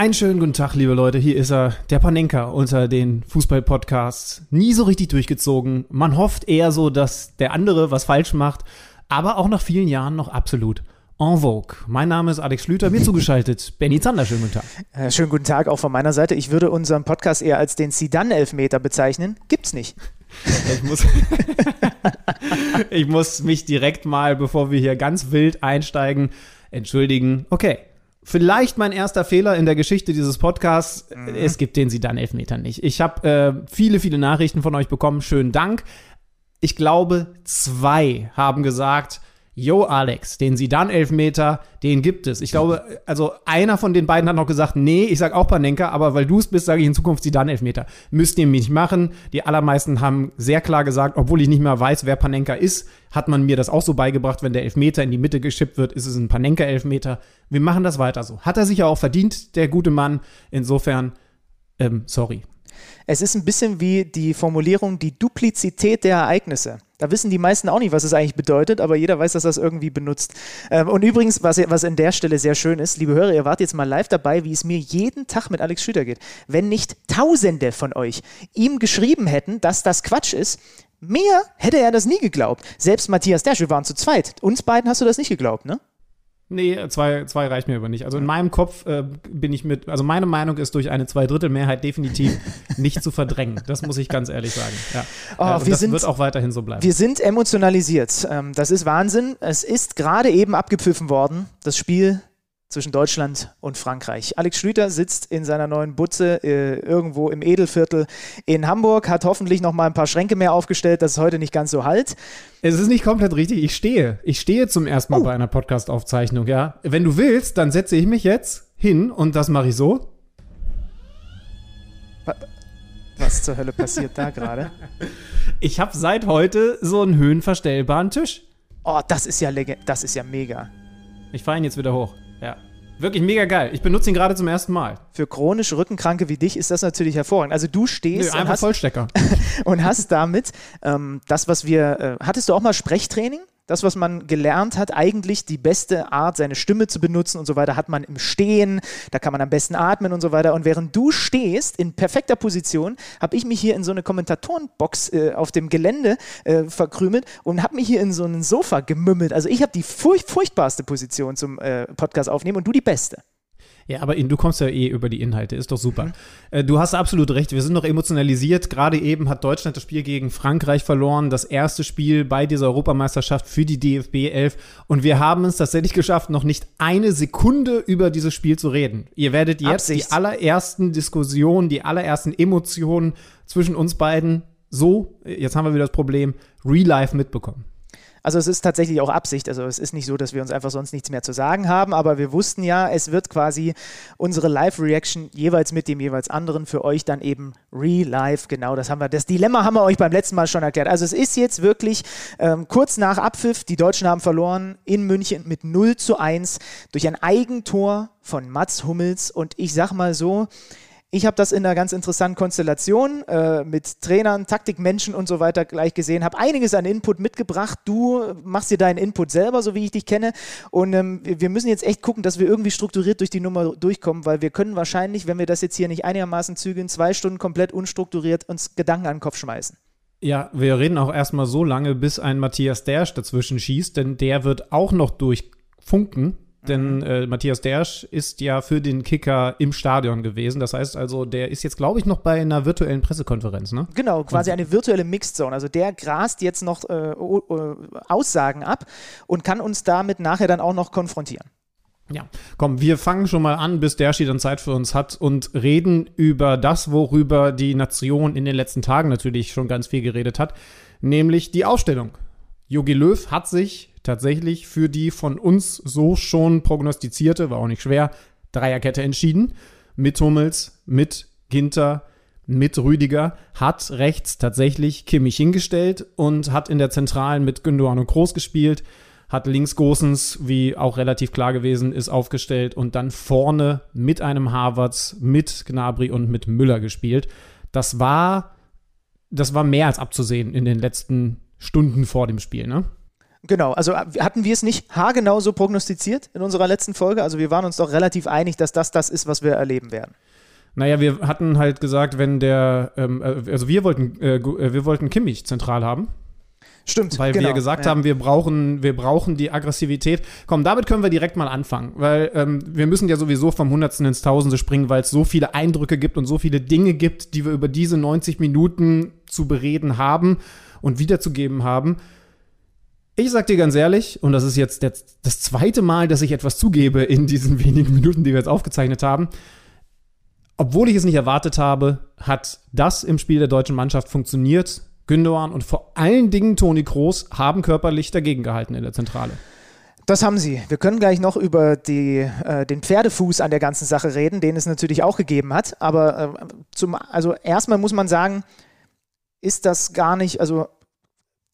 Einen schönen guten Tag, liebe Leute. Hier ist er, der Panenka unter den Fußball-Podcasts. Nie so richtig durchgezogen. Man hofft eher so, dass der andere was falsch macht, aber auch nach vielen Jahren noch absolut en vogue. Mein Name ist Alex Schlüter, mir zugeschaltet Benny Zander. Schönen guten Tag. Äh, schönen guten Tag auch von meiner Seite. Ich würde unseren Podcast eher als den Sidan-Elfmeter bezeichnen. Gibt's nicht. Ich muss, ich muss mich direkt mal, bevor wir hier ganz wild einsteigen, entschuldigen. Okay, Vielleicht mein erster Fehler in der Geschichte dieses Podcasts. Mhm. Es gibt den sie dann Elfmeter nicht. Ich habe äh, viele, viele Nachrichten von euch bekommen. Schönen Dank. Ich glaube, zwei haben gesagt, Yo, Alex, den Sidan-Elfmeter, den gibt es. Ich glaube, also einer von den beiden hat noch gesagt, nee, ich sag auch Panenka, aber weil du es bist, sage ich in Zukunft Sidan-Elfmeter. Müsst ihr mich machen. Die allermeisten haben sehr klar gesagt, obwohl ich nicht mehr weiß, wer Panenka ist, hat man mir das auch so beigebracht, wenn der Elfmeter in die Mitte geschippt wird, ist es ein Panenka-Elfmeter. Wir machen das weiter so. Hat er sich ja auch verdient, der gute Mann. Insofern, ähm, sorry. Es ist ein bisschen wie die Formulierung, die Duplizität der Ereignisse. Da wissen die meisten auch nicht, was es eigentlich bedeutet, aber jeder weiß, dass das irgendwie benutzt. Ähm, und übrigens, was, was an der Stelle sehr schön ist, liebe Hörer, ihr wart jetzt mal live dabei, wie es mir jeden Tag mit Alex Schüter geht. Wenn nicht Tausende von euch ihm geschrieben hätten, dass das Quatsch ist, mehr hätte er das nie geglaubt. Selbst Matthias Dersch, wir waren zu zweit. Uns beiden hast du das nicht geglaubt, ne? Nee, zwei, zwei reicht mir aber nicht. Also in meinem Kopf äh, bin ich mit, also meine Meinung ist durch eine Zweidrittelmehrheit definitiv nicht zu verdrängen. Das muss ich ganz ehrlich sagen. Ja. Oh, äh, das sind, wird auch weiterhin so bleiben. Wir sind emotionalisiert. Ähm, das ist Wahnsinn. Es ist gerade eben abgepfiffen worden, das Spiel zwischen Deutschland und Frankreich. Alex Schlüter sitzt in seiner neuen Butze äh, irgendwo im Edelviertel in Hamburg, hat hoffentlich noch mal ein paar Schränke mehr aufgestellt, dass es heute nicht ganz so halt. Es ist nicht komplett richtig. Ich stehe. Ich stehe zum ersten Mal oh. bei einer Podcast-Aufzeichnung, ja. Wenn du willst, dann setze ich mich jetzt hin und das mache ich so. Was zur Hölle passiert da gerade? Ich habe seit heute so einen höhenverstellbaren Tisch. Oh, das ist ja das ist ja mega. Ich fahre ihn jetzt wieder hoch. Ja. Wirklich mega geil. Ich benutze ihn gerade zum ersten Mal. Für chronisch Rückenkranke wie dich ist das natürlich hervorragend. Also du stehst Nö, einfach und, hast, Vollstecker. und hast damit ähm, das, was wir. Äh, hattest du auch mal Sprechtraining? Das, was man gelernt hat, eigentlich die beste Art, seine Stimme zu benutzen und so weiter, hat man im Stehen. Da kann man am besten atmen und so weiter. Und während du stehst in perfekter Position, habe ich mich hier in so eine Kommentatorenbox äh, auf dem Gelände äh, verkrümelt und habe mich hier in so ein Sofa gemümmelt. Also ich habe die furch furchtbarste Position zum äh, Podcast aufnehmen und du die beste. Ja, aber du kommst ja eh über die Inhalte, ist doch super. Mhm. Äh, du hast absolut recht, wir sind noch emotionalisiert. Gerade eben hat Deutschland das Spiel gegen Frankreich verloren, das erste Spiel bei dieser Europameisterschaft für die DFB 11 und wir haben es tatsächlich geschafft, noch nicht eine Sekunde über dieses Spiel zu reden. Ihr werdet jetzt Absicht. die allerersten Diskussionen, die allerersten Emotionen zwischen uns beiden so, jetzt haben wir wieder das Problem, real life mitbekommen. Also es ist tatsächlich auch Absicht. Also es ist nicht so, dass wir uns einfach sonst nichts mehr zu sagen haben, aber wir wussten ja, es wird quasi unsere Live-Reaction jeweils mit dem jeweils anderen für euch dann eben re-live. Genau, das haben wir. Das Dilemma haben wir euch beim letzten Mal schon erklärt. Also es ist jetzt wirklich ähm, kurz nach Abpfiff. Die Deutschen haben verloren in München mit 0 zu 1 durch ein Eigentor von Mats Hummels. Und ich sag mal so, ich habe das in einer ganz interessanten Konstellation äh, mit Trainern, Taktikmenschen und so weiter gleich gesehen, habe einiges an Input mitgebracht. Du machst dir deinen Input selber, so wie ich dich kenne. Und ähm, wir müssen jetzt echt gucken, dass wir irgendwie strukturiert durch die Nummer durchkommen, weil wir können wahrscheinlich, wenn wir das jetzt hier nicht einigermaßen zügeln, zwei Stunden komplett unstrukturiert uns Gedanken an den Kopf schmeißen. Ja, wir reden auch erstmal so lange, bis ein Matthias Dersch dazwischen schießt, denn der wird auch noch durchfunken denn mhm. äh, Matthias Dersch ist ja für den Kicker im Stadion gewesen. Das heißt also, der ist jetzt, glaube ich, noch bei einer virtuellen Pressekonferenz, ne? Genau, quasi eine virtuelle Mixed Zone. Also der grast jetzt noch äh, Aussagen ab und kann uns damit nachher dann auch noch konfrontieren. Ja, komm, wir fangen schon mal an, bis Derschi dann Zeit für uns hat und reden über das, worüber die Nation in den letzten Tagen natürlich schon ganz viel geredet hat, nämlich die Ausstellung. Jogi Löw hat sich tatsächlich für die von uns so schon prognostizierte, war auch nicht schwer, Dreierkette entschieden. Mit Hummels, mit Ginter, mit Rüdiger, hat rechts tatsächlich Kimmich hingestellt und hat in der Zentralen mit Gündogan und Groß gespielt, hat links Gosens, wie auch relativ klar gewesen ist, aufgestellt und dann vorne mit einem Havertz, mit Gnabry und mit Müller gespielt. Das war, das war mehr als abzusehen in den letzten Stunden vor dem Spiel, ne? Genau, also äh, hatten wir es nicht haargenau so prognostiziert in unserer letzten Folge? Also wir waren uns doch relativ einig, dass das das ist, was wir erleben werden. Naja, wir hatten halt gesagt, wenn der, ähm, äh, also wir wollten, äh, äh, wir wollten Kimmich zentral haben. Stimmt. Weil genau, wir gesagt ja. haben, wir brauchen, wir brauchen die Aggressivität. Komm, damit können wir direkt mal anfangen, weil ähm, wir müssen ja sowieso vom Hundertsten ins Tausende springen, weil es so viele Eindrücke gibt und so viele Dinge gibt, die wir über diese 90 Minuten zu bereden haben und wiederzugeben haben. Ich sag dir ganz ehrlich, und das ist jetzt der, das zweite Mal, dass ich etwas zugebe in diesen wenigen Minuten, die wir jetzt aufgezeichnet haben. Obwohl ich es nicht erwartet habe, hat das im Spiel der deutschen Mannschaft funktioniert. Gündogan und vor allen Dingen Toni Kroos haben körperlich dagegen gehalten in der Zentrale. Das haben sie. Wir können gleich noch über die, äh, den Pferdefuß an der ganzen Sache reden, den es natürlich auch gegeben hat. Aber äh, zum, also erstmal muss man sagen, ist das gar nicht, also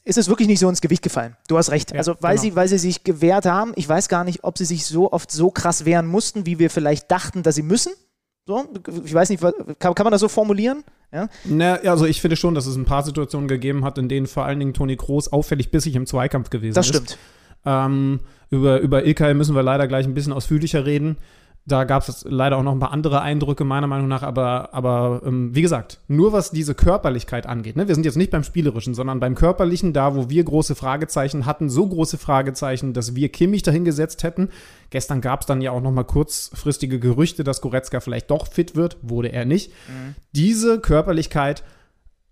ist es wirklich nicht so ins Gewicht gefallen. Du hast recht. Ja, also weil, genau. sie, weil sie sich gewehrt haben, ich weiß gar nicht, ob sie sich so oft so krass wehren mussten, wie wir vielleicht dachten, dass sie müssen. So, ich weiß nicht, kann, kann man das so formulieren? Ja? Na, also ich finde schon, dass es ein paar Situationen gegeben hat, in denen vor allen Dingen Toni Kroos auffällig bissig im Zweikampf gewesen Das ist. stimmt. Ähm, über, über Ilkay müssen wir leider gleich ein bisschen ausführlicher reden. Da gab es leider auch noch ein paar andere Eindrücke, meiner Meinung nach, aber, aber ähm, wie gesagt, nur was diese Körperlichkeit angeht. Ne? Wir sind jetzt nicht beim Spielerischen, sondern beim Körperlichen, da wo wir große Fragezeichen hatten, so große Fragezeichen, dass wir Kimmich dahingesetzt hätten. Gestern gab es dann ja auch noch mal kurzfristige Gerüchte, dass Goretzka vielleicht doch fit wird, wurde er nicht. Diese Körperlichkeit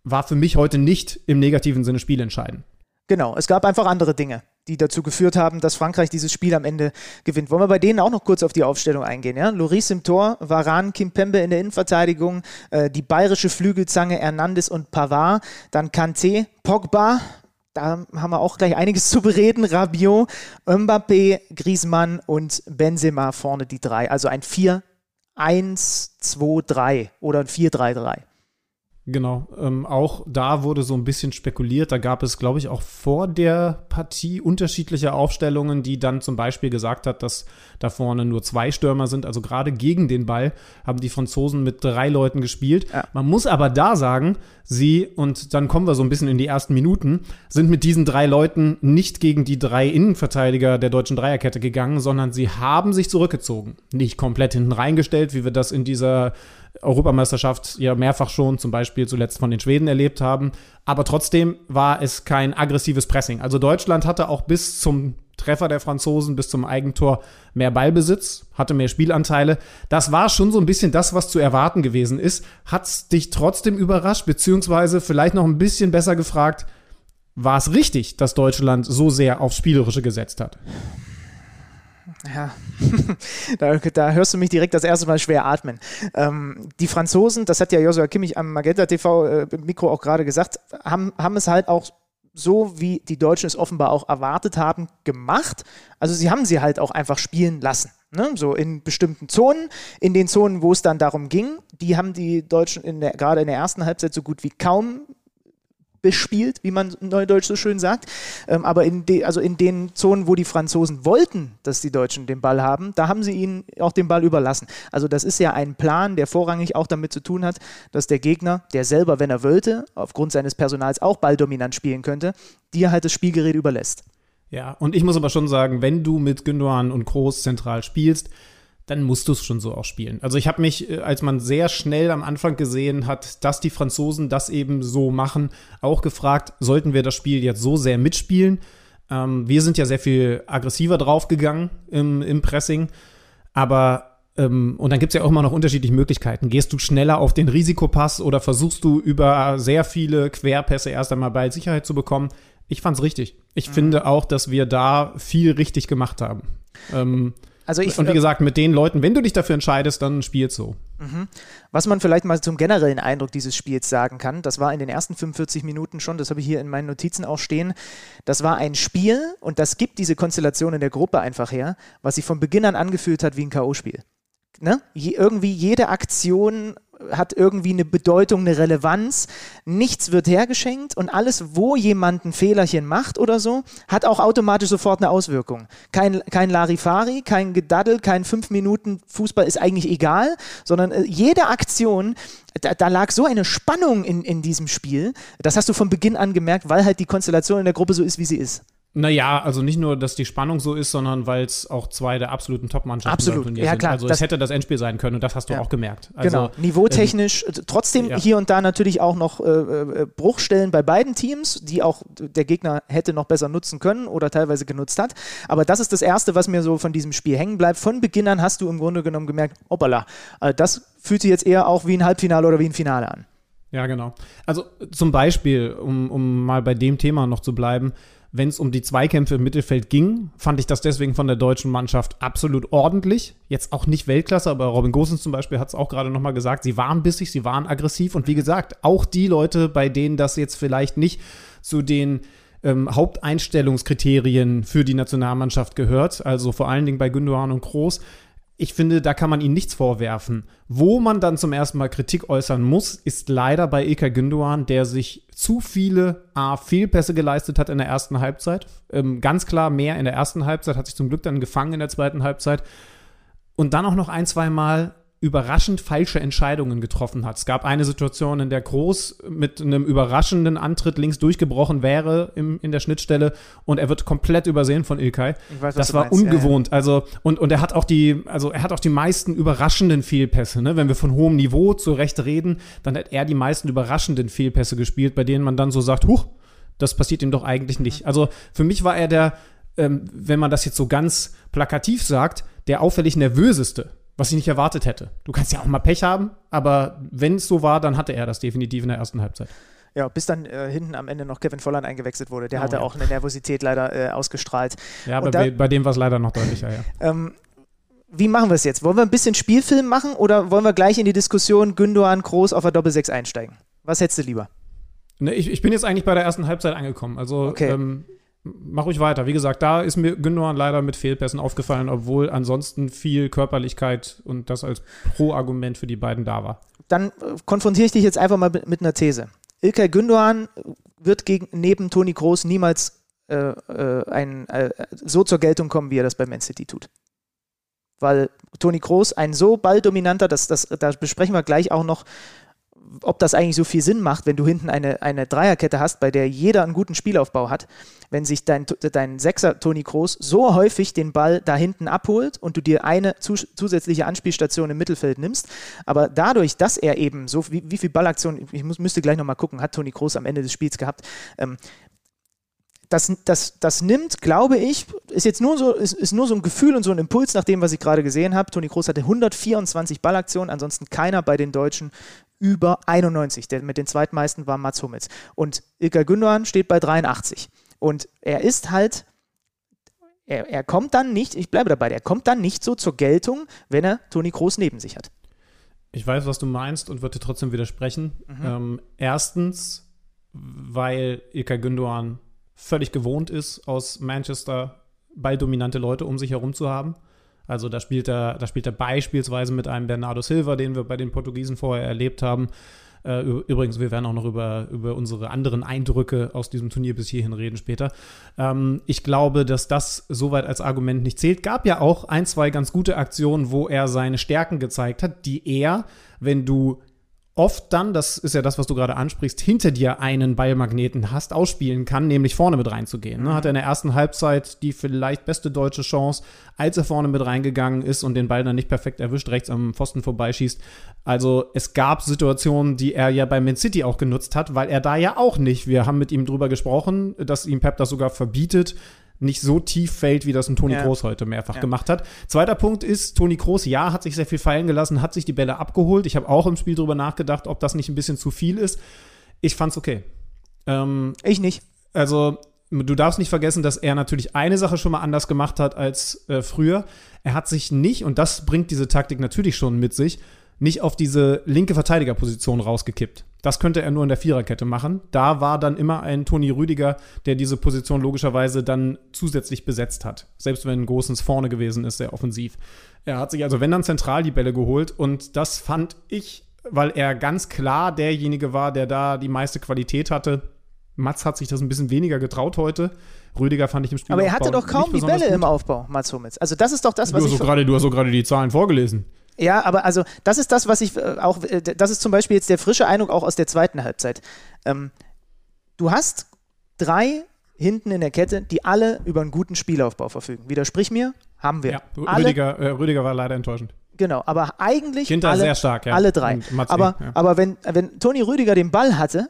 war für mich heute nicht im negativen Sinne spielentscheidend. Genau, es gab einfach andere Dinge, die dazu geführt haben, dass Frankreich dieses Spiel am Ende gewinnt. Wollen wir bei denen auch noch kurz auf die Aufstellung eingehen? Ja? Loris im Tor, Varan, Kimpembe in der Innenverteidigung, äh, die bayerische Flügelzange Hernandez und Pavard, dann Kanté, Pogba, da haben wir auch gleich einiges zu bereden, Rabiot, Mbappé, Griezmann und Benzema vorne die drei. Also ein 4-1-2-3 oder ein 4-3-3. Genau, ähm, auch da wurde so ein bisschen spekuliert. Da gab es, glaube ich, auch vor der Partie unterschiedliche Aufstellungen, die dann zum Beispiel gesagt hat, dass da vorne nur zwei Stürmer sind. Also gerade gegen den Ball haben die Franzosen mit drei Leuten gespielt. Ja. Man muss aber da sagen, sie, und dann kommen wir so ein bisschen in die ersten Minuten, sind mit diesen drei Leuten nicht gegen die drei Innenverteidiger der deutschen Dreierkette gegangen, sondern sie haben sich zurückgezogen. Nicht komplett hinten reingestellt, wie wir das in dieser Europameisterschaft ja mehrfach schon, zum Beispiel zuletzt von den Schweden erlebt haben. Aber trotzdem war es kein aggressives Pressing. Also Deutschland hatte auch bis zum Treffer der Franzosen, bis zum Eigentor mehr Ballbesitz, hatte mehr Spielanteile. Das war schon so ein bisschen das, was zu erwarten gewesen ist. Hat's dich trotzdem überrascht, beziehungsweise vielleicht noch ein bisschen besser gefragt, war es richtig, dass Deutschland so sehr aufs Spielerische gesetzt hat? Ja, da, da hörst du mich direkt das erste Mal schwer atmen. Ähm, die Franzosen, das hat ja Joshua Kimmich am Magenta TV äh, Mikro auch gerade gesagt, haben, haben es halt auch so, wie die Deutschen es offenbar auch erwartet haben, gemacht. Also sie haben sie halt auch einfach spielen lassen. Ne? So in bestimmten Zonen, in den Zonen, wo es dann darum ging, die haben die Deutschen in der, gerade in der ersten Halbzeit so gut wie kaum bespielt, wie man neudeutsch so schön sagt. Ähm, aber in, de, also in den Zonen, wo die Franzosen wollten, dass die Deutschen den Ball haben, da haben sie ihnen auch den Ball überlassen. Also das ist ja ein Plan, der vorrangig auch damit zu tun hat, dass der Gegner, der selber, wenn er wollte, aufgrund seines Personals auch balldominant spielen könnte, dir halt das Spielgerät überlässt. Ja, und ich muss aber schon sagen, wenn du mit Gündogan und Kroos zentral spielst, dann musst du es schon so auch spielen. Also ich habe mich, äh, als man sehr schnell am Anfang gesehen hat, dass die Franzosen das eben so machen, auch gefragt, sollten wir das Spiel jetzt so sehr mitspielen? Ähm, wir sind ja sehr viel aggressiver draufgegangen im, im Pressing, aber ähm, und dann gibt es ja auch immer noch unterschiedliche Möglichkeiten. Gehst du schneller auf den Risikopass oder versuchst du über sehr viele Querpässe erst einmal Ballsicherheit zu bekommen? Ich fand's richtig. Ich finde auch, dass wir da viel richtig gemacht haben. Ähm, Also ich, und wie gesagt, mit den Leuten, wenn du dich dafür entscheidest, dann spielst so. Was man vielleicht mal zum generellen Eindruck dieses Spiels sagen kann, das war in den ersten 45 Minuten schon, das habe ich hier in meinen Notizen auch stehen, das war ein Spiel und das gibt diese Konstellation in der Gruppe einfach her, was sich von Beginn an angefühlt hat wie ein K.O.-Spiel. Ne? Je, irgendwie jede Aktion hat irgendwie eine Bedeutung, eine Relevanz. Nichts wird hergeschenkt und alles, wo jemand ein Fehlerchen macht oder so, hat auch automatisch sofort eine Auswirkung. Kein, kein Larifari, kein Gedaddel, kein fünf Minuten Fußball ist eigentlich egal, sondern äh, jede Aktion, da, da, lag so eine Spannung in, in diesem Spiel. Das hast du von Beginn an gemerkt, weil halt die Konstellation in der Gruppe so ist, wie sie ist. Naja, also nicht nur, dass die Spannung so ist, sondern weil es auch zwei der absoluten Top-Mannschaften Absolut, ja klar. Also es hätte das Endspiel sein können und das hast du ja. auch gemerkt. Also, genau, niveautechnisch, ähm, trotzdem ja. hier und da natürlich auch noch äh, äh, Bruchstellen bei beiden Teams, die auch der Gegner hätte noch besser nutzen können oder teilweise genutzt hat. Aber das ist das Erste, was mir so von diesem Spiel hängen bleibt. Von Beginn an hast du im Grunde genommen gemerkt, hoppala, äh, das fühlt sich jetzt eher auch wie ein Halbfinale oder wie ein Finale an. Ja, genau. Also zum Beispiel, um, um mal bei dem Thema noch zu bleiben, wenn es um die Zweikämpfe im Mittelfeld ging, fand ich das deswegen von der deutschen Mannschaft absolut ordentlich. Jetzt auch nicht Weltklasse, aber Robin Gosens zum Beispiel hat es auch gerade nochmal gesagt, sie waren bissig, sie waren aggressiv und wie gesagt, auch die Leute, bei denen das jetzt vielleicht nicht zu den ähm, Haupteinstellungskriterien für die Nationalmannschaft gehört, also vor allen Dingen bei Gündogan und Groß, ich finde, da kann man ihnen nichts vorwerfen. Wo man dann zum ersten Mal Kritik äußern muss, ist leider bei Ilkay Gündoğan, der sich zu viele A, Fehlpässe geleistet hat in der ersten Halbzeit. Ähm, ganz klar mehr in der ersten Halbzeit, hat sich zum Glück dann gefangen in der zweiten Halbzeit. Und dann auch noch ein, zwei Mal überraschend falsche Entscheidungen getroffen hat. Es gab eine Situation, in der Groß mit einem überraschenden Antritt links durchgebrochen wäre im, in der Schnittstelle und er wird komplett übersehen von Ilkay. Weiß, das war meinst. ungewohnt. Ja, ja. Also und, und er hat auch die, also er hat auch die meisten überraschenden Fehlpässe. Ne? Wenn wir von hohem Niveau zu Recht reden, dann hat er die meisten überraschenden Fehlpässe gespielt, bei denen man dann so sagt, huch, das passiert ihm doch eigentlich nicht. Mhm. Also für mich war er der, ähm, wenn man das jetzt so ganz plakativ sagt, der auffällig nervöseste was ich nicht erwartet hätte. Du kannst ja auch mal Pech haben, aber wenn es so war, dann hatte er das definitiv in der ersten Halbzeit. Ja, bis dann äh, hinten am Ende noch Kevin Volland eingewechselt wurde. Der oh, hatte ja. auch eine Nervosität leider äh, ausgestrahlt. Ja, aber da, bei dem war es leider noch deutlicher, ja. Ähm, wie machen wir es jetzt? Wollen wir ein bisschen Spielfilm machen oder wollen wir gleich in die Diskussion Gündogan Groß auf der Doppel-6 einsteigen? Was hättest du lieber? Ne, ich, ich bin jetzt eigentlich bei der ersten Halbzeit angekommen. Also okay. ähm, mach ruhig weiter. Wie gesagt, da ist mir Gündogan leider mit Fehlpässen aufgefallen, obwohl ansonsten viel Körperlichkeit und das als Pro-Argument für die beiden da war. Dann äh, konfrontiere ich dich jetzt einfach mal mit, mit einer These. Ilkay Gündogan wird gegen, neben Toni Kroos niemals äh, äh, ein, äh, so zur Geltung kommen, wie er das bei Man City tut. Weil Toni Kroos ein so balldominanter, das, das, da besprechen wir gleich auch noch, ob das eigentlich so viel Sinn macht, wenn du hinten eine, eine Dreierkette hast, bei der jeder einen guten Spielaufbau hat, wenn sich dein, dein Sechser Toni Kroos so häufig den Ball da hinten abholt und du dir eine zus zusätzliche Anspielstation im Mittelfeld nimmst. Aber dadurch, dass er eben so, wie, wie viel Ballaktionen, ich muss, müsste gleich nochmal gucken, hat Toni Kroos am Ende des Spiels gehabt, ähm, das, das, das nimmt, glaube ich, ist jetzt nur so, ist, ist nur so ein Gefühl und so ein Impuls nach dem, was ich gerade gesehen habe. Toni Kroos hatte 124 Ballaktionen, ansonsten keiner bei den Deutschen über 91. Der mit den zweitmeisten war Mats Hummels. Und Ilkay Gündogan steht bei 83. Und er ist halt, er, er kommt dann nicht, ich bleibe dabei, er kommt dann nicht so zur Geltung, wenn er Toni Kroos neben sich hat. Ich weiß, was du meinst und würde trotzdem widersprechen. Mhm. Ähm, erstens, weil Ilkay Gündogan völlig gewohnt ist, aus Manchester balldominante Leute um sich herum zu haben. Also da spielt er, da spielt er beispielsweise mit einem Bernardo Silva, den wir bei den Portugiesen vorher erlebt haben. Äh, übrigens, wir werden auch noch über, über unsere anderen Eindrücke aus diesem Turnier bis hierhin reden später. Ähm, ich glaube, dass das soweit als Argument nicht zählt. Gab ja auch ein, zwei ganz gute Aktionen, wo er seine Stärken gezeigt hat, die er, wenn du oft dann, das ist ja das, was du gerade ansprichst, hinter dir einen Ballmagneten hast, ausspielen kann, nämlich vorne mit reinzugehen. Ne? Hat er in der ersten Halbzeit die vielleicht beste deutsche Chance, als er vorne mit reingegangen ist und den Ball dann nicht perfekt erwischt, rechts am Pfosten vorbeischießt. Also es gab Situationen, die er ja bei Man City auch genutzt hat, weil er da ja auch nicht, wir haben mit ihm drüber gesprochen, dass ihm Pep das sogar verbietet, nicht so tief fällt, wie das ein Toni ja. Kroos heute mehrfach ja. gemacht hat. Zweiter Punkt ist, Toni Kroos, ja, hat sich sehr viel fallen gelassen, hat sich die Bälle abgeholt. Ich habe auch im Spiel drüber nachgedacht, ob das nicht ein bisschen zu viel ist. Ich fand's okay. Ähm, ich nicht. Also, du darfst nicht vergessen, dass er natürlich eine Sache schon mal anders gemacht hat als äh, früher. Er hat sich nicht, und das bringt diese Taktik natürlich schon mit sich, nicht auf diese linke Verteidigerposition rausgekippt. Das könnte er nur in der Viererkette machen. Da war dann immer ein Toni Rüdiger, der diese Position logischerweise dann zusätzlich besetzt hat. Selbst wenn Gosens vorne gewesen ist, sehr offensiv. Er hat sich also, wenn dann zentral die Bälle geholt und das fand ich weil er ganz klar derjenige war, der da die meiste Qualität hatte. Mats hat sich das ein bisschen weniger getraut heute. Rüdiger fand ich im Spiel. Aber er hatte doch kaum die Bälle gut. im Aufbau, Mats Hummels. Also das ist doch das, was du ich. So grade, du hast so gerade die Zahlen vorgelesen. Ja, aber also das ist das, was ich äh, auch, äh, das ist zum Beispiel jetzt der frische Eindruck auch aus der zweiten Halbzeit. Ähm, du hast drei hinten in der Kette, die alle über einen guten Spielaufbau verfügen. Widersprich mir, haben wir. Ja, Rüdiger, äh, Rüdiger war leider enttäuschend. Genau, aber eigentlich Hinter alle, stark, ja. alle drei. aber, ja. aber wenn, wenn Toni Rüdiger den Ball hatte,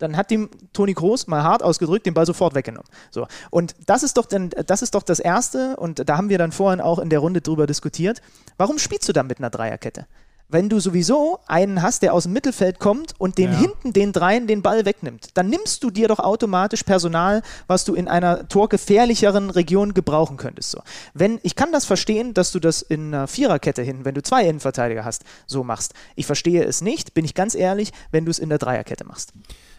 dann hat dem Toni Kroos mal hart ausgedrückt den Ball sofort weggenommen. So. Und das ist doch dann, das ist doch das Erste, und da haben wir dann vorhin auch in der Runde drüber diskutiert. Warum spielst du dann mit einer Dreierkette? wenn du sowieso einen hast, der aus dem Mittelfeld kommt und den ja. hinten den dreien den Ball wegnimmt, dann nimmst du dir doch automatisch Personal, was du in einer torgefährlicheren Region gebrauchen könntest. So. Wenn, ich kann das verstehen, dass du das in einer Viererkette hinten, wenn du zwei Innenverteidiger hast, so machst. Ich verstehe es nicht, bin ich ganz ehrlich, wenn du es in der Dreierkette machst.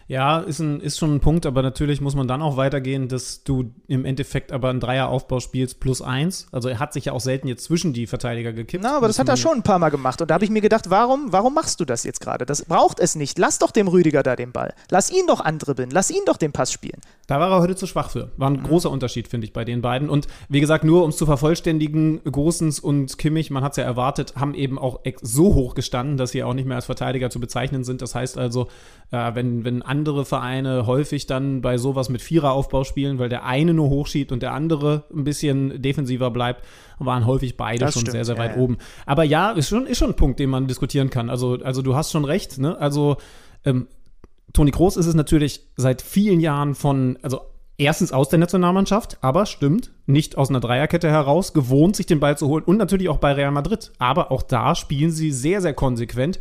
Ja, ist, ein, ist schon ein Punkt, aber natürlich muss man dann auch weitergehen, dass du im Endeffekt aber einen Dreieraufbau spielst plus eins. Also er hat sich ja auch selten jetzt zwischen die Verteidiger gekippt. Na, aber das hat er schon ein paar Mal gemacht. Und da habe ich mir gedacht, warum, warum machst du das jetzt gerade? Das braucht es nicht. Lass doch dem Rüdiger da den Ball. Lass ihn doch andribbeln. Lass ihn doch den Pass spielen. Da war er heute zu schwach für. War ein mhm. großer Unterschied, finde ich, bei den beiden. Und wie gesagt, nur um es zu vervollständigen, Gosens und Kimmich, man hat es ja erwartet, haben eben auch so hoch gestanden, dass sie auch nicht mehr als Verteidiger zu bezeichnen sind. Das heißt also, äh, wenn, wenn andere Vereine häufig dann bei sowas mit Viereraufbau spielen, weil der eine nur hochschiebt und der andere ein bisschen defensiver bleibt, waren häufig beide das schon stimmt, sehr, sehr weit ja, oben. Aber ja, ist schon, ist schon ein Punkt, den man diskutieren kann. Also, also du hast schon recht, ne? Also, ähm, Toni Kroos ist es natürlich seit vielen Jahren von, also erstens aus der Nationalmannschaft, aber stimmt, nicht aus einer Dreierkette heraus, gewohnt, sich den Ball zu holen und natürlich auch bei Real Madrid. Aber auch da spielen sie sehr, sehr konsequent.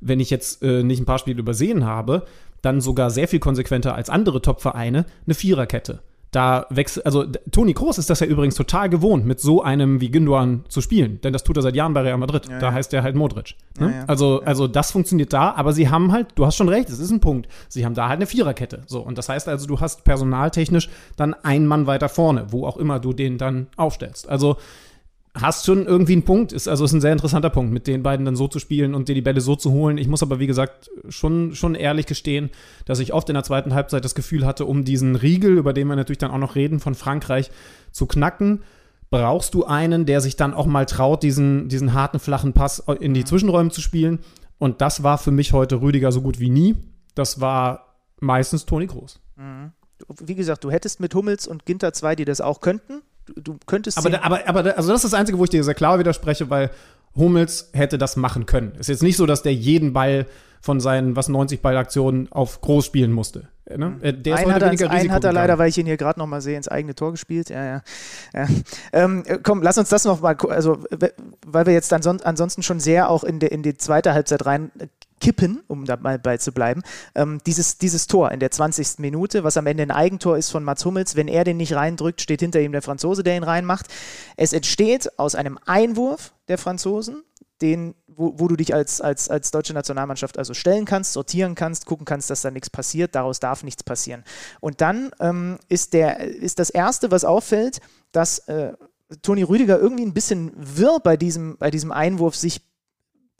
Wenn ich jetzt äh, nicht ein paar Spiele übersehen habe, dann sogar sehr viel konsequenter als andere Top-Vereine eine Viererkette. Da wechselt, also Toni Kroos ist das ja übrigens total gewohnt, mit so einem wie Gündogan zu spielen, denn das tut er seit Jahren bei Real Madrid. Ja, da ja. heißt er halt Modric. Ne? Ja, also, also das funktioniert da, aber sie haben halt, du hast schon recht, es ist ein Punkt. Sie haben da halt eine Viererkette. So, und das heißt also, du hast personaltechnisch dann einen Mann weiter vorne, wo auch immer du den dann aufstellst. Also hast schon irgendwie einen Punkt. Ist, also ist ein sehr interessanter Punkt, mit den beiden dann so zu spielen und dir die Bälle so zu holen. Ich muss aber, wie gesagt, schon, schon ehrlich gestehen, dass ich oft in der zweiten Halbzeit das Gefühl hatte, um diesen Riegel, über den wir natürlich dann auch noch reden, von Frankreich zu knacken, brauchst du einen, der sich dann auch mal traut, diesen, diesen harten, flachen Pass in die Zwischenräume zu spielen. Und das war für mich heute Rüdiger so gut wie nie. Das war meistens Toni Groß. Mhm. Wie gesagt, du hättest mit Hummels und Ginter zwei, die das auch könnten du könntest. Aber, aber, aber also das ist das Einzige, wo ich dir sehr klar widerspreche, weil Hummels hätte das machen können. Es ist jetzt nicht so, dass der jeden Ball von seinen was 90 Ballaktionen auf groß spielen musste. Ne? Äh, der ist einen hat, er, einen hat er leider, weil ich ihn hier gerade noch mal sehe, ins eigene Tor gespielt. Ja, ja. ja. Ähm, komm, lass uns das noch mal, also weil wir jetzt ansonsten schon sehr auch in, de, in die zweite Halbzeit rein kippen, um da mal bei zu bleiben. Ähm, dieses, dieses Tor in der 20. Minute, was am Ende ein Eigentor ist von Mats Hummels, wenn er den nicht reindrückt, steht hinter ihm der Franzose, der ihn reinmacht. Es entsteht aus einem Einwurf der Franzosen, den, wo, wo, du dich als, als, als deutsche Nationalmannschaft also stellen kannst, sortieren kannst, gucken kannst, dass da nichts passiert, daraus darf nichts passieren. Und dann ähm, ist, der, ist das Erste, was auffällt, dass äh, Toni Rüdiger irgendwie ein bisschen wirr bei diesem, bei diesem Einwurf sich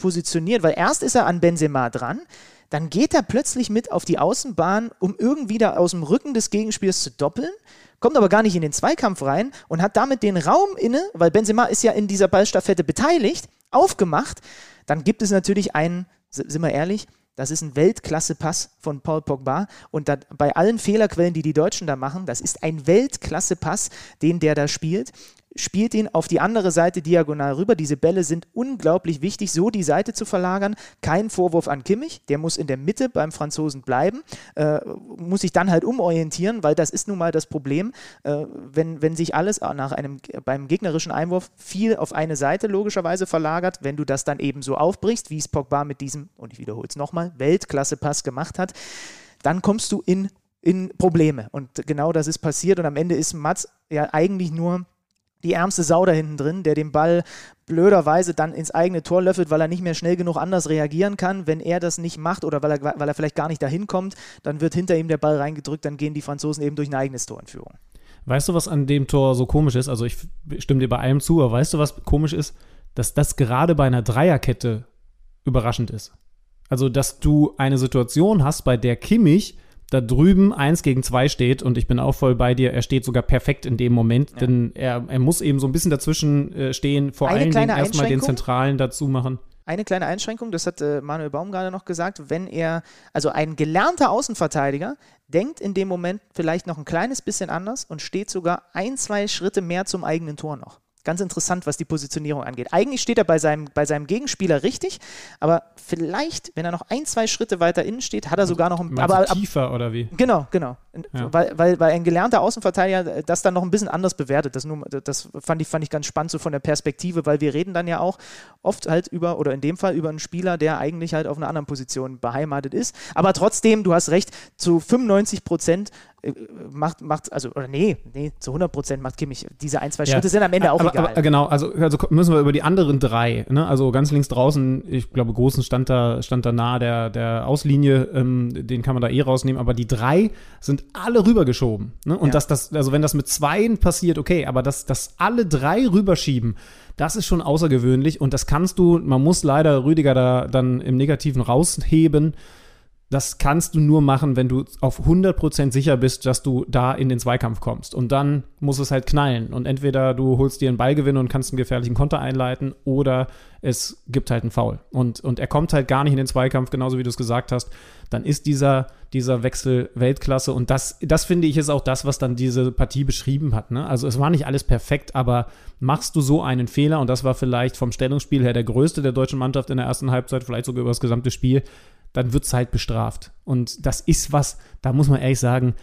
positioniert, weil erst ist er an Benzema dran, dann geht er plötzlich mit auf die Außenbahn, um irgendwie da aus dem Rücken des Gegenspielers zu doppeln, kommt aber gar nicht in den Zweikampf rein und hat damit den Raum inne, weil Benzema ist ja in dieser Ballstaffette beteiligt, aufgemacht. Dann gibt es natürlich einen, sind wir ehrlich, das ist ein Weltklasse-Pass von Paul Pogba. Und da, bei allen Fehlerquellen, die die Deutschen da machen, das ist ein Weltklasse-Pass, den der da spielt spielt ihn auf die andere Seite diagonal rüber. Diese Bälle sind unglaublich wichtig, so die Seite zu verlagern. Kein Vorwurf an Kimmich, der muss in der Mitte beim Franzosen bleiben, äh, muss sich dann halt umorientieren, weil das ist nun mal das Problem, äh, wenn, wenn sich alles nach einem, beim gegnerischen Einwurf viel auf eine Seite logischerweise verlagert, wenn du das dann eben so aufbrichst, wie es Pogba mit diesem, und ich wiederhole es nochmal, Weltklasse-Pass gemacht hat, dann kommst du in, in Probleme. Und genau das ist passiert und am Ende ist Mats ja eigentlich nur die ärmste Sau da hinten drin, der den Ball blöderweise dann ins eigene Tor löffelt, weil er nicht mehr schnell genug anders reagieren kann. Wenn er das nicht macht oder weil er, weil er vielleicht gar nicht dahin kommt, dann wird hinter ihm der Ball reingedrückt, dann gehen die Franzosen eben durch ein eigenes Tor in Führung. Weißt du, was an dem Tor so komisch ist? Also ich stimme dir bei allem zu, aber weißt du, was komisch ist? Dass das gerade bei einer Dreierkette überraschend ist. Also, dass du eine Situation hast, bei der Kimmich da drüben eins gegen zwei steht und ich bin auch voll bei dir, er steht sogar perfekt in dem Moment, ja. denn er, er muss eben so ein bisschen dazwischen äh, stehen, vor Eine allen Dingen erstmal den Zentralen dazu machen. Eine kleine Einschränkung, das hat äh, Manuel Baum gerade noch gesagt, wenn er, also ein gelernter Außenverteidiger, denkt in dem Moment vielleicht noch ein kleines bisschen anders und steht sogar ein, zwei Schritte mehr zum eigenen Tor noch. Ganz interessant, was die Positionierung angeht. Eigentlich steht er bei seinem, bei seinem Gegenspieler richtig, aber vielleicht, wenn er noch ein, zwei Schritte weiter innen steht, hat er sogar noch ein aber, tiefer oder wie? Genau, genau. Ja. Weil, weil, weil ein gelernter Außenverteidiger das dann noch ein bisschen anders bewertet. Das, nur, das fand, ich, fand ich ganz spannend, so von der Perspektive, weil wir reden dann ja auch oft halt über, oder in dem Fall über einen Spieler, der eigentlich halt auf einer anderen Position beheimatet ist. Aber trotzdem, du hast recht, zu 95 Prozent äh, macht, macht, also, oder nee, nee, zu 100 Prozent macht Kimmich. Diese ein, zwei Schritte ja. sind am Ende auch aber, egal. Aber, genau, also, also müssen wir über die anderen drei, ne? also ganz links draußen, ich glaube, Großen stand da, stand da nahe der, der Auslinie, ähm, den kann man da eh rausnehmen, aber die drei sind alle rübergeschoben. Ne? Und ja. dass das, also wenn das mit zweien passiert, okay, aber dass, dass alle drei rüberschieben, das ist schon außergewöhnlich und das kannst du, man muss leider Rüdiger da dann im Negativen rausheben, das kannst du nur machen, wenn du auf 100% sicher bist, dass du da in den Zweikampf kommst. Und dann muss es halt knallen. Und entweder du holst dir einen Ballgewinn und kannst einen gefährlichen Konter einleiten oder es gibt halt einen Foul. Und, und er kommt halt gar nicht in den Zweikampf, genauso wie du es gesagt hast. Dann ist dieser, dieser Wechsel Weltklasse. Und das, das finde ich ist auch das, was dann diese Partie beschrieben hat. Ne? Also es war nicht alles perfekt, aber machst du so einen Fehler, und das war vielleicht vom Stellungsspiel her der größte der deutschen Mannschaft in der ersten Halbzeit, vielleicht sogar über das gesamte Spiel, dann wird es halt bestraft. Und das ist was, da muss man ehrlich sagen,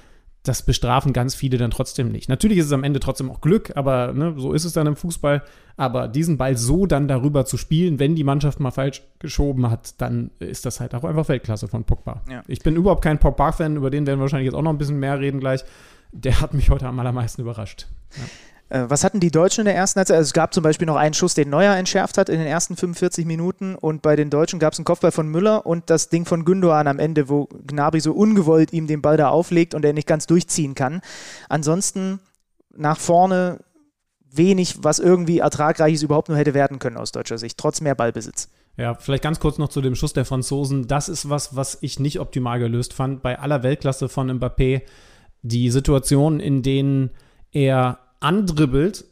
das bestrafen ganz viele dann trotzdem nicht. Natürlich ist es am Ende trotzdem auch Glück, aber ne, so ist es dann im Fußball. Aber diesen Ball so dann darüber zu spielen, wenn die Mannschaft mal falsch geschoben hat, dann ist das halt auch einfach Weltklasse von Pogba. Ja. Ich bin überhaupt kein Pogba-Fan, über den werden wir wahrscheinlich jetzt auch noch ein bisschen mehr reden gleich. Der hat mich heute am allermeisten überrascht. Ja. Äh, was hatten die Deutschen in der ersten Halbzeit? Also es gab zum Beispiel noch einen Schuss, den Neuer entschärft hat in den ersten 45 Minuten und bei den Deutschen gab es einen Kopfball von Müller und das Ding von Gündogan am Ende, wo Gnabry so ungewollt ihm den Ball da auflegt und er nicht ganz durchziehen kann. Ansonsten nach vorne wenig, was irgendwie ertragreiches überhaupt nur hätte werden können aus deutscher Sicht, trotz mehr Ballbesitz. Ja, vielleicht ganz kurz noch zu dem Schuss der Franzosen. Das ist was, was ich nicht optimal gelöst fand. Bei aller Weltklasse von Mbappé, die Situation, in denen er andribbelt,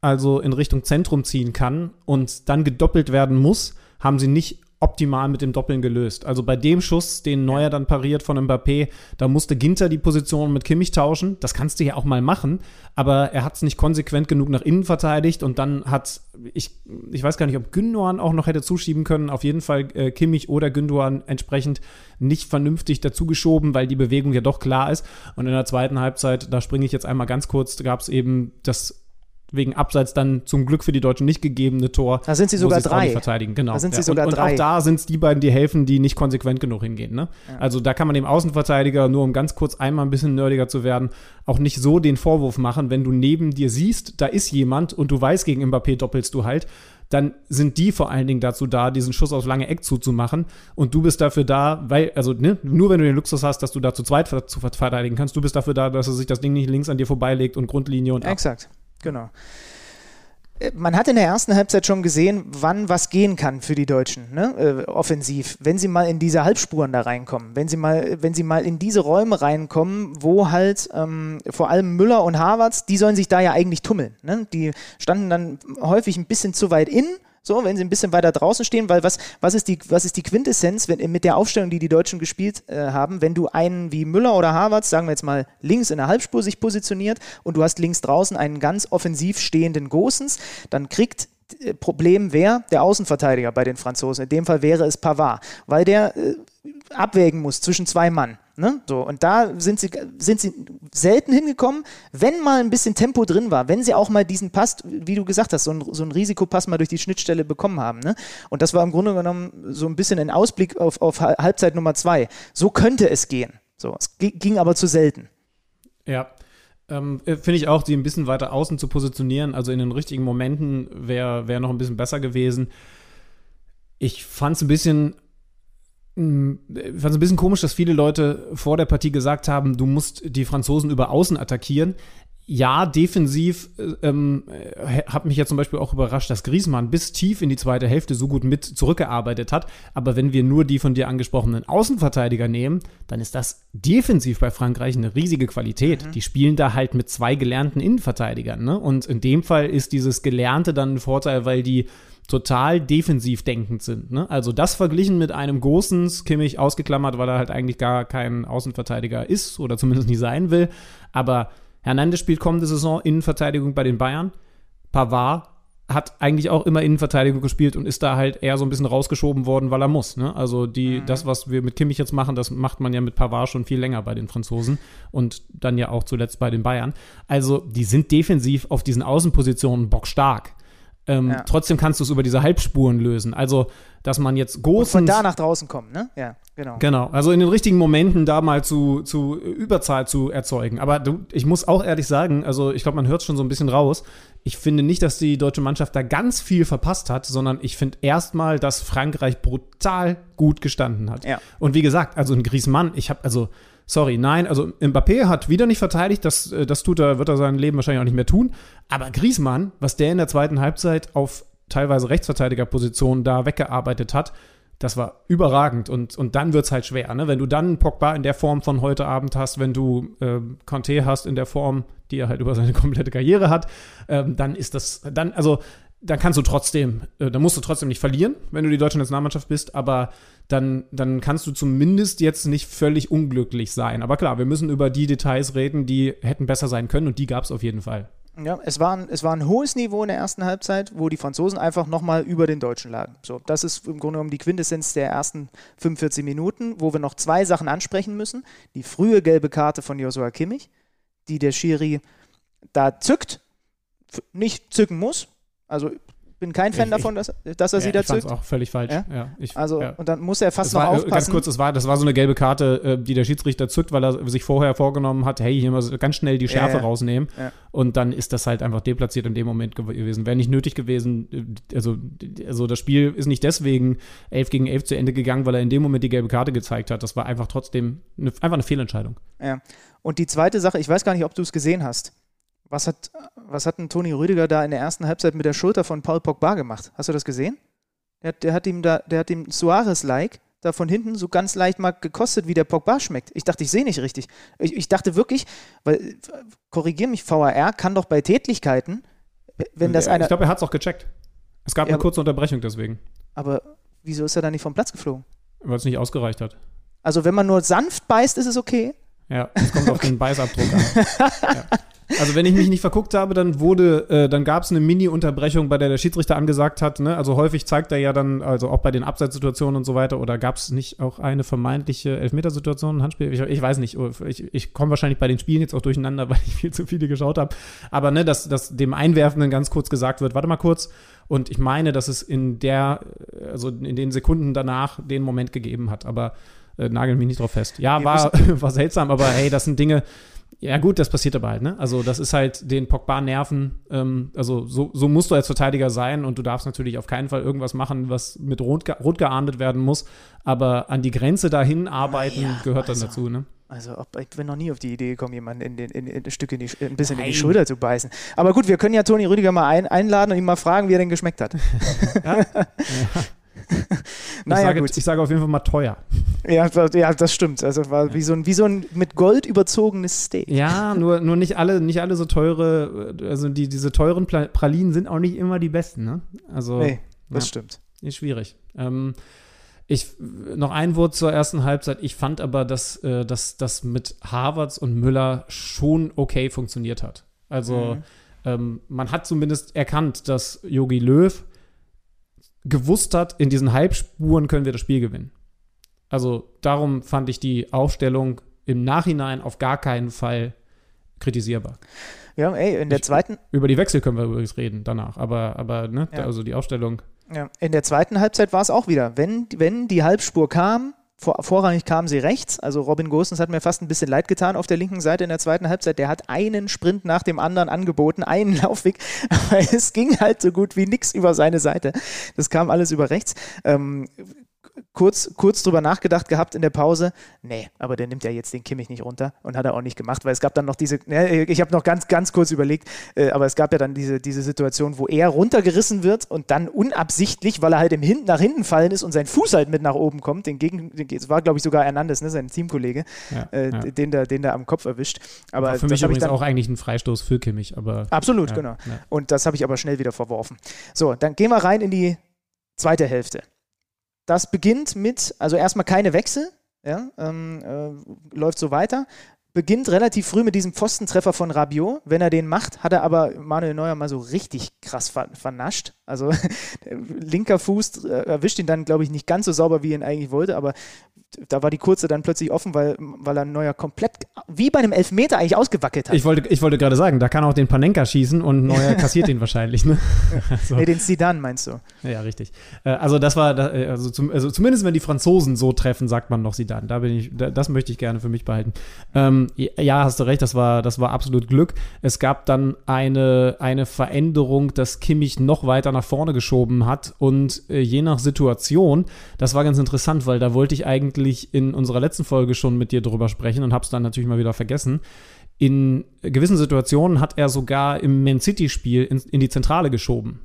also in Richtung Zentrum ziehen kann und dann gedoppelt werden muss, haben sie nicht optimal mit dem Doppeln gelöst. Also bei dem Schuss, den Neuer dann pariert von Mbappé, da musste Ginter die Position mit Kimmich tauschen. Das kannst du ja auch mal machen, aber er hat es nicht konsequent genug nach innen verteidigt und dann hat, ich, ich weiß gar nicht, ob Gündogan auch noch hätte zuschieben können, auf jeden Fall äh, Kimmich oder Gündogan entsprechend nicht vernünftig dazugeschoben, weil die Bewegung ja doch klar ist. Und in der zweiten Halbzeit, da springe ich jetzt einmal ganz kurz, gab es eben das wegen Abseits dann zum Glück für die Deutschen nicht gegebene Tor. Da sind sie sogar drei. verteidigen, genau. Da sind sie ja. sogar und, drei. Und auch da sind es die beiden, die helfen, die nicht konsequent genug hingehen. Ne? Ja. Also da kann man dem Außenverteidiger, nur um ganz kurz einmal ein bisschen nerdiger zu werden, auch nicht so den Vorwurf machen, wenn du neben dir siehst, da ist jemand und du weißt, gegen Mbappé doppelst du halt, dann sind die vor allen Dingen dazu da, diesen Schuss aufs lange Eck zuzumachen. Und du bist dafür da, weil, also ne, nur wenn du den Luxus hast, dass du da zu zweit zu verteidigen kannst, du bist dafür da, dass er sich das Ding nicht links an dir vorbeilegt und Grundlinie und ab. Exakt, genau man hat in der ersten Halbzeit schon gesehen, wann was gehen kann für die Deutschen, ne? äh, offensiv. Wenn sie mal in diese Halbspuren da reinkommen, wenn sie mal, wenn sie mal in diese Räume reinkommen, wo halt ähm, vor allem Müller und Havertz, die sollen sich da ja eigentlich tummeln. Ne? Die standen dann häufig ein bisschen zu weit innen so, wenn sie ein bisschen weiter draußen stehen, weil was, was, ist, die, was ist die Quintessenz wenn, mit der Aufstellung, die die Deutschen gespielt äh, haben, wenn du einen wie Müller oder Harvard, sagen wir jetzt mal, links in der Halbspur sich positioniert und du hast links draußen einen ganz offensiv stehenden Gosens, dann kriegt äh, Problem wer? Der Außenverteidiger bei den Franzosen. In dem Fall wäre es Pavard, weil der äh, abwägen muss zwischen zwei Mann. Ne? So, und da sind sie, sind sie selten hingekommen, wenn mal ein bisschen Tempo drin war, wenn sie auch mal diesen Pass, wie du gesagt hast, so ein, so ein Risikopass mal durch die Schnittstelle bekommen haben. Ne? Und das war im Grunde genommen so ein bisschen ein Ausblick auf, auf Halbzeit Nummer zwei. So könnte es gehen. So, es ging aber zu selten. Ja, ähm, äh, Finde ich auch, die ein bisschen weiter außen zu positionieren, also in den richtigen Momenten wäre wär noch ein bisschen besser gewesen. Ich fand es ein bisschen ich fand es ein bisschen komisch, dass viele Leute vor der Partie gesagt haben, du musst die Franzosen über Außen attackieren. ja, defensiv äh, ähm, äh, hat mich ja zum Beispiel auch überrascht, dass Griezmann bis tief in die zweite Hälfte so gut mit zurückgearbeitet hat. Aber wenn wir nur die von dir angesprochenen Außenverteidiger nehmen, dann ist das defensiv bei Frankreich eine riesige Qualität. Mhm. Die spielen da halt mit zwei gelernten Innenverteidigern. Ne? Und in dem Fall ist dieses Gelernte dann ein Vorteil, weil die total defensiv denkend sind. Ne? Also das verglichen mit einem Gosens, Kimmich ausgeklammert, weil er halt eigentlich gar kein Außenverteidiger ist oder zumindest nie sein will. Aber Hernandez spielt kommende Saison Innenverteidigung bei den Bayern. Pavard hat eigentlich auch immer Innenverteidigung gespielt und ist da halt eher so ein bisschen rausgeschoben worden, weil er muss. Ne? Also die, mhm. das, was wir mit Kimmich jetzt machen, das macht man ja mit Pavard schon viel länger bei den Franzosen und dann ja auch zuletzt bei den Bayern. Also die sind defensiv auf diesen Außenpositionen bockstark. Ähm, ja. Trotzdem kannst du es über diese Halbspuren lösen. Also, dass man jetzt Gosens... von da nach draußen kommt, ne? Ja, genau. Genau. Also in den richtigen Momenten da mal zu, zu Überzahl zu erzeugen. Aber du, ich muss auch ehrlich sagen, also ich glaube, man hört es schon so ein bisschen raus. Ich finde nicht, dass die deutsche Mannschaft da ganz viel verpasst hat, sondern ich finde erstmal, dass Frankreich brutal gut gestanden hat. Ja. Und wie gesagt, also ein Griezmann, ich habe also Sorry, nein, also Mbappé hat wieder nicht verteidigt, das, äh, das tut er, wird er sein Leben wahrscheinlich auch nicht mehr tun. Aber Griezmann, was der in der zweiten Halbzeit auf teilweise Rechtsverteidigerpositionen da weggearbeitet hat, das war überragend und, und dann wird es halt schwer, ne? Wenn du dann Pogba in der Form von heute Abend hast, wenn du äh, Conte hast in der Form, die er halt über seine komplette Karriere hat, ähm, dann ist das, dann, also dann kannst du trotzdem, äh, dann musst du trotzdem nicht verlieren, wenn du die deutsche Nationalmannschaft bist, aber dann, dann kannst du zumindest jetzt nicht völlig unglücklich sein. Aber klar, wir müssen über die Details reden, die hätten besser sein können und die gab es auf jeden Fall. Ja, es war, ein, es war ein hohes Niveau in der ersten Halbzeit, wo die Franzosen einfach nochmal über den Deutschen lagen. So, das ist im Grunde genommen die Quintessenz der ersten 45 Minuten, wo wir noch zwei Sachen ansprechen müssen. Die frühe gelbe Karte von Joshua Kimmich, die der Schiri da zückt, nicht zücken muss, also bin kein Fan ich, davon, dass, dass er ja, sie dazu. Das ist auch völlig falsch. Ja? Ja, ich, also, und dann muss er fast das noch war, aufpassen. Ganz kurz, das war, das war so eine gelbe Karte, äh, die der Schiedsrichter zückt, weil er sich vorher vorgenommen hat, hey, hier mal ganz schnell die Schärfe rausnehmen. Und dann ist das halt einfach deplatziert in dem Moment gewesen. Wäre nicht nötig gewesen. Äh, also, also das Spiel ist nicht deswegen 11 gegen 11 zu Ende gegangen, weil er in dem Moment die gelbe Karte gezeigt hat. Das war einfach trotzdem eine, einfach eine Fehlentscheidung. Ja. Und die zweite Sache, ich weiß gar nicht, ob du es gesehen hast. Was hat, was hat ein Toni Rüdiger da in der ersten Halbzeit mit der Schulter von Paul Pogba gemacht? Hast du das gesehen? Der, der hat ihm da, der hat ihm Suarez-like da von hinten so ganz leicht mal gekostet, wie der Pogba schmeckt. Ich dachte, ich sehe nicht richtig. Ich, ich, dachte wirklich, weil, korrigier mich, VAR kann doch bei Tätlichkeiten, wenn das einer. Ich glaube, er hat es auch gecheckt. Es gab ja, eine kurze Unterbrechung deswegen. Aber wieso ist er da nicht vom Platz geflogen? Weil es nicht ausgereicht hat. Also, wenn man nur sanft beißt, ist es okay. Ja, es kommt auf den Beißabdruck an. ja. Also wenn ich mich nicht verguckt habe, dann wurde, äh, dann gab es eine Mini-Unterbrechung, bei der der Schiedsrichter angesagt hat, ne? also häufig zeigt er ja dann, also auch bei den Abseitssituationen und so weiter, oder gab es nicht auch eine vermeintliche Elfmetersituation, Handspiel? Ich, ich weiß nicht, ich, ich komme wahrscheinlich bei den Spielen jetzt auch durcheinander, weil ich viel zu viele geschaut habe. Aber ne, dass, dass dem Einwerfenden ganz kurz gesagt wird, warte mal kurz, und ich meine, dass es in der, also in den Sekunden danach den Moment gegeben hat, aber äh, nagel mich nicht drauf fest. Ja, war, war seltsam, aber hey, das sind Dinge, ja, gut, das passiert aber halt, ne? Also, das ist halt den Pogba nerven. Ähm, also, so, so musst du als Verteidiger sein und du darfst natürlich auf keinen Fall irgendwas machen, was mit Rot, rot geahndet werden muss. Aber an die Grenze dahin arbeiten ja, gehört also, dann dazu, ne? Also, ob, ich bin noch nie auf die Idee gekommen, jemanden in, den, in, in ein Stück in die, ein bisschen Nein. in die Schulter zu beißen. Aber gut, wir können ja Toni Rüdiger mal ein, einladen und ihn mal fragen, wie er denn geschmeckt hat. ja. ja. naja, ich sage, gut. Ich sage auf jeden Fall mal teuer. Ja, ja das stimmt. Also war wie so ein, wie so ein mit Gold überzogenes Steak. Ja, nur, nur nicht alle, nicht alle so teure, also die, diese teuren Pralinen sind auch nicht immer die besten, ne? Also. Nee, das ja, stimmt. Ist schwierig. Ähm, ich, noch ein Wort zur ersten Halbzeit. Ich fand aber, dass äh, das mit Harvards und Müller schon okay funktioniert hat. Also, mhm. ähm, man hat zumindest erkannt, dass Yogi Löw gewusst hat, in diesen Halbspuren können wir das Spiel gewinnen. Also darum fand ich die Aufstellung im Nachhinein auf gar keinen Fall kritisierbar. Ja, ey, in der ich, zweiten. Über die Wechsel können wir übrigens reden danach, aber, aber ne, ja. also die Aufstellung. Ja, in der zweiten Halbzeit war es auch wieder. Wenn, wenn die Halbspur kam, vor, vorrangig kamen sie rechts. Also Robin Gosens hat mir fast ein bisschen leid getan auf der linken Seite in der zweiten Halbzeit. Der hat einen Sprint nach dem anderen angeboten, einen Laufweg, aber es ging halt so gut wie nichts über seine Seite. Das kam alles über rechts. Ähm, kurz, kurz drüber nachgedacht gehabt in der Pause. Nee, aber der nimmt ja jetzt den Kimmich nicht runter und hat er auch nicht gemacht, weil es gab dann noch diese, ne, ich habe noch ganz, ganz kurz überlegt, äh, aber es gab ja dann diese, diese Situation, wo er runtergerissen wird und dann unabsichtlich, weil er halt im Hinten nach hinten fallen ist und sein Fuß halt mit nach oben kommt, den Gegen, es war glaube ich sogar Hernandez, ne, sein Teamkollege, ja, äh, ja. den da, den da am Kopf erwischt. Aber war für mich übrigens dann, auch eigentlich ein Freistoß für Kimmich, aber absolut, ja, genau. Und das habe ich aber schnell wieder verworfen. So, dann gehen wir rein in die zweite Hälfte. Das beginnt mit, also erstmal keine Wechsel, ja, ähm, äh, läuft so weiter. Beginnt relativ früh mit diesem Pfostentreffer von Rabiot. Wenn er den macht, hat er aber Manuel Neuer mal so richtig krass ver vernascht. Also linker Fuß äh, erwischt ihn dann, glaube ich, nicht ganz so sauber, wie er ihn eigentlich wollte, aber da war die kurze dann plötzlich offen, weil, weil er Neuer komplett wie bei einem Elfmeter eigentlich ausgewackelt hat. Ich wollte, ich wollte gerade sagen, da kann auch den Panenka schießen und Neuer kassiert ihn wahrscheinlich. Ne? so. Nee, den Zidane meinst du? Ja, richtig. Äh, also das war, äh, also, zum, also, zumindest wenn die Franzosen so treffen, sagt man noch Zidane. Da bin ich, das möchte ich gerne für mich behalten. Ähm, ja, hast du recht, das war, das war absolut Glück. Es gab dann eine, eine Veränderung, dass Kimmich noch weiter nach vorne geschoben hat und äh, je nach Situation, das war ganz interessant, weil da wollte ich eigentlich eigentlich in unserer letzten Folge schon mit dir drüber sprechen und habe es dann natürlich mal wieder vergessen. In gewissen Situationen hat er sogar im Man City-Spiel in, in, die Zentrale geschoben.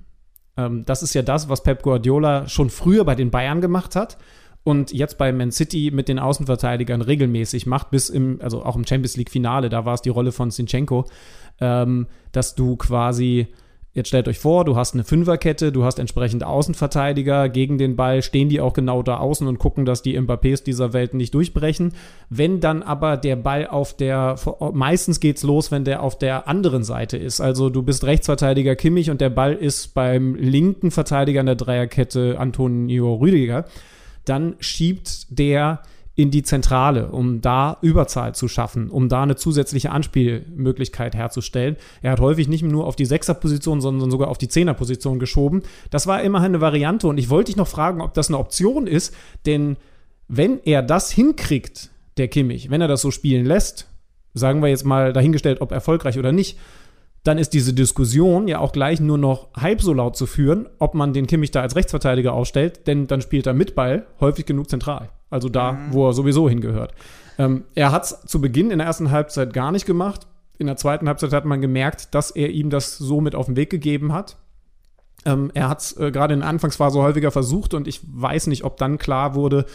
Ähm, das ist ja das, was Pep Guardiola schon früher bei den Bayern gemacht hat und jetzt bei Man City mit den Außenverteidigern regelmäßig macht, bis im, also auch im Champions League-Finale, da war es die Rolle von Sinchenko, ähm, dass du quasi Jetzt stellt euch vor, du hast eine Fünferkette, du hast entsprechend Außenverteidiger gegen den Ball, stehen die auch genau da außen und gucken, dass die Mbappés dieser Welt nicht durchbrechen. Wenn dann aber der Ball auf der, meistens geht's los, wenn der auf der anderen Seite ist. Also du bist Rechtsverteidiger Kimmich und der Ball ist beim linken Verteidiger in der Dreierkette Antonio Rüdiger, dann schiebt der in die Zentrale, um da Überzahl zu schaffen, um da eine zusätzliche Anspielmöglichkeit herzustellen. Er hat häufig nicht nur auf die Sechserposition, sondern sogar auf die Zehnerposition geschoben. Das war immerhin eine Variante und ich wollte dich noch fragen, ob das eine Option ist, denn wenn er das hinkriegt, der Kimmich, wenn er das so spielen lässt, sagen wir jetzt mal dahingestellt, ob erfolgreich oder nicht, dann ist diese Diskussion ja auch gleich nur noch halb so laut zu führen, ob man den Kimmich da als Rechtsverteidiger aufstellt, denn dann spielt er mit Ball häufig genug zentral. Also da, mhm. wo er sowieso hingehört. Ähm, er hat es zu Beginn in der ersten Halbzeit gar nicht gemacht. In der zweiten Halbzeit hat man gemerkt, dass er ihm das so mit auf den Weg gegeben hat. Ähm, er hat es äh, gerade in der Anfangsphase häufiger versucht und ich weiß nicht, ob dann klar wurde,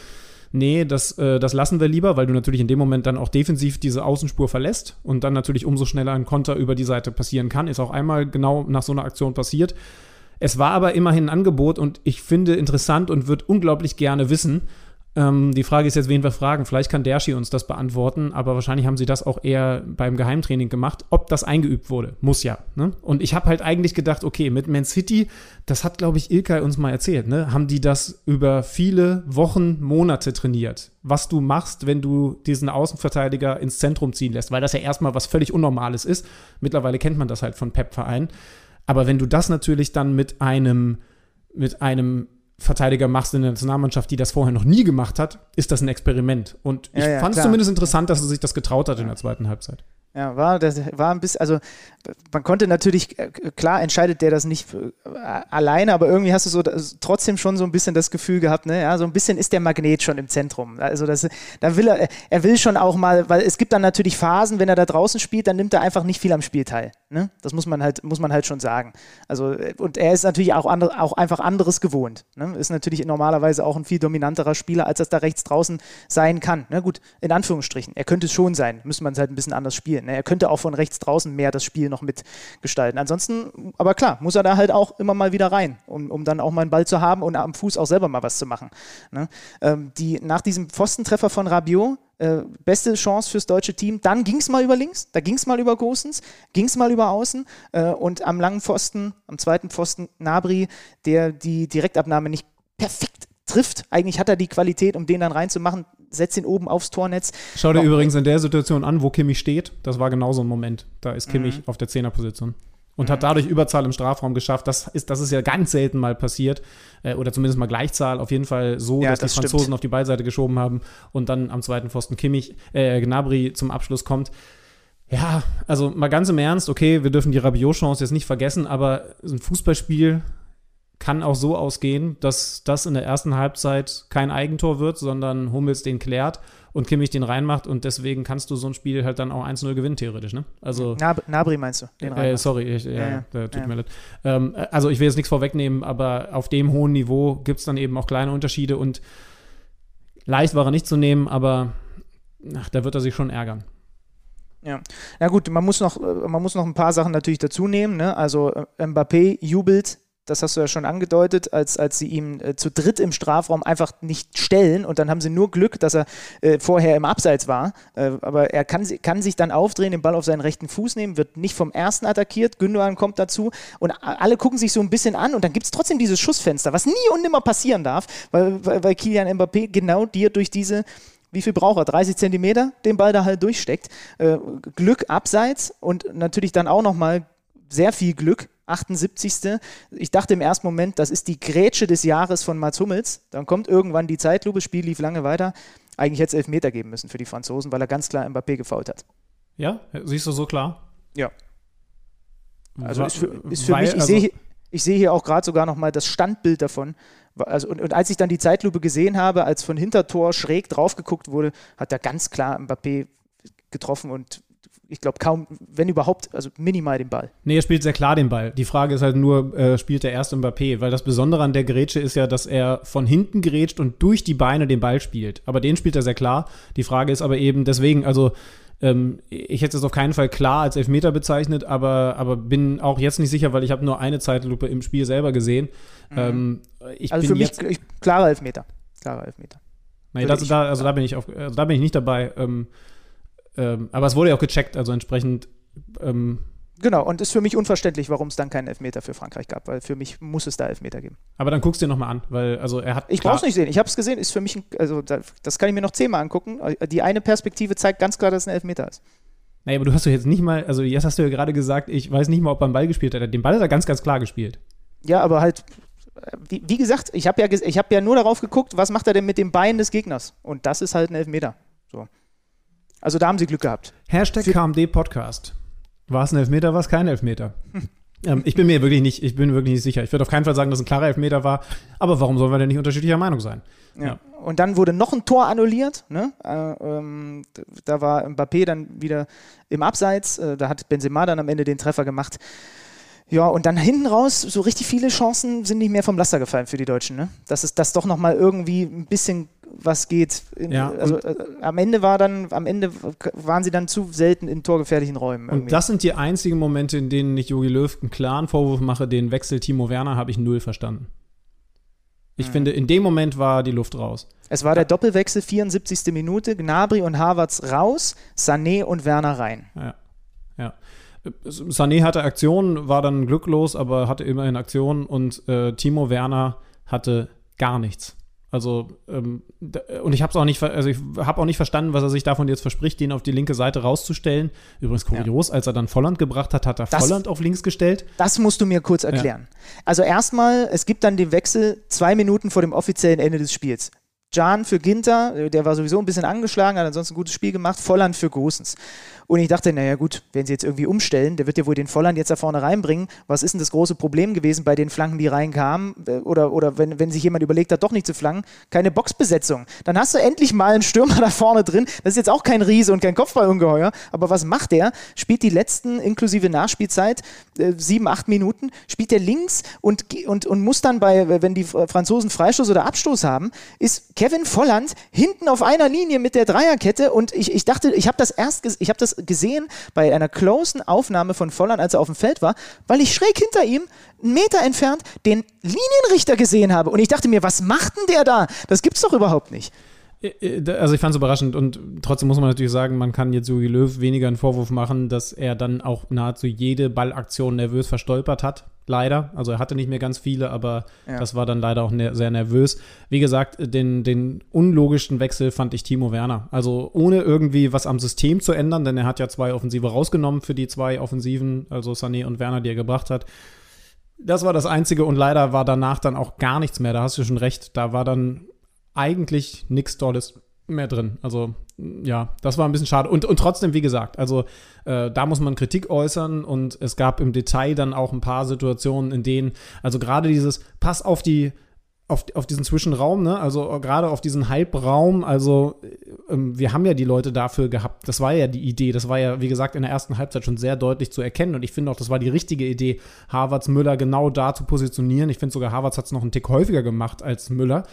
nee, das, äh, das lassen wir lieber, weil du natürlich in dem Moment dann auch defensiv diese Außenspur verlässt und dann natürlich umso schneller ein Konter über die Seite passieren kann. Ist auch einmal genau nach so einer Aktion passiert. Es war aber immerhin ein Angebot und ich finde interessant und würde unglaublich gerne wissen, ähm, die Frage ist jetzt, wen wir fragen. Vielleicht kann Derschi uns das beantworten, aber wahrscheinlich haben sie das auch eher beim Geheimtraining gemacht. Ob das eingeübt wurde, muss ja. Ne? Und ich habe halt eigentlich gedacht, okay, mit Man City, das hat, glaube ich, Ilkay uns mal erzählt, ne? haben die das über viele Wochen, Monate trainiert. Was du machst, wenn du diesen Außenverteidiger ins Zentrum ziehen lässt, weil das ja erstmal was völlig Unnormales ist. Mittlerweile kennt man das halt von Pep-Vereinen. Aber wenn du das natürlich dann mit einem, mit einem Verteidiger machst in der Nationalmannschaft, die das vorher noch nie gemacht hat, ist das ein Experiment. Und ich ja, ja, fand es zumindest interessant, dass er sich das getraut hat in der zweiten Halbzeit. Ja, war, das war ein bisschen, also man konnte natürlich, äh, klar entscheidet der das nicht äh, alleine, aber irgendwie hast du so trotzdem schon so ein bisschen das Gefühl gehabt, ne, ja, so ein bisschen ist der Magnet schon im Zentrum. Also das, da will er, er will schon auch mal, weil es gibt dann natürlich Phasen, wenn er da draußen spielt, dann nimmt er einfach nicht viel am Spiel teil. Ne? Das muss man halt, muss man halt schon sagen. Also, und er ist natürlich auch, andere, auch einfach anderes gewohnt. Ne? Ist natürlich normalerweise auch ein viel dominanterer Spieler, als das da rechts draußen sein kann. Ne? Gut, in Anführungsstrichen. Er könnte es schon sein, müsste man es halt ein bisschen anders spielen. Ne? Er könnte auch von rechts draußen mehr das Spiel noch mitgestalten. Ansonsten, aber klar, muss er da halt auch immer mal wieder rein, um, um dann auch mal einen Ball zu haben und am Fuß auch selber mal was zu machen. Ne? Ähm, die, nach diesem Pfostentreffer von Rabiot, äh, beste Chance fürs deutsche Team. Dann ging es mal über links, da ging es mal über Gosens, ging es mal über außen äh, und am langen Pfosten, am zweiten Pfosten Nabri, der die Direktabnahme nicht perfekt trifft. Eigentlich hat er die Qualität, um den dann reinzumachen setzt ihn oben aufs Tornetz. Schau dir übrigens in der Situation an, wo Kimmich steht. Das war genau so ein Moment. Da ist Kimmich mhm. auf der Zehnerposition. Und mhm. hat dadurch Überzahl im Strafraum geschafft. Das ist, das ist ja ganz selten mal passiert. Äh, oder zumindest mal Gleichzahl. Auf jeden Fall so, ja, dass das die Franzosen stimmt. auf die Ballseite geschoben haben und dann am zweiten Pfosten Kimmich, äh, Gnabry zum Abschluss kommt. Ja, also mal ganz im Ernst, okay, wir dürfen die Rabiot-Chance jetzt nicht vergessen, aber ein Fußballspiel kann auch so ausgehen, dass das in der ersten Halbzeit kein Eigentor wird, sondern Hummels den klärt und Kimmich den reinmacht und deswegen kannst du so ein Spiel halt dann auch 1-0 gewinnen, theoretisch, ne? Also. Nab Nabri meinst du? Den äh, sorry, ich, ja, ja, ja, tut mir leid. Ähm, also ich will jetzt nichts vorwegnehmen, aber auf dem hohen Niveau gibt es dann eben auch kleine Unterschiede und leicht war er nicht zu nehmen, aber ach, da wird er sich schon ärgern. Ja, na gut, man muss noch, man muss noch ein paar Sachen natürlich dazu nehmen. Ne? Also äh, Mbappé jubelt das hast du ja schon angedeutet, als, als sie ihm äh, zu dritt im Strafraum einfach nicht stellen und dann haben sie nur Glück, dass er äh, vorher im Abseits war. Äh, aber er kann, kann sich dann aufdrehen, den Ball auf seinen rechten Fuß nehmen, wird nicht vom ersten attackiert, Gündogan kommt dazu und alle gucken sich so ein bisschen an und dann gibt es trotzdem dieses Schussfenster, was nie und nimmer passieren darf, weil, weil, weil Kilian Mbappé genau dir durch diese wie viel braucht er? 30 Zentimeter, den Ball da halt durchsteckt. Äh, Glück abseits und natürlich dann auch nochmal sehr viel Glück 78. Ich dachte im ersten Moment, das ist die Grätsche des Jahres von Mats Hummels. Dann kommt irgendwann die Zeitlupe, Spiel lief lange weiter. Eigentlich hätte es Elfmeter geben müssen für die Franzosen, weil er ganz klar Mbappé gefault hat. Ja, siehst du so klar? Ja. Also ist für, ist für weil, mich, ich also sehe ich sehe hier auch gerade sogar nochmal das Standbild davon. Also, und, und, als ich dann die Zeitlupe gesehen habe, als von Hintertor schräg drauf geguckt wurde, hat er ganz klar Mbappé getroffen und ich glaube, kaum, wenn überhaupt, also minimal den Ball. Nee, er spielt sehr klar den Ball. Die Frage ist halt nur, äh, spielt er erst Mbappé? Weil das Besondere an der Grätsche ist ja, dass er von hinten grätscht und durch die Beine den Ball spielt. Aber den spielt er sehr klar. Die Frage ist aber eben, deswegen, also ähm, ich hätte es auf keinen Fall klar als Elfmeter bezeichnet, aber, aber bin auch jetzt nicht sicher, weil ich habe nur eine Zeitlupe im Spiel selber gesehen. Mhm. Ähm, also für mich ich, klarer Elfmeter. Klarer Elfmeter. Nee, das, da, also da bin ich auf, also da bin ich nicht dabei. Ähm, ähm, aber es wurde ja auch gecheckt, also entsprechend. Ähm, genau, und ist für mich unverständlich, warum es dann keinen Elfmeter für Frankreich gab, weil für mich muss es da Elfmeter geben. Aber dann guckst du dir nochmal an, weil also er hat. Ich brauch's nicht sehen, ich habe es gesehen, ist für mich, ein, also das kann ich mir noch zehnmal angucken. Die eine Perspektive zeigt ganz klar, dass es ein Elfmeter ist. Naja, aber du hast doch jetzt nicht mal, also jetzt hast du ja gerade gesagt, ich weiß nicht mal, ob er einen Ball gespielt hat. Den Ball hat er ganz, ganz klar gespielt. Ja, aber halt, wie, wie gesagt, ich habe ja, hab ja nur darauf geguckt, was macht er denn mit dem Bein des Gegners? Und das ist halt ein Elfmeter. So. Also da haben sie Glück gehabt. Hashtag KMD Podcast. War es ein Elfmeter, war es kein Elfmeter? ähm, ich bin mir wirklich nicht, ich bin wirklich nicht sicher. Ich würde auf keinen Fall sagen, dass es ein klarer Elfmeter war. Aber warum sollen wir denn nicht unterschiedlicher Meinung sein? Ja. ja. Und dann wurde noch ein Tor annulliert. Ne? Äh, ähm, da war Mbappé dann wieder im Abseits. Äh, da hat Benzema dann am Ende den Treffer gemacht. Ja, und dann hinten raus, so richtig viele Chancen sind nicht mehr vom Laster gefallen für die Deutschen. Ne? Dass es das doch nochmal irgendwie ein bisschen was geht. In, ja, also äh, am Ende war dann, am Ende waren sie dann zu selten in torgefährlichen Räumen. Irgendwie. Und das sind die einzigen Momente, in denen ich Jogi Löw einen klaren Vorwurf mache, den Wechsel Timo Werner habe ich null verstanden. Ich mhm. finde, in dem Moment war die Luft raus. Es war der Doppelwechsel, 74. Minute, Gnabry und Havertz raus, Sané und Werner rein. Ja, ja. Sané hatte Aktionen, war dann glücklos, aber hatte immerhin Aktionen und äh, Timo Werner hatte gar nichts. Also, ähm, und ich habe es auch nicht, also ich habe auch nicht verstanden, was er sich davon jetzt verspricht, den auf die linke Seite rauszustellen. Übrigens kurios, ja. als er dann Volland gebracht hat, hat er das, Volland auf links gestellt. Das musst du mir kurz erklären. Ja. Also erstmal, es gibt dann den Wechsel zwei Minuten vor dem offiziellen Ende des Spiels. Jan für Ginter, der war sowieso ein bisschen angeschlagen, hat ansonsten ein gutes Spiel gemacht, Volland für Gosens. Und ich dachte, naja gut, wenn sie jetzt irgendwie umstellen, der wird ja wohl den Volland jetzt da vorne reinbringen. Was ist denn das große Problem gewesen bei den Flanken, die reinkamen? Äh, oder, oder wenn, wenn sich jemand überlegt hat, doch nicht zu flanken, keine Boxbesetzung. Dann hast du endlich mal einen Stürmer da vorne drin. Das ist jetzt auch kein Riese und kein Kopfballungeheuer. Aber was macht der? Spielt die letzten, inklusive Nachspielzeit, äh, sieben, acht Minuten, spielt der links und, und, und muss dann bei, wenn die Franzosen Freistoß oder Abstoß haben, ist Kevin Volland hinten auf einer Linie mit der Dreierkette und ich, ich dachte, ich habe das erst, ich habe das gesehen bei einer closen Aufnahme von Volland, als er auf dem Feld war, weil ich schräg hinter ihm, einen Meter entfernt, den Linienrichter gesehen habe. Und ich dachte mir, was macht denn der da? Das gibt's doch überhaupt nicht. Also ich fand es überraschend und trotzdem muss man natürlich sagen, man kann jetzt Jogi Löw weniger einen Vorwurf machen, dass er dann auch nahezu jede Ballaktion nervös verstolpert hat. Leider. Also er hatte nicht mehr ganz viele, aber ja. das war dann leider auch ne sehr nervös. Wie gesagt, den, den unlogischsten Wechsel fand ich Timo Werner. Also ohne irgendwie was am System zu ändern, denn er hat ja zwei Offensive rausgenommen für die zwei Offensiven, also Sané und Werner, die er gebracht hat. Das war das Einzige und leider war danach dann auch gar nichts mehr. Da hast du schon recht. Da war dann eigentlich nichts Tolles. mehr drin. Also ja, das war ein bisschen schade. Und, und trotzdem, wie gesagt, also äh, da muss man Kritik äußern und es gab im Detail dann auch ein paar Situationen, in denen, also gerade dieses Pass auf die auf, auf diesen Zwischenraum, ne? also gerade auf diesen Halbraum, also ähm, wir haben ja die Leute dafür gehabt, das war ja die Idee, das war ja, wie gesagt, in der ersten Halbzeit schon sehr deutlich zu erkennen und ich finde auch, das war die richtige Idee, Harvards Müller genau da zu positionieren. Ich finde sogar, Harvards hat es noch einen Tick häufiger gemacht als Müller.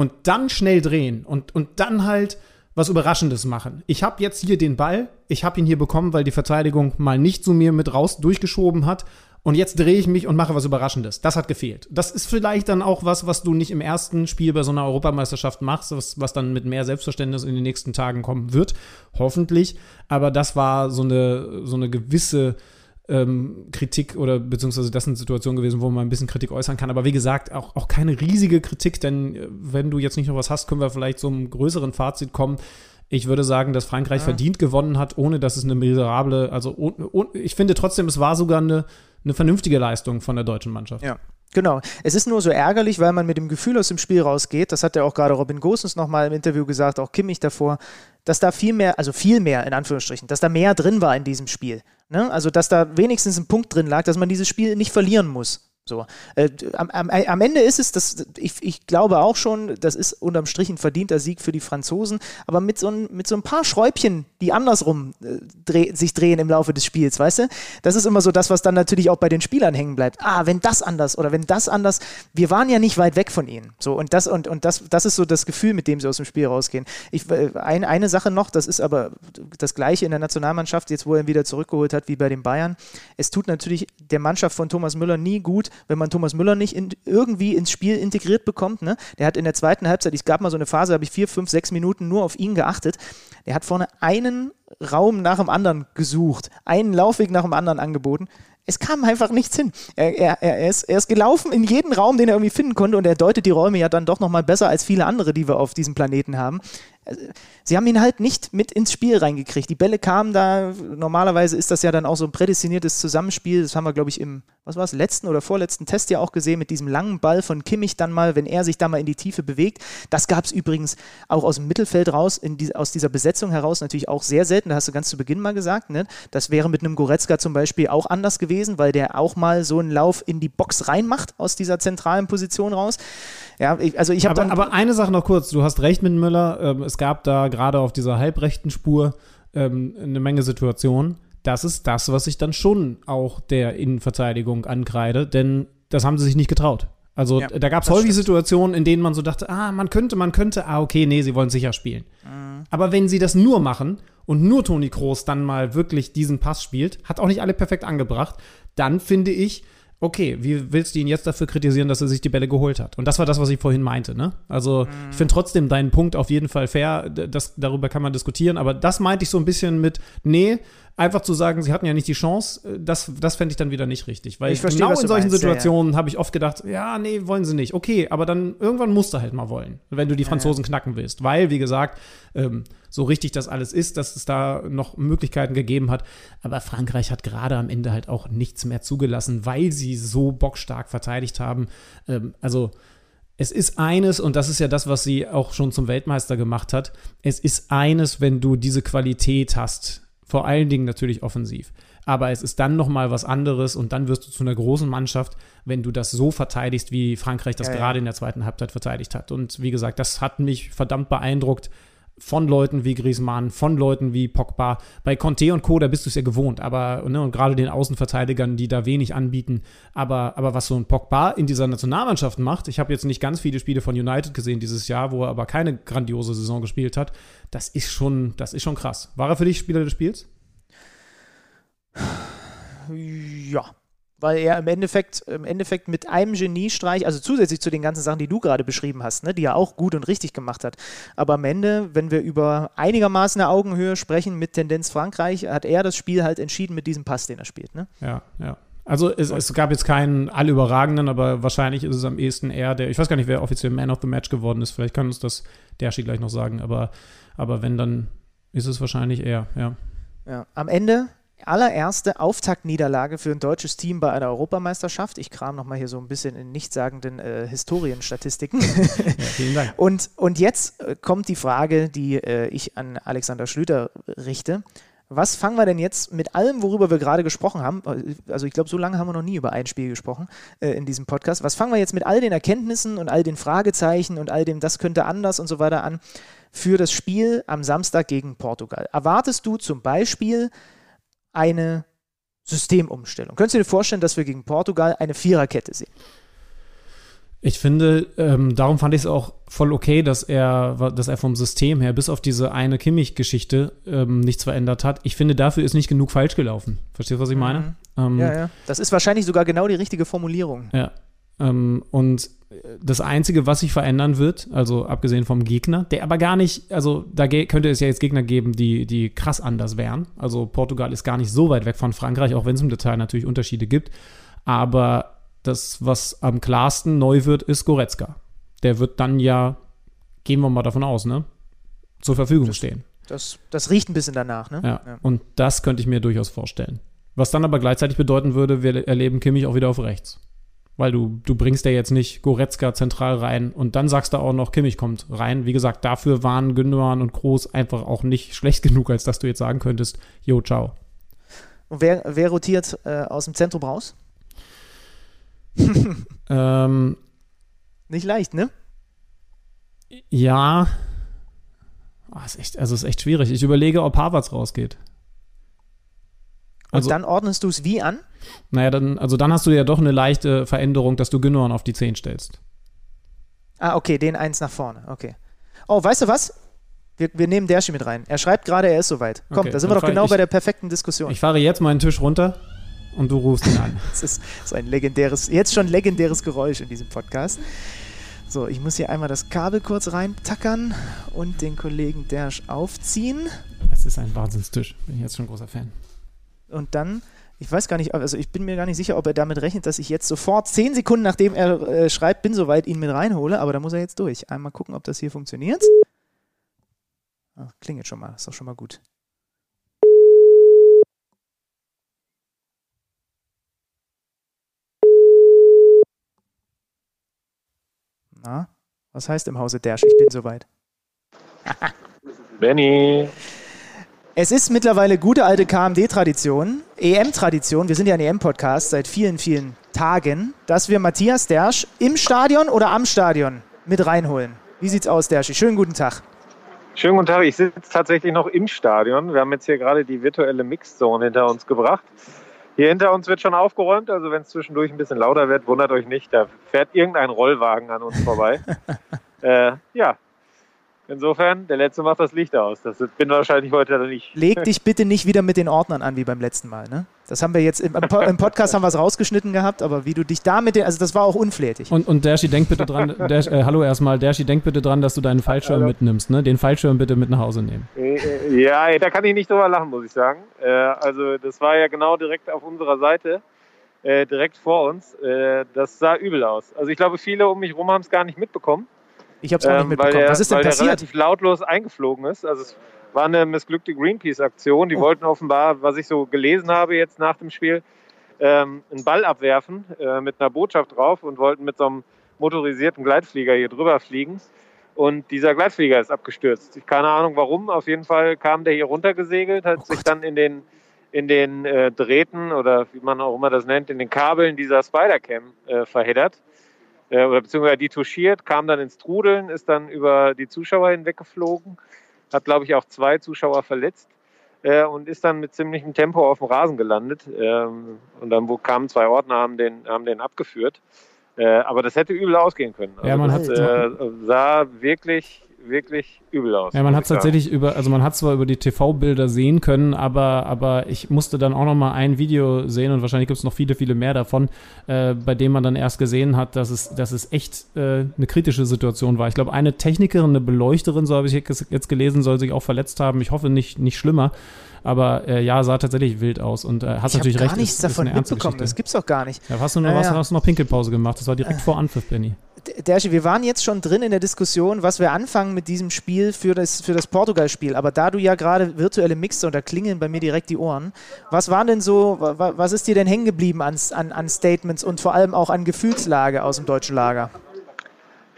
Und dann schnell drehen und, und dann halt was Überraschendes machen. Ich habe jetzt hier den Ball, ich habe ihn hier bekommen, weil die Verteidigung mal nicht zu mir mit raus durchgeschoben hat und jetzt drehe ich mich und mache was Überraschendes. Das hat gefehlt. Das ist vielleicht dann auch was, was du nicht im ersten Spiel bei so einer Europameisterschaft machst, was, was dann mit mehr Selbstverständnis in den nächsten Tagen kommen wird. Hoffentlich. Aber das war so eine, so eine gewisse ähm, Kritik oder beziehungsweise das sind Situationen gewesen, wo man ein bisschen Kritik äußern kann. Aber wie gesagt, auch, auch keine riesige Kritik, denn äh, wenn du jetzt nicht noch was hast, können wir vielleicht zu einem größeren Fazit kommen. Ich würde sagen, dass Frankreich ja. verdient gewonnen hat, ohne dass es eine miserable, also oh, oh, ich finde trotzdem, es war sogar eine eine vernünftige Leistung von der deutschen Mannschaft. Ja. Genau. Es ist nur so ärgerlich, weil man mit dem Gefühl aus dem Spiel rausgeht, das hat ja auch gerade Robin Gosens nochmal im Interview gesagt, auch Kimmich davor, dass da viel mehr, also viel mehr in Anführungsstrichen, dass da mehr drin war in diesem Spiel. Ne? Also, dass da wenigstens ein Punkt drin lag, dass man dieses Spiel nicht verlieren muss. So. Äh, am, am, am, Ende ist es, das, ich, ich, glaube auch schon, das ist unterm Strich ein verdienter Sieg für die Franzosen, aber mit so ein, mit so ein paar Schräubchen, die andersrum äh, dreh, sich drehen im Laufe des Spiels, weißt du? Das ist immer so das, was dann natürlich auch bei den Spielern hängen bleibt. Ah, wenn das anders oder wenn das anders, wir waren ja nicht weit weg von ihnen. So, und das, und, und das, das ist so das Gefühl, mit dem sie aus dem Spiel rausgehen. Ich, äh, ein, eine Sache noch, das ist aber das Gleiche in der Nationalmannschaft, jetzt wo er ihn wieder zurückgeholt hat, wie bei den Bayern. Es tut natürlich der Mannschaft von Thomas Müller nie gut, wenn man Thomas Müller nicht in, irgendwie ins Spiel integriert bekommt. Ne? Der hat in der zweiten Halbzeit, es gab mal so eine Phase, habe ich vier, fünf, sechs Minuten nur auf ihn geachtet. Der hat vorne einen Raum nach dem anderen gesucht, einen Laufweg nach dem anderen angeboten. Es kam einfach nichts hin. Er, er, er, ist, er ist gelaufen in jeden Raum, den er irgendwie finden konnte und er deutet die Räume ja dann doch nochmal besser als viele andere, die wir auf diesem Planeten haben sie haben ihn halt nicht mit ins Spiel reingekriegt. Die Bälle kamen da, normalerweise ist das ja dann auch so ein prädestiniertes Zusammenspiel. Das haben wir, glaube ich, im, was war letzten oder vorletzten Test ja auch gesehen, mit diesem langen Ball von Kimmich dann mal, wenn er sich da mal in die Tiefe bewegt. Das gab es übrigens auch aus dem Mittelfeld raus, die, aus dieser Besetzung heraus natürlich auch sehr selten. Da hast du ganz zu Beginn mal gesagt, ne? das wäre mit einem Goretzka zum Beispiel auch anders gewesen, weil der auch mal so einen Lauf in die Box reinmacht aus dieser zentralen Position raus. Ja, ich, also ich habe aber, aber eine Sache noch kurz, du hast recht mit Müller, ähm, es gab da gerade auf dieser halbrechten Spur ähm, eine Menge Situationen. Das ist das, was ich dann schon auch der Innenverteidigung ankreide, denn das haben sie sich nicht getraut. Also ja, da gab es häufig stimmt. Situationen, in denen man so dachte, ah, man könnte, man könnte, ah, okay, nee, sie wollen sicher spielen. Mhm. Aber wenn sie das nur machen und nur Toni Kroos dann mal wirklich diesen Pass spielt, hat auch nicht alle perfekt angebracht, dann finde ich, okay, wie willst du ihn jetzt dafür kritisieren, dass er sich die Bälle geholt hat? Und das war das, was ich vorhin meinte, ne? Also, mhm. ich finde trotzdem deinen Punkt auf jeden Fall fair, das, darüber kann man diskutieren, aber das meinte ich so ein bisschen mit, nee, einfach zu sagen, sie hatten ja nicht die Chance, äh, das, das fände ich dann wieder nicht richtig. Weil ich verstehe, genau in solchen meinst, Situationen ja, ja. habe ich oft gedacht, ja, nee, wollen sie nicht. Okay, aber dann irgendwann musst du halt mal wollen, wenn du die Franzosen ja, knacken willst. Weil, wie gesagt, ähm, so richtig das alles ist, dass es da noch Möglichkeiten gegeben hat. Aber Frankreich hat gerade am Ende halt auch nichts mehr zugelassen, weil sie so bockstark verteidigt haben. Ähm, also es ist eines, und das ist ja das, was sie auch schon zum Weltmeister gemacht hat, es ist eines, wenn du diese Qualität hast, vor allen Dingen natürlich offensiv. Aber es ist dann nochmal was anderes und dann wirst du zu einer großen Mannschaft, wenn du das so verteidigst, wie Frankreich das ja, gerade ja. in der zweiten Halbzeit verteidigt hat. Und wie gesagt, das hat mich verdammt beeindruckt von Leuten wie Griezmann, von Leuten wie Pogba. Bei Conte und Co., da bist du es ja gewohnt, aber ne, und gerade den Außenverteidigern, die da wenig anbieten. Aber, aber was so ein Pogba in dieser Nationalmannschaft macht, ich habe jetzt nicht ganz viele Spiele von United gesehen dieses Jahr, wo er aber keine grandiose Saison gespielt hat, das ist schon, das ist schon krass. War er für dich Spieler des Spiels? Ja, weil er im Endeffekt, im Endeffekt mit einem Geniestreich, also zusätzlich zu den ganzen Sachen, die du gerade beschrieben hast, ne, die er auch gut und richtig gemacht hat. Aber am Ende, wenn wir über einigermaßen eine Augenhöhe sprechen mit Tendenz Frankreich, hat er das Spiel halt entschieden mit diesem Pass, den er spielt. Ne? Ja, ja. Also es, es, gab jetzt keinen allüberragenden, aber wahrscheinlich ist es am ehesten eher der, ich weiß gar nicht, wer offiziell Man of the Match geworden ist, vielleicht kann uns das der gleich noch sagen, aber, aber wenn, dann ist es wahrscheinlich er, ja. Ja, am Ende allererste Auftaktniederlage für ein deutsches Team bei einer Europameisterschaft. Ich kram nochmal hier so ein bisschen in nichtssagenden äh, Historienstatistiken. Ja, vielen Dank. und, und jetzt äh, kommt die Frage, die äh, ich an Alexander Schlüter richte. Was fangen wir denn jetzt mit allem, worüber wir gerade gesprochen haben? Also ich glaube, so lange haben wir noch nie über ein Spiel gesprochen äh, in diesem Podcast. Was fangen wir jetzt mit all den Erkenntnissen und all den Fragezeichen und all dem, das könnte anders und so weiter an für das Spiel am Samstag gegen Portugal? Erwartest du zum Beispiel eine Systemumstellung? Könntest du dir vorstellen, dass wir gegen Portugal eine Viererkette sehen? Ich finde, ähm, darum fand ich es auch voll okay, dass er, dass er vom System her bis auf diese eine Kimmich-Geschichte ähm, nichts verändert hat. Ich finde, dafür ist nicht genug falsch gelaufen. Verstehst du, was ich mhm. meine? Ähm, ja, ja. Das ist wahrscheinlich sogar genau die richtige Formulierung. Ja. Ähm, und das Einzige, was sich verändern wird, also abgesehen vom Gegner, der aber gar nicht, also da könnte es ja jetzt Gegner geben, die, die krass anders wären. Also Portugal ist gar nicht so weit weg von Frankreich, auch wenn es im Detail natürlich Unterschiede gibt. Aber das, was am klarsten neu wird, ist Goretzka. Der wird dann ja, gehen wir mal davon aus, ne, zur Verfügung das, stehen. Das, das riecht ein bisschen danach, ne? Ja, ja, und das könnte ich mir durchaus vorstellen. Was dann aber gleichzeitig bedeuten würde, wir erleben Kimmich auch wieder auf rechts. Weil du, du bringst ja jetzt nicht Goretzka zentral rein und dann sagst du auch noch, Kimmich kommt rein. Wie gesagt, dafür waren Gündogan und Groß einfach auch nicht schlecht genug, als dass du jetzt sagen könntest, jo, ciao. Und wer, wer rotiert äh, aus dem Zentrum raus? ähm, Nicht leicht, ne? Ja. Oh, ist echt, also ist echt schwierig. Ich überlege, ob Harvards rausgeht. Also, Und dann ordnest du es wie an? Naja, dann, also dann hast du ja doch eine leichte Veränderung, dass du Gündogan auf die 10 stellst. Ah, okay, den eins nach vorne. Okay. Oh, weißt du was? Wir, wir nehmen Derschi mit rein. Er schreibt gerade, er ist soweit. Komm, okay, da sind wir doch genau ich, bei der perfekten Diskussion. Ich fahre jetzt meinen Tisch runter und du rufst ihn an. das ist so ein legendäres, jetzt schon legendäres Geräusch in diesem Podcast. So, ich muss hier einmal das Kabel kurz reintackern und den Kollegen Dersch aufziehen. Es ist ein Wahnsinnstisch. Bin ich jetzt schon großer Fan. Und dann, ich weiß gar nicht, also ich bin mir gar nicht sicher, ob er damit rechnet, dass ich jetzt sofort zehn Sekunden nachdem er äh, schreibt, bin soweit, ihn mit reinhole, aber da muss er jetzt durch. Einmal gucken, ob das hier funktioniert. Ach, klingelt schon mal, ist doch schon mal gut. Na, was heißt im Hause Dersch? Ich bin soweit. Benny. Es ist mittlerweile gute alte KMD-Tradition, EM-Tradition, wir sind ja ein EM-Podcast seit vielen, vielen Tagen, dass wir Matthias Dersch im Stadion oder am Stadion mit reinholen. Wie sieht's aus, Derschi? Schönen guten Tag. Schönen guten Tag, ich sitze tatsächlich noch im Stadion. Wir haben jetzt hier gerade die virtuelle Mixzone hinter uns gebracht. Hier hinter uns wird schon aufgeräumt, also wenn es zwischendurch ein bisschen lauter wird, wundert euch nicht, da fährt irgendein Rollwagen an uns vorbei. äh, ja, insofern, der Letzte macht das Licht aus. Das bin wahrscheinlich heute nicht. Leg dich bitte nicht wieder mit den Ordnern an wie beim letzten Mal, ne? Das haben wir jetzt im, im Podcast haben wir es rausgeschnitten gehabt, aber wie du dich da mit den, also das war auch unflätig. Und, und Dershi, denk bitte dran, Dersh, äh, hallo erstmal, Dershi, denk bitte dran, dass du deinen Fallschirm hallo. mitnimmst, ne? Den Fallschirm bitte mit nach Hause nehmen. Äh, äh, ja, da kann ich nicht drüber lachen, muss ich sagen. Äh, also das war ja genau direkt auf unserer Seite. Äh, direkt vor uns. Das sah übel aus. Also ich glaube, viele um mich herum haben es gar nicht mitbekommen. Ich habe es auch nicht ähm, mitbekommen. Der, Was ist denn weil passiert? Der relativ lautlos eingeflogen ist. Also es war eine missglückte Greenpeace-Aktion. Die oh. wollten offenbar, was ich so gelesen habe jetzt nach dem Spiel, ähm, einen Ball abwerfen äh, mit einer Botschaft drauf und wollten mit so einem motorisierten Gleitflieger hier drüber fliegen. Und dieser Gleitflieger ist abgestürzt. Ich keine Ahnung warum. Auf jeden Fall kam der hier runtergesegelt, hat oh sich dann in den, in den äh, Drähten oder wie man auch immer das nennt, in den Kabeln dieser Spider-Cam äh, verheddert. Äh, oder beziehungsweise die touchiert, kam dann ins Trudeln, ist dann über die Zuschauer hinweggeflogen, hat, glaube ich, auch zwei Zuschauer verletzt äh, und ist dann mit ziemlichem Tempo auf dem Rasen gelandet. Ähm, und dann kamen zwei Ordner, haben den, haben den abgeführt. Äh, aber das hätte übel ausgehen können. Also ja, man das, hat, äh, sah wirklich wirklich übel aus. Ja, man hat tatsächlich über, also man hat zwar über die TV-Bilder sehen können, aber, aber ich musste dann auch noch mal ein Video sehen und wahrscheinlich gibt es noch viele, viele mehr davon, äh, bei dem man dann erst gesehen hat, dass es, dass es echt äh, eine kritische Situation war. Ich glaube, eine Technikerin, eine Beleuchterin, so habe ich jetzt gelesen, soll sich auch verletzt haben. Ich hoffe nicht, nicht schlimmer. Aber äh, ja, sah tatsächlich wild aus und äh, hast ich natürlich gar recht. nichts ist, ist davon ernste mitbekommen. Das gibt's doch gar nicht. Ja, hast, du noch, Ja, was, ja. hast du noch Pinkelpause gemacht? Das war direkt vor Anpfiff, Benny. Dersche, wir waren jetzt schon drin in der Diskussion, was wir anfangen mit diesem Spiel für das, für das Portugal-Spiel. Aber da du ja gerade virtuelle Mixer und da klingeln bei mir direkt die Ohren, was waren denn so, wa- wa- was ist dir denn hängen geblieben an, an, an Statements und vor allem auch an Gefühlslage aus dem deutschen Lager?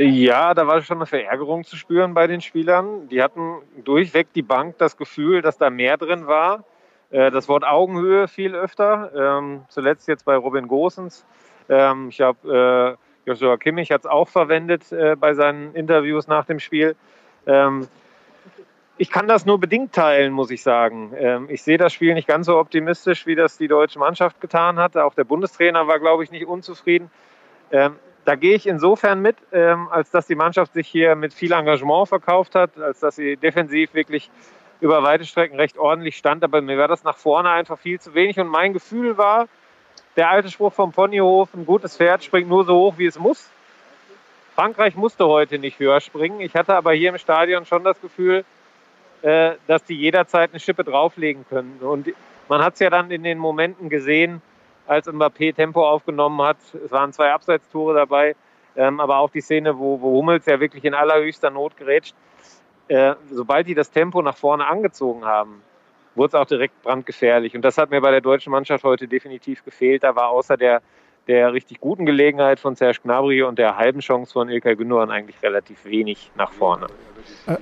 Ja, da war schon eine Verärgerung zu spüren bei den Spielern. Die hatten durchweg die Bank das Gefühl, dass da mehr drin war. Äh, Das Wort Augenhöhe viel öfter. Ähm, zuletzt jetzt bei Robin Gosens. Ähm, Ich habe äh, Joshua Kimmich hat es auch verwendet äh, bei seinen Interviews nach dem Spiel. Ähm, Ich kann das nur bedingt teilen, muss ich sagen. Ich sehe das Spiel nicht ganz so optimistisch, wie das die deutsche Mannschaft getan hat. Auch der Bundestrainer war, glaube ich, nicht unzufrieden. Da gehe ich insofern mit, ähm, als dass die Mannschaft sich hier mit viel Engagement verkauft hat, als dass sie defensiv wirklich über weite Strecken recht ordentlich stand. Aber mir war das nach vorne einfach viel zu wenig. Und mein Gefühl war, der alte Spruch vom Ponyhof, ein gutes Pferd springt nur so hoch, wie es muss. Frankreich musste heute nicht höher springen. Ich hatte aber hier im Stadion schon das Gefühl, äh, dass die jederzeit eine Schippe drauflegen können. Und man hat es ja dann in den Momenten gesehen, als Mbappé Tempo aufgenommen hat. Es waren zwei Abseitstore dabei, ähm, aber auch die Szene, wo, wo Hummels ja wirklich in allerhöchster Not gerätscht. Äh, sobald die das Tempo nach vorne angezogen haben, wurde es auch direkt brandgefährlich. Und das hat mir bei der deutschen Mannschaft heute definitiv gefehlt. Da war außer der, der richtig guten Gelegenheit von Serge Gnabry und der halben Chance von Ilkay Gündogan eigentlich relativ wenig nach vorne.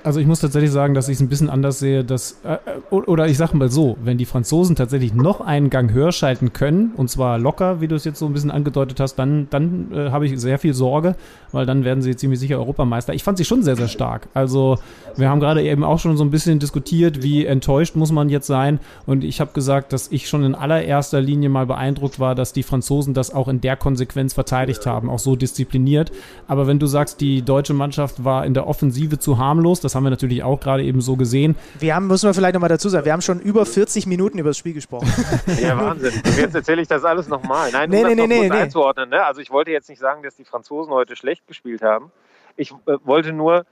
Also ich muss tatsächlich sagen, dass ich es ein bisschen anders sehe, dass, äh, oder ich sage mal so, wenn die Franzosen tatsächlich noch einen Gang höher schalten können, und zwar locker, wie du es jetzt so ein bisschen angedeutet hast, dann, dann äh, habe ich sehr viel Sorge, weil dann werden sie ziemlich sicher Europameister. Ich fand sie schon sehr, sehr stark. Also wir haben gerade eben auch schon so ein bisschen diskutiert, wie enttäuscht muss man jetzt sein. Und ich habe gesagt, dass ich schon in allererster Linie mal beeindruckt war, dass die Franzosen das auch in der Konsequenz verteidigt haben, auch so diszipliniert. Aber wenn du sagst, die deutsche Mannschaft war in der Offensive zu harmlos, das haben wir natürlich auch gerade eben so gesehen. Wir haben, müssen wir vielleicht nochmal dazu sagen, wir haben schon über 40 Minuten über das Spiel gesprochen. Ja, Wahnsinn. Und jetzt erzähle ich das alles nochmal. Nein, Nee, um nee, das noch nee, kurz nee. einzuordnen. Ne? Also ich wollte jetzt nicht sagen, dass die Franzosen heute schlecht gespielt haben. Ich äh, wollte nur,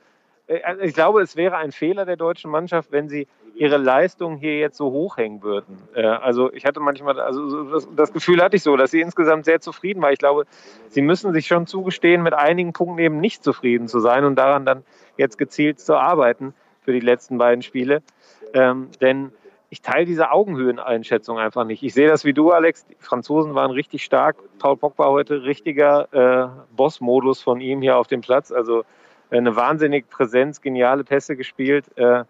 äh, also ich glaube, es wäre ein Fehler der deutschen Mannschaft, wenn sie ihre Leistung hier jetzt so hochhängen würden. Äh, also ich hatte manchmal, also so das, das Gefühl hatte ich so, dass sie insgesamt sehr zufrieden war. Ich glaube, sie müssen sich schon zugestehen, mit einigen Punkten eben nicht zufrieden zu sein und daran dann jetzt gezielt zu arbeiten für die letzten beiden Spiele. Ähm, denn ich teile diese Augenhöheneinschätzung einfach nicht. Ich sehe das wie du, Alex. Die Franzosen waren richtig stark. Paul Pogba heute richtiger äh, Boss-Modus von ihm hier auf dem Platz. Also eine wahnsinnig Präsenz, geniale Pässe gespielt. Äh,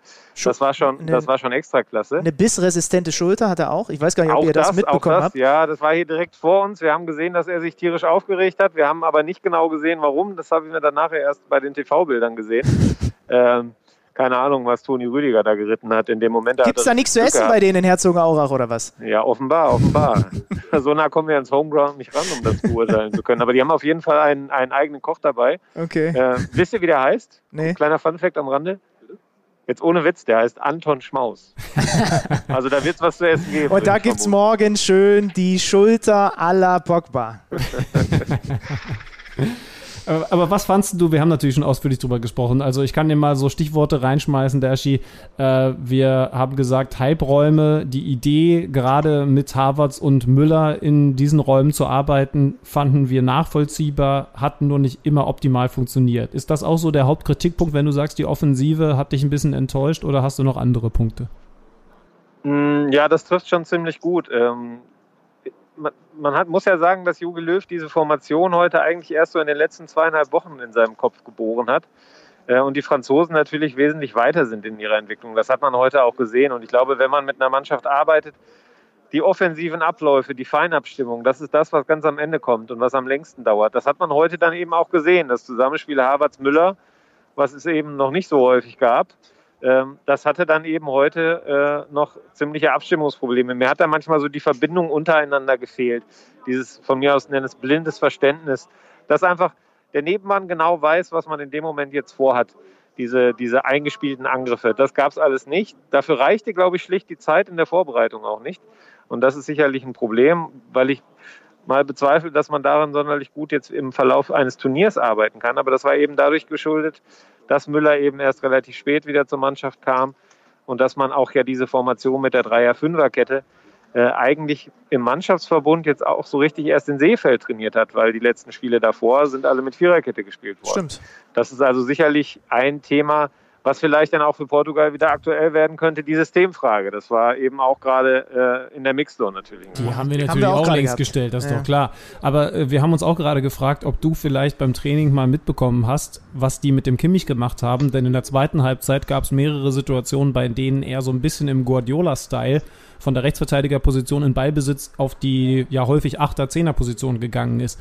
das war schon, Eine- das war schon extra klasse. Eine bissresistente Schulter hat er auch. Ich weiß gar nicht, ob Auch ihr das, auch mitbekommen das, habt. ja, das war hier direkt vor uns. Wir haben gesehen, dass er sich tierisch aufgeregt hat. Wir haben aber nicht genau gesehen, warum. Das habe ich mir dann nachher erst bei den TV-Bildern gesehen. ähm, keine Ahnung, was Toni Rüdiger da geritten hat in dem Moment. Gibt es da nichts zu essen bei denen in Herzogenaurach oder was? Ja, offenbar, offenbar. so nah kommen wir ans Homeground nicht ran, um das beurteilen zu können. Aber die haben auf jeden Fall einen, einen eigenen Koch dabei. Okay. Äh, wisst ihr, wie der heißt? Nee. Kleiner Funfact am Rande. Jetzt ohne Witz, der heißt Anton Schmaus. also da wird es was zu essen geben. Und da gibt es morgen schön die Schulter à la Pogba. Aber, was fandst du? Wir haben natürlich schon ausführlich drüber gesprochen. Also ich kann dir mal so Stichworte reinschmeißen, Dashi. Äh, wir haben gesagt, Halbräume, die Idee, gerade mit Harvards und Müller in diesen Räumen zu arbeiten, fanden wir nachvollziehbar, hat nur nicht immer optimal funktioniert. Ist das auch so der Hauptkritikpunkt, wenn du sagst, die Offensive hat dich ein bisschen enttäuscht oder hast du noch andere Punkte? Mm, Ja, das trifft schon ziemlich gut. Man man hat, muss ja sagen, dass Jogi Löw diese Formation heute eigentlich erst so in den letzten zweieinhalb Wochen in seinem Kopf geboren hat. Äh, Und die Franzosen natürlich wesentlich weiter sind in ihrer Entwicklung. Das hat man heute auch gesehen. Und ich glaube, wenn man mit einer Mannschaft arbeitet, die offensiven Abläufe, die Feinabstimmung, das ist das, was ganz am Ende kommt und was am längsten dauert. Das hat man heute dann eben auch gesehen. Das Zusammenspiel Havertz-Müller, was es eben noch nicht so häufig gab, das hatte dann eben heute äh, noch ziemliche Abstimmungsprobleme. Mir hat da manchmal so die Verbindung untereinander gefehlt. Dieses von mir aus nenne es blindes Verständnis, dass einfach der Nebenmann genau weiß, was man in dem Moment jetzt vorhat. Diese, diese eingespielten Angriffe. Das gab es alles nicht. Dafür reichte, glaube ich, schlicht die Zeit in der Vorbereitung auch nicht. Und das ist sicherlich ein Problem, weil ich mal bezweifle, dass man daran sonderlich gut jetzt im Verlauf eines Turniers arbeiten kann. Aber das war eben dadurch geschuldet, dass Müller eben erst relativ spät wieder zur Mannschaft kam und dass man auch ja diese Formation mit der Dreier-Fünfer-Kette äh, eigentlich im Mannschaftsverbund jetzt auch so richtig erst in Seefeld trainiert hat, weil die letzten Spiele davor sind alle mit Viererkette gespielt worden. Stimmt. Das ist also sicherlich ein Thema, was vielleicht dann auch für Portugal wieder aktuell werden könnte, die Systemfrage. Das war eben auch gerade äh, in der Mixzone natürlich. Die haben wir natürlich haben wir auch, auch längst gehabt. gestellt, das ist ja. doch klar. Aber äh, wir haben uns auch gerade gefragt, ob du vielleicht beim Training mal mitbekommen hast, was die mit dem Kimmich gemacht haben. Denn in der zweiten Halbzeit gab es mehrere Situationen, bei denen er so ein bisschen im Guardiola-Style von der Rechtsverteidigerposition in Ballbesitz auf die ja häufig 8er-10er-Position gegangen ist.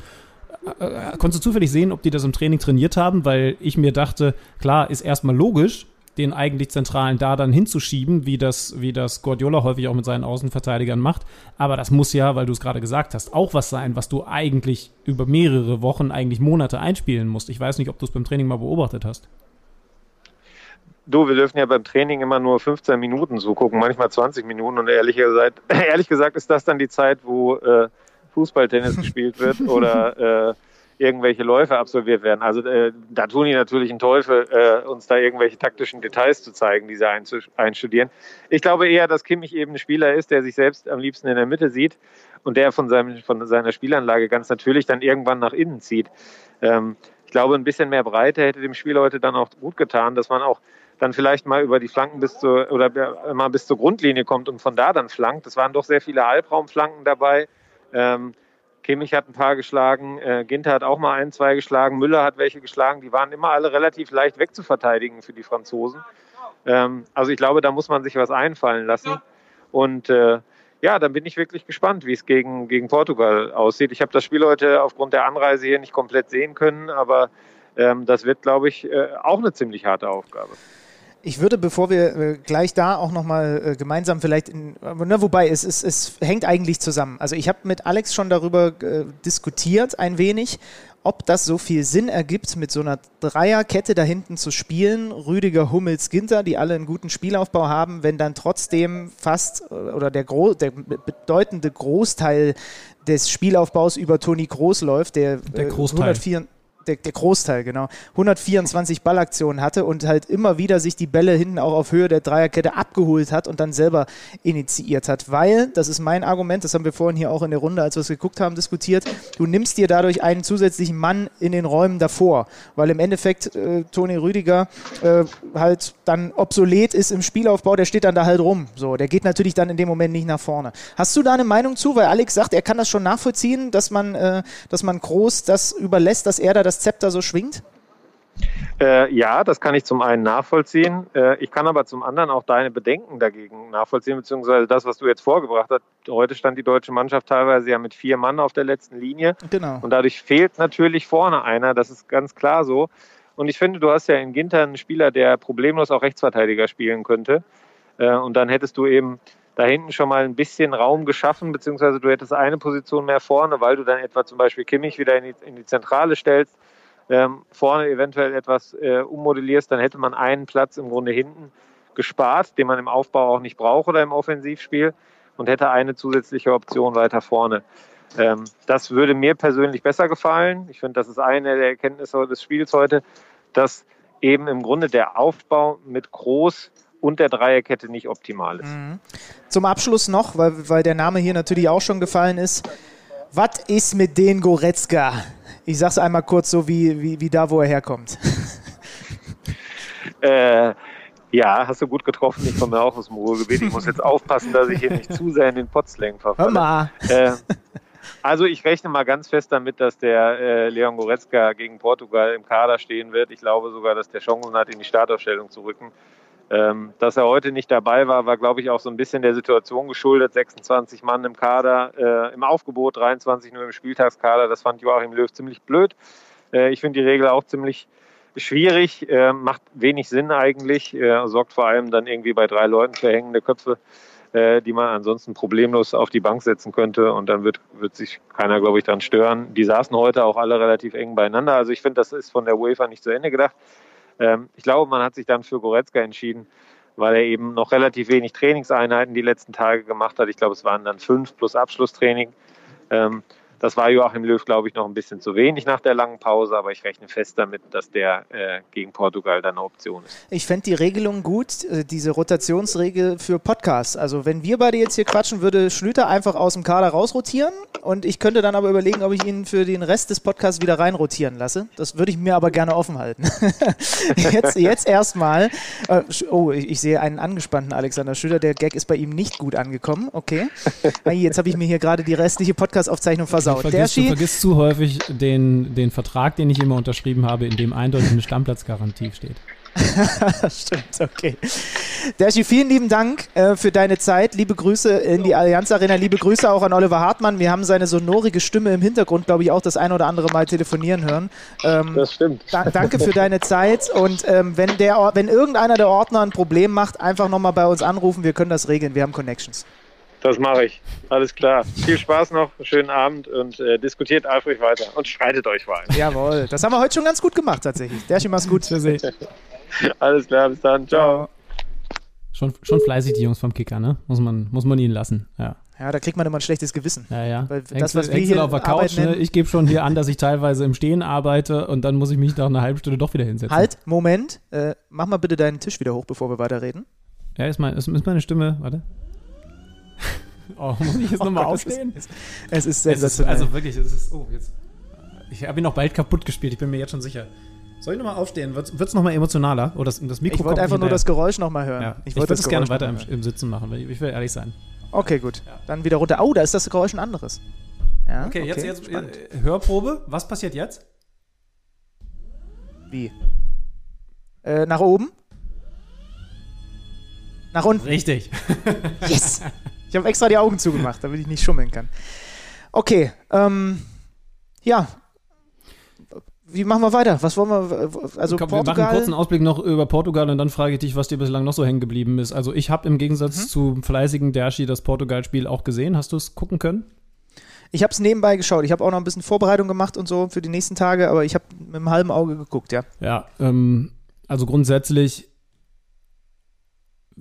Äh, konntest du zufällig sehen, ob die das im Training trainiert haben? Weil ich mir dachte, klar, ist erstmal logisch, den eigentlich Zentralen da dann hinzuschieben, wie das, wie das Guardiola häufig auch mit seinen Außenverteidigern macht. Aber das muss ja, weil du es gerade gesagt hast, auch was sein, was du eigentlich über mehrere Wochen, eigentlich Monate einspielen musst. Ich weiß nicht, ob du es beim Training mal beobachtet hast. Du, wir dürfen ja beim Training immer nur 15 Minuten zugucken, manchmal 20 Minuten. Und ehrlich gesagt, ehrlich gesagt ist das dann die Zeit, wo äh, Fußballtennis gespielt wird oder äh, irgendwelche Läufe absolviert werden. Also äh, da tun die natürlich einen Teufel, äh, uns da irgendwelche taktischen Details zu zeigen, die sie einstudieren. Ich glaube eher, dass Kimmich eben ein Spieler ist, der sich selbst am liebsten in der Mitte sieht und der von, seinem, von seiner Spielanlage ganz natürlich dann irgendwann nach innen zieht. Ähm, ich glaube, ein bisschen mehr Breite hätte dem Spiel heute dann auch gut getan, dass man auch dann vielleicht mal über die Flanken bis zur oder mal bis zur Grundlinie kommt und von da dann flankt. Es waren doch sehr viele Halbraumflanken dabei ähm, Kimmich hat ein paar geschlagen, äh, Ginter hat auch mal ein, zwei geschlagen, Müller hat welche geschlagen. Die waren immer alle relativ leicht wegzuverteidigen für die Franzosen. Ähm, also ich glaube, da muss man sich was einfallen lassen. Und äh, ja, dann bin ich wirklich gespannt, wie es gegen, gegen Portugal aussieht. Ich habe das Spiel heute aufgrund der Anreise hier nicht komplett sehen können, aber ähm, das wird, glaube ich, äh, auch eine ziemlich harte Aufgabe. Ich würde, bevor wir äh, gleich da auch nochmal äh, gemeinsam vielleicht, in, ne, wobei es, es, es hängt eigentlich zusammen. Also ich habe mit Alex schon darüber äh, diskutiert ein wenig, ob das so viel Sinn ergibt, mit so einer Dreierkette da hinten zu spielen. Rüdiger, Hummels, Ginter, die alle einen guten Spielaufbau haben, wenn dann trotzdem fast äh, oder der, Gro der bedeutende Großteil des Spielaufbaus über Toni Groß läuft, der, der Großteil. 104, der, der, Großteil, genau, 124 Ballaktionen hatte und halt immer wieder sich die Bälle hinten auch auf Höhe der Dreierkette abgeholt hat und dann selber initiiert hat. Weil, das ist mein Argument, das haben wir vorhin hier auch in der Runde, als wir es geguckt haben, diskutiert, du nimmst dir dadurch einen zusätzlichen Mann in den Räumen davor, weil im Endeffekt äh, Toni Rüdiger äh, halt dann obsolet ist im Spielaufbau, der steht dann da halt rum. So, der geht natürlich dann in dem Moment nicht nach vorne. Hast du da eine Meinung zu? Weil Alex sagt, er kann das schon nachvollziehen, dass man, äh, dass man groß das überlässt, dass er da das Zepter so schwingt? Äh, ja, das kann ich zum einen nachvollziehen. Äh, ich kann aber zum anderen auch deine Bedenken dagegen nachvollziehen, beziehungsweise das, was du jetzt vorgebracht hast. Heute stand die deutsche Mannschaft teilweise ja mit vier Mann auf der letzten Linie. Genau. Und dadurch fehlt natürlich vorne einer. Das ist ganz klar so. Und ich finde, du hast ja in Ginter einen Spieler, der problemlos auch Rechtsverteidiger spielen könnte. Äh, und dann hättest du eben da hinten schon mal ein bisschen Raum geschaffen, beziehungsweise du hättest eine Position mehr vorne, weil du dann etwa zum Beispiel Kimmich wieder in die, in die Zentrale stellst ähm, vorne eventuell etwas äh, ummodellierst, dann hätte man einen Platz im Grunde hinten gespart, den man im Aufbau auch nicht braucht oder im Offensivspiel und hätte eine zusätzliche Option weiter vorne. Ähm, das würde mir persönlich besser gefallen. Ich finde, das ist eine der Erkenntnisse des Spiels heute, dass eben im Grunde der Aufbau mit Groß und der Dreierkette nicht optimal ist. Mhm. Zum Abschluss noch, weil, weil der Name hier natürlich auch schon gefallen ist. Was ist mit den Goretzka? Ich sag's einmal kurz so, wie, wie, wie da, wo er herkommt. äh, ja, hast du gut getroffen. Ich komme auch aus dem Ruhrgebiet. Ich muss jetzt aufpassen, dass ich hier nicht zu sehr in den Potslang verfalle. Hör mal. Äh, also ich rechne mal ganz fest damit, dass der äh, Leon Goretzka gegen Portugal im Kader stehen wird. Ich glaube sogar, dass der Chancen hat, in die Startaufstellung zu rücken. Ähm, dass er heute nicht dabei war, war, glaube ich, auch so ein bisschen der Situation geschuldet. 26 Mann im Kader, äh, im Aufgebot, 23 nur im Spieltagskader. Das fand Joachim Löw ziemlich blöd. Äh, ich finde die Regel auch ziemlich schwierig, äh, macht wenig Sinn eigentlich, äh, sorgt vor allem dann irgendwie bei drei Leuten für hängende Köpfe, äh, die man ansonsten problemlos auf die Bank setzen könnte und dann wird, wird sich keiner, glaube ich, dran stören. Die saßen heute auch alle relativ eng beieinander. Also ich finde, das ist von der UEFA nicht zu Ende gedacht. Ähm, ich glaube, man hat sich dann für Goretzka entschieden, weil er eben noch relativ wenig Trainingseinheiten die letzten Tage gemacht hat. Ich glaube, es waren dann fünf plus Abschlusstraining. Ähm, Das war Joachim Löw, glaube ich, noch ein bisschen zu wenig nach der langen Pause, aber ich rechne fest damit, dass der äh, gegen Portugal dann eine Option ist. Ich fände die Regelung gut, äh, diese Rotationsregel für Podcasts. Also wenn wir beide jetzt hier quatschen, würde Schlüter einfach aus dem Kader rausrotieren und ich könnte dann aber überlegen, ob ich ihn für den Rest des Podcasts wieder reinrotieren lasse. Das würde ich mir aber gerne offen halten. jetzt jetzt erstmal. Äh, oh, ich, sehe einen angespannten Alexander Schlüter. Der Gag ist bei ihm nicht gut angekommen. Okay. Jetzt habe ich mir hier gerade die restliche Podcast-Aufzeichnung versaut versaut. Du vergisst, du vergisst zu häufig den, den Vertrag, den ich immer unterschrieben habe, in dem eindeutig eine Stammplatzgarantie steht. Stimmt, okay. Dershi, vielen lieben Dank äh, für deine Zeit. Liebe Grüße in die Allianz Arena. Liebe Grüße auch an Oliver Hartmann. Wir haben seine sonorige Stimme im Hintergrund, glaube ich, auch das ein oder andere Mal telefonieren hören. Ähm, das stimmt. Da, danke für deine Zeit. Und ähm, wenn, der, wenn irgendeiner der Ordner ein Problem macht, einfach nochmal bei uns anrufen. Wir können das regeln. Wir haben Connections. Das mache ich. Alles klar. Viel Spaß noch, schönen Abend und äh, diskutiert eifrig weiter und streitet euch vor allem. Jawohl, das haben wir heute schon ganz gut gemacht tatsächlich. Der schon mach's gut. Alles klar, bis dann. Ciao. Schon, schon fleißig die Jungs vom Kicker, ne? Muss man, muss man ihnen lassen, ja. Ja, da kriegt man immer ein schlechtes Gewissen. Ja, ja. Weil das, was wir hier auf der Couch, ne? Ich gebe schon hier an, dass ich teilweise im Stehen arbeite und dann muss ich mich nach einer halben Stunde doch wieder hinsetzen. Halt, Moment. Äh, mach mal bitte deinen Tisch wieder hoch, bevor wir weiterreden. Ja, ist, mein, ist, ist meine Stimme, warte. Oh, muss ich jetzt oh nochmal aufstehen? Es ist, es ist sensationell. also wirklich, es ist. Oh, jetzt. Ich habe ihn noch bald kaputt gespielt, ich bin mir jetzt schon sicher. Soll ich nochmal aufstehen? Wird es nochmal emotionaler? Oder das, das Mikro ich wollte einfach nur das Geräusch nochmal hören. Ja. Ich, ich würde es gerne weiter im, im, Sitzen machen, ich will ehrlich sein. Okay, gut. Ja. Dann wieder runter. Oh, da ist das Geräusch ein anderes. Ja, okay, okay, jetzt, jetzt Spannend. Hörprobe. Was passiert jetzt? Wie? Äh, nach oben? Nach unten? Richtig. yes! Ich habe extra die Augen zugemacht, damit ich nicht schummeln kann. Okay, ähm, ja. Wie machen wir weiter? Was wollen wir? Also Komm, Portugal. Wir machen einen kurzen Ausblick noch über Portugal und dann frage ich dich, was dir bislang noch so hängen geblieben ist. Also ich habe im Gegensatz mhm. zu fleißigen Dershi das Portugal-Spiel auch gesehen. Hast du es gucken können? Ich habe es nebenbei geschaut. Ich habe auch noch ein bisschen Vorbereitung gemacht und so für die nächsten Tage, aber ich habe mit einem halben Auge geguckt, ja. Ja, ähm, also grundsätzlich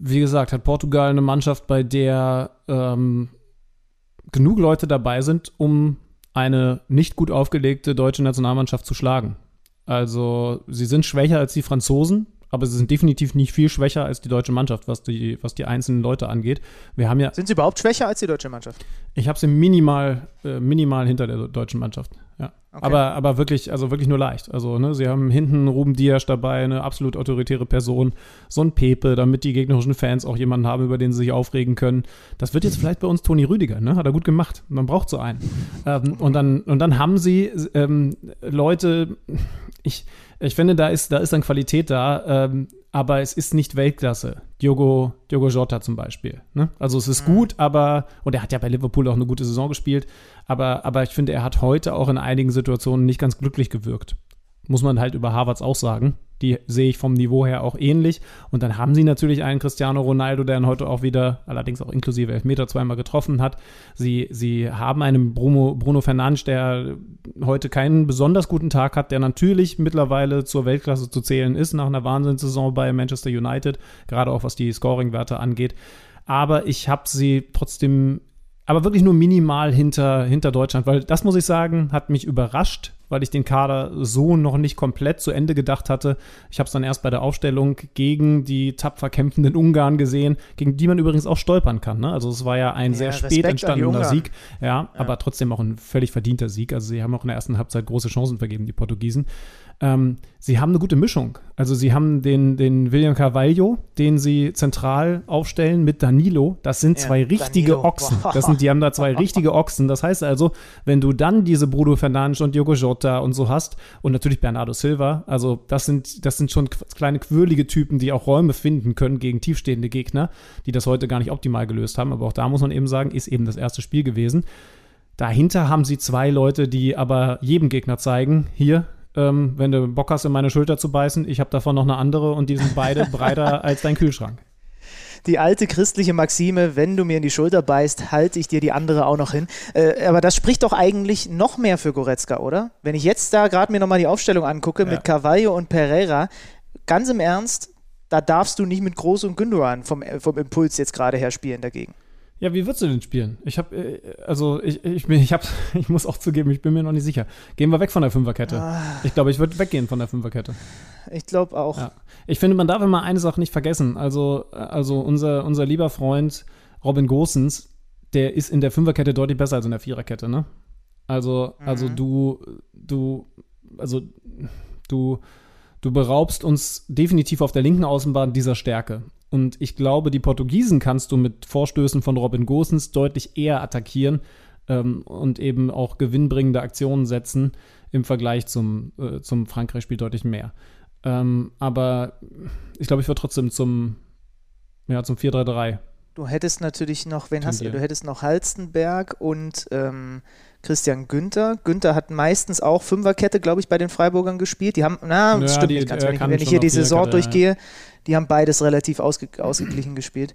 wie gesagt, hat Portugal eine Mannschaft, bei der ähm, genug Leute dabei sind, um eine nicht gut aufgelegte deutsche Nationalmannschaft zu schlagen. Also sie sind schwächer als die Franzosen, aber sie sind definitiv nicht viel schwächer als die deutsche Mannschaft, was die, was die einzelnen Leute angeht. Wir haben ja, sind sie überhaupt schwächer als die deutsche Mannschaft? Ich habe sie minimal, äh, minimal hinter der deutschen Mannschaft. Ja. Okay. Aber, aber wirklich, also wirklich nur leicht. Also, ne, sie haben hinten Ruben Dias dabei, eine absolut autoritäre Person, so ein Pepe, damit die gegnerischen Fans auch jemanden haben, über den sie sich aufregen können. Das wird jetzt vielleicht bei uns Toni Rüdiger, ne? Hat er gut gemacht. Man braucht so einen. Ähm, und, dann, und dann haben sie ähm, Leute, ich, ich finde, da ist, da ist dann Qualität da. Ähm, aber es ist nicht Weltklasse. Diogo, Diogo Jota zum Beispiel. Ne? Also es ist mhm. gut, aber, und er hat ja bei Liverpool auch eine gute Saison gespielt, aber, aber ich finde, er hat heute auch in einigen Situationen nicht ganz glücklich gewirkt. Muss man halt über Harvards auch sagen. Die sehe ich vom Niveau her auch ähnlich. Und dann haben sie natürlich einen Cristiano Ronaldo, der ihn heute auch wieder, allerdings auch inklusive Elfmeter, zweimal getroffen hat. Sie, sie haben einen Bruno, Bruno Fernandes, der heute keinen besonders guten Tag hat, der natürlich mittlerweile zur Weltklasse zu zählen ist, nach einer Wahnsinnssaison bei Manchester United, gerade auch was die Scoring-Werte angeht. Aber ich habe sie trotzdem aber wirklich nur minimal hinter, hinter Deutschland, weil das muss ich sagen, hat mich überrascht, weil ich den Kader so noch nicht komplett zu Ende gedacht hatte. Ich habe es dann erst bei der Aufstellung gegen die tapfer kämpfenden Ungarn gesehen, gegen die man übrigens auch stolpern kann. Ne? Also es war ja ein ja, sehr Respekt spät entstandener Sieg, ja, ja, aber trotzdem auch ein völlig verdienter Sieg. Also sie haben auch in der ersten Halbzeit große Chancen vergeben, die Portugiesen. Ähm, sie haben eine gute Mischung. Also sie haben den, den William Carvalho, den sie zentral aufstellen mit Danilo. Das sind ja, zwei richtige Danilo. Ochsen. Das sind, die haben da zwei richtige Ochsen. Das heißt also, wenn du dann diese Bruno Fernandes und Diogo Jota und so hast und natürlich Bernardo Silva, also das sind, das sind schon kleine quirlige Typen, die auch Räume finden können gegen tiefstehende Gegner, die das heute gar nicht optimal gelöst haben. Aber auch da muss man eben sagen, ist eben das erste Spiel gewesen. Dahinter haben sie zwei Leute, die aber jedem Gegner zeigen, hier, ähm, wenn du Bock hast, in meine Schulter zu beißen, ich habe davon noch eine andere und die sind beide breiter als dein Kühlschrank. Die alte christliche Maxime, wenn du mir in die Schulter beißt, halte ich dir die andere auch noch hin. Äh, aber das spricht doch eigentlich noch mehr für Goretzka, oder? Wenn ich jetzt da gerade mir nochmal die Aufstellung angucke ja. mit Carvalho und Pereira, ganz im Ernst, da darfst du nicht mit Groß und Gündogan vom, vom Impuls jetzt gerade her spielen dagegen. Ja, wie würdest du denn spielen? Ich habe, äh, also ich, ich, bin, ich, hab, ich muss auch zugeben, ich bin mir noch nicht sicher. Gehen wir weg von der Fünferkette. Ah. Ich glaube, ich würde weggehen von der Fünferkette. Ich glaube auch. Ja. Ich finde, man darf immer eine Sache nicht vergessen. Also, also unser, unser lieber Freund Robin Gosens, der ist in der Fünferkette deutlich besser als in der Viererkette, ne? Also, also du, du, also du, du beraubst uns definitiv auf der linken Außenbahn dieser Stärke. Und ich glaube, die Portugiesen kannst du mit Vorstößen von Robin Gosens deutlich eher attackieren ähm, und eben auch gewinnbringende Aktionen setzen im Vergleich zum, äh, zum Frankreich-Spiel deutlich mehr. Ähm, aber ich glaube, ich würde trotzdem zum, ja, zum 4-3-3. Du hättest natürlich noch, wen hast du? Du hättest noch Halstenberg und ähm, Christian Günther. Günther hat meistens auch Fünferkette, glaube ich, bei den Freiburgern gespielt. Die haben, na, das Ja, stimmt die- nicht ganz. Wenn ich, wenn ich hier die Saison ja. durchgehe, die haben beides relativ ausge ausgeglichen gespielt.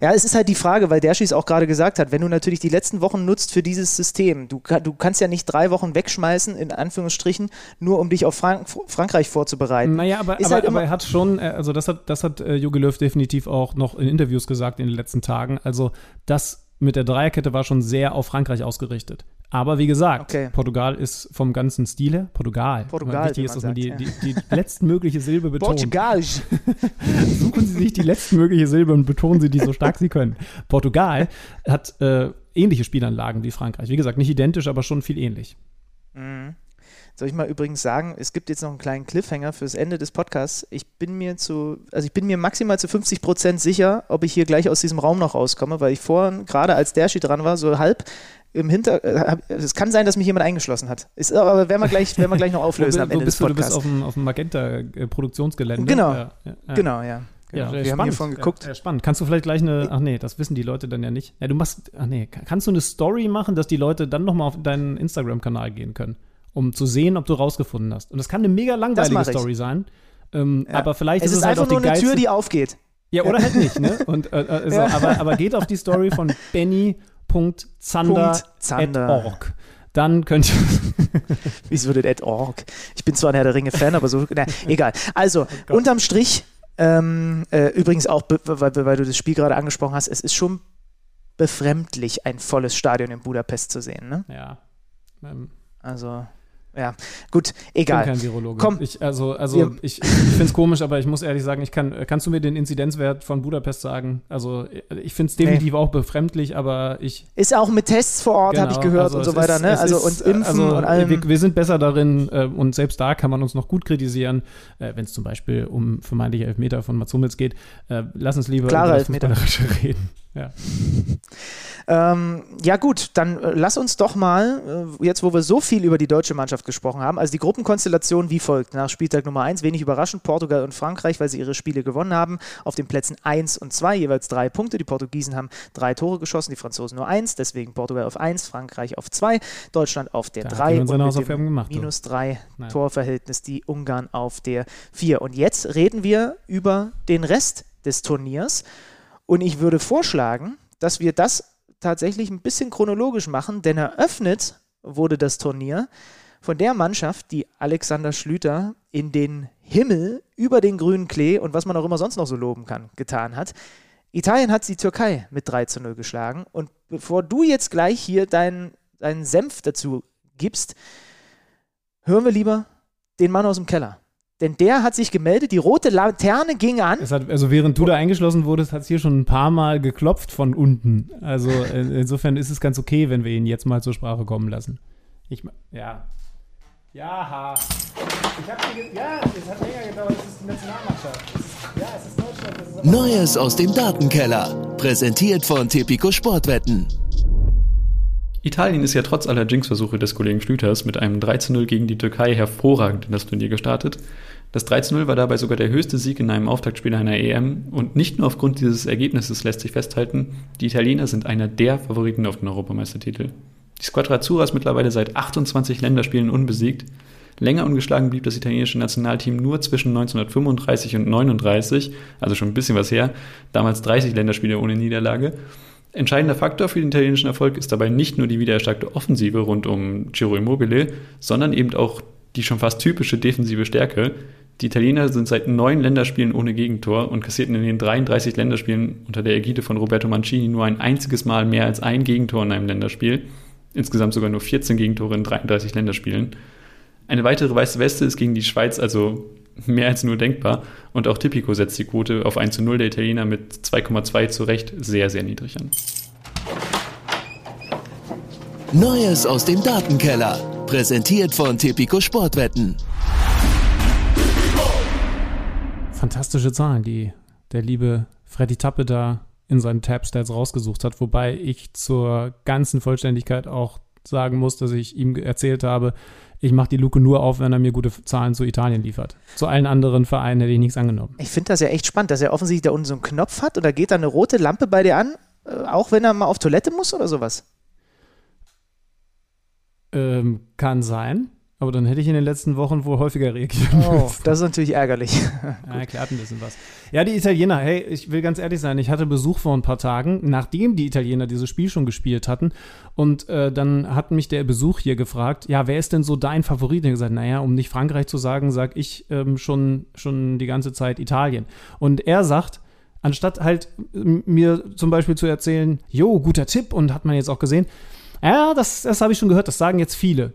Ja, es ist halt die Frage, weil Derschis auch gerade gesagt hat, wenn du natürlich die letzten Wochen nutzt für dieses System, du, du kannst ja nicht drei Wochen wegschmeißen, in Anführungsstrichen, nur um dich auf Frank Frankreich vorzubereiten. Naja, aber, aber, halt aber er hat schon, äh, also das hat, das hat äh, Jogi Löw definitiv auch noch in Interviews gesagt in den letzten Tagen. Also das mit der Dreierkette war schon sehr auf Frankreich ausgerichtet. Aber wie gesagt, Okay. Portugal ist vom ganzen Stil her, Portugal. Portugal, Wichtig ist, dass man die, sagt, die, die letztmögliche Silbe betont. Portugal. Suchen Sie sich die letztmögliche Silbe und betonen Sie die so stark Sie können. Portugal hat äh, ähnliche Spielanlagen wie Frankreich. Wie gesagt, nicht identisch, aber schon viel ähnlich. Mhm. Soll ich mal übrigens sagen, es gibt jetzt noch einen kleinen Cliffhanger fürs Ende des Podcasts. Ich bin mir zu, also ich bin mir maximal zu 50 Prozent sicher, ob ich hier gleich aus diesem Raum noch rauskomme, weil ich vorhin, gerade als der Schi dran war, so halb im Hinter, äh, es kann sein, dass mich jemand eingeschlossen hat. Ist, aber werden wir gleich, werden wir gleich noch auflösen am Ende des du? Du bist Podcasts. auf dem, auf dem Magenta-Produktionsgelände. Genau. Ja, ja, ja. Genau, ja. Genau. Ja, wir haben spannend. hiervon geguckt. Ja, spannend. Kannst du vielleicht gleich eine, ach nee, das wissen die Leute dann ja nicht. Ja, du machst, ach nee, kannst du eine Story machen, dass die Leute dann nochmal auf deinen Instagram-Kanal gehen können, um zu sehen, ob du rausgefunden hast. Und das kann eine mega langweilige. Story sein. Ähm, Ja. Aber vielleicht Es ist ist es halt einfach auch die nur eine. Tür, die aufgeht. ja, oder halt nicht, ne? Und, äh, äh, so, Ja. aber, aber geht auf die Story von benny.zander.org. Dann könnt ihr. Wieso wird Ed Org? Ich bin zwar ein Herr der Ringe-Fan, aber so, na, egal. Also, unterm Strich, ähm, äh, übrigens auch, weil, weil du das Spiel gerade angesprochen hast, es ist schon befremdlich, ein volles Stadion in Budapest zu sehen. Ne? Ja. Ähm, Also, ja, gut, Ich bin egal. kein Virologe. Komm. Ich, also, also Wir- ich, ich finde es komisch, aber ich muss ehrlich sagen, ich kann, kannst du mir den Inzidenzwert von Budapest sagen? Also, ich finde es definitiv auch befremdlich, aber ich. Ist auch mit Tests vor Ort, habe ich Genau, gehört also und so weiter, ist- ne? Also, ist, und Impfen also, und allem. Wir, wir sind besser darin äh, und selbst da kann man uns noch gut kritisieren, äh, wenn es zum Beispiel um vermeintliche Elfmeter von Mats Hummels geht. Äh, lass uns lieber Klare über das Elfmeter. Reden. Ja. Ähm, ja gut, dann äh, lass uns doch mal, äh, jetzt wo wir so viel über die deutsche Mannschaft gesprochen haben, also die Gruppenkonstellation wie folgt. Nach Spieltag Nummer 1, wenig überraschend, Portugal und Frankreich, weil sie ihre Spiele gewonnen haben. Auf den Plätzen 1 und 2 jeweils drei Punkte. Die Portugiesen haben drei Tore geschossen, die Franzosen nur eins, deswegen Portugal auf 1, Frankreich auf 2, Deutschland auf der Da hat 3 jemand und mit dem gemacht, minus 3 Naja. Torverhältnis die Ungarn auf der 4. Und jetzt reden wir über den Rest des Turniers. Und ich würde vorschlagen, dass wir das tatsächlich ein bisschen chronologisch machen, denn eröffnet wurde das Turnier von der Mannschaft, die Alexander Schlüter in den Himmel über den grünen Klee und was man auch immer sonst noch so loben kann, getan hat. Italien hat die Türkei mit 3 zu 0 geschlagen. Und bevor du jetzt gleich hier deinen, deinen Senf dazu gibst, hören wir lieber den Mann aus dem Keller. Denn der hat sich gemeldet, die rote Laterne ging an. Es hat, also während du da eingeschlossen wurdest, hat es hier schon ein paar Mal geklopft von unten. Also äh, insofern ist es ganz okay, wenn wir ihn jetzt mal zur Sprache kommen lassen. Ich, ja. Ja, ha. Ich hab dir ge- ja, es hat länger gedauert, es ist die Nationalmannschaft. Es ist, ja, es ist Deutschland. Ist Neues aus dem Datenkeller. Präsentiert von Tipico Sportwetten. Italien ist ja trotz aller Jinx-Versuche des Kollegen Schlüters mit einem 3-0 gegen die Türkei hervorragend in das Turnier gestartet. Das 3-0 war dabei sogar der höchste Sieg in einem Auftaktspiel einer EM und nicht nur aufgrund dieses Ergebnisses lässt sich festhalten, die Italiener sind einer der Favoriten auf den Europameistertitel. Die Squadra Azzurra ist mittlerweile seit 28 Länderspielen unbesiegt. Länger ungeschlagen blieb das italienische Nationalteam nur zwischen 1935 und 39, also schon ein bisschen was her, damals 30 Länderspiele ohne Niederlage. Entscheidender Faktor für den italienischen Erfolg ist dabei nicht nur die wiedererstarkte Offensive rund um Ciro Immobile, sondern eben auch die schon fast typische defensive Stärke. Die Italiener sind seit neun Länderspielen ohne Gegentor und kassierten in den 33 Länderspielen unter der Ägide von Roberto Mancini nur ein einziges Mal mehr als ein Gegentor in einem Länderspiel. Insgesamt sogar nur 14 Gegentore in 33 Länderspielen. Eine weitere weiße Weste ist gegen die Schweiz also mehr als nur denkbar. Und auch Tipico setzt die Quote auf 1 zu 0 der Italiener mit 2,2 zu Recht sehr, sehr niedrig an. Neues aus dem Datenkeller. Präsentiert von Tipico Sportwetten. Fantastische Zahlen, die der liebe Freddy Tappe da in seinen Tab-Stats rausgesucht hat, wobei ich zur ganzen Vollständigkeit auch sagen muss, dass ich ihm erzählt habe, ich mache die Luke nur auf, wenn er mir gute Zahlen zu Italien liefert. Zu allen anderen Vereinen hätte ich nichts angenommen. Ich finde das ja echt spannend, dass er offensichtlich da unten so einen Knopf hat und da geht da eine rote Lampe bei dir an, äh, auch wenn er mal auf Toilette muss oder sowas. Ähm, kann sein. Aber dann hätte ich in den letzten Wochen wohl häufiger reagiert. Oh, das ist natürlich ärgerlich. ja, erklärt ein bisschen was. Ja, die Italiener, hey, ich will ganz ehrlich sein, ich hatte Besuch vor ein paar Tagen, nachdem die Italiener dieses Spiel schon gespielt hatten. Und äh, dann hat mich der Besuch hier gefragt, ja, wer ist denn so dein Favorit? Und ich gesagt, naja, um nicht Frankreich zu sagen, sag ich ähm, schon, schon die ganze Zeit Italien. Und er sagt, anstatt halt mir zum Beispiel zu erzählen, jo, guter Tipp und hat man jetzt auch gesehen, ja, das, das habe ich schon gehört, das sagen jetzt viele.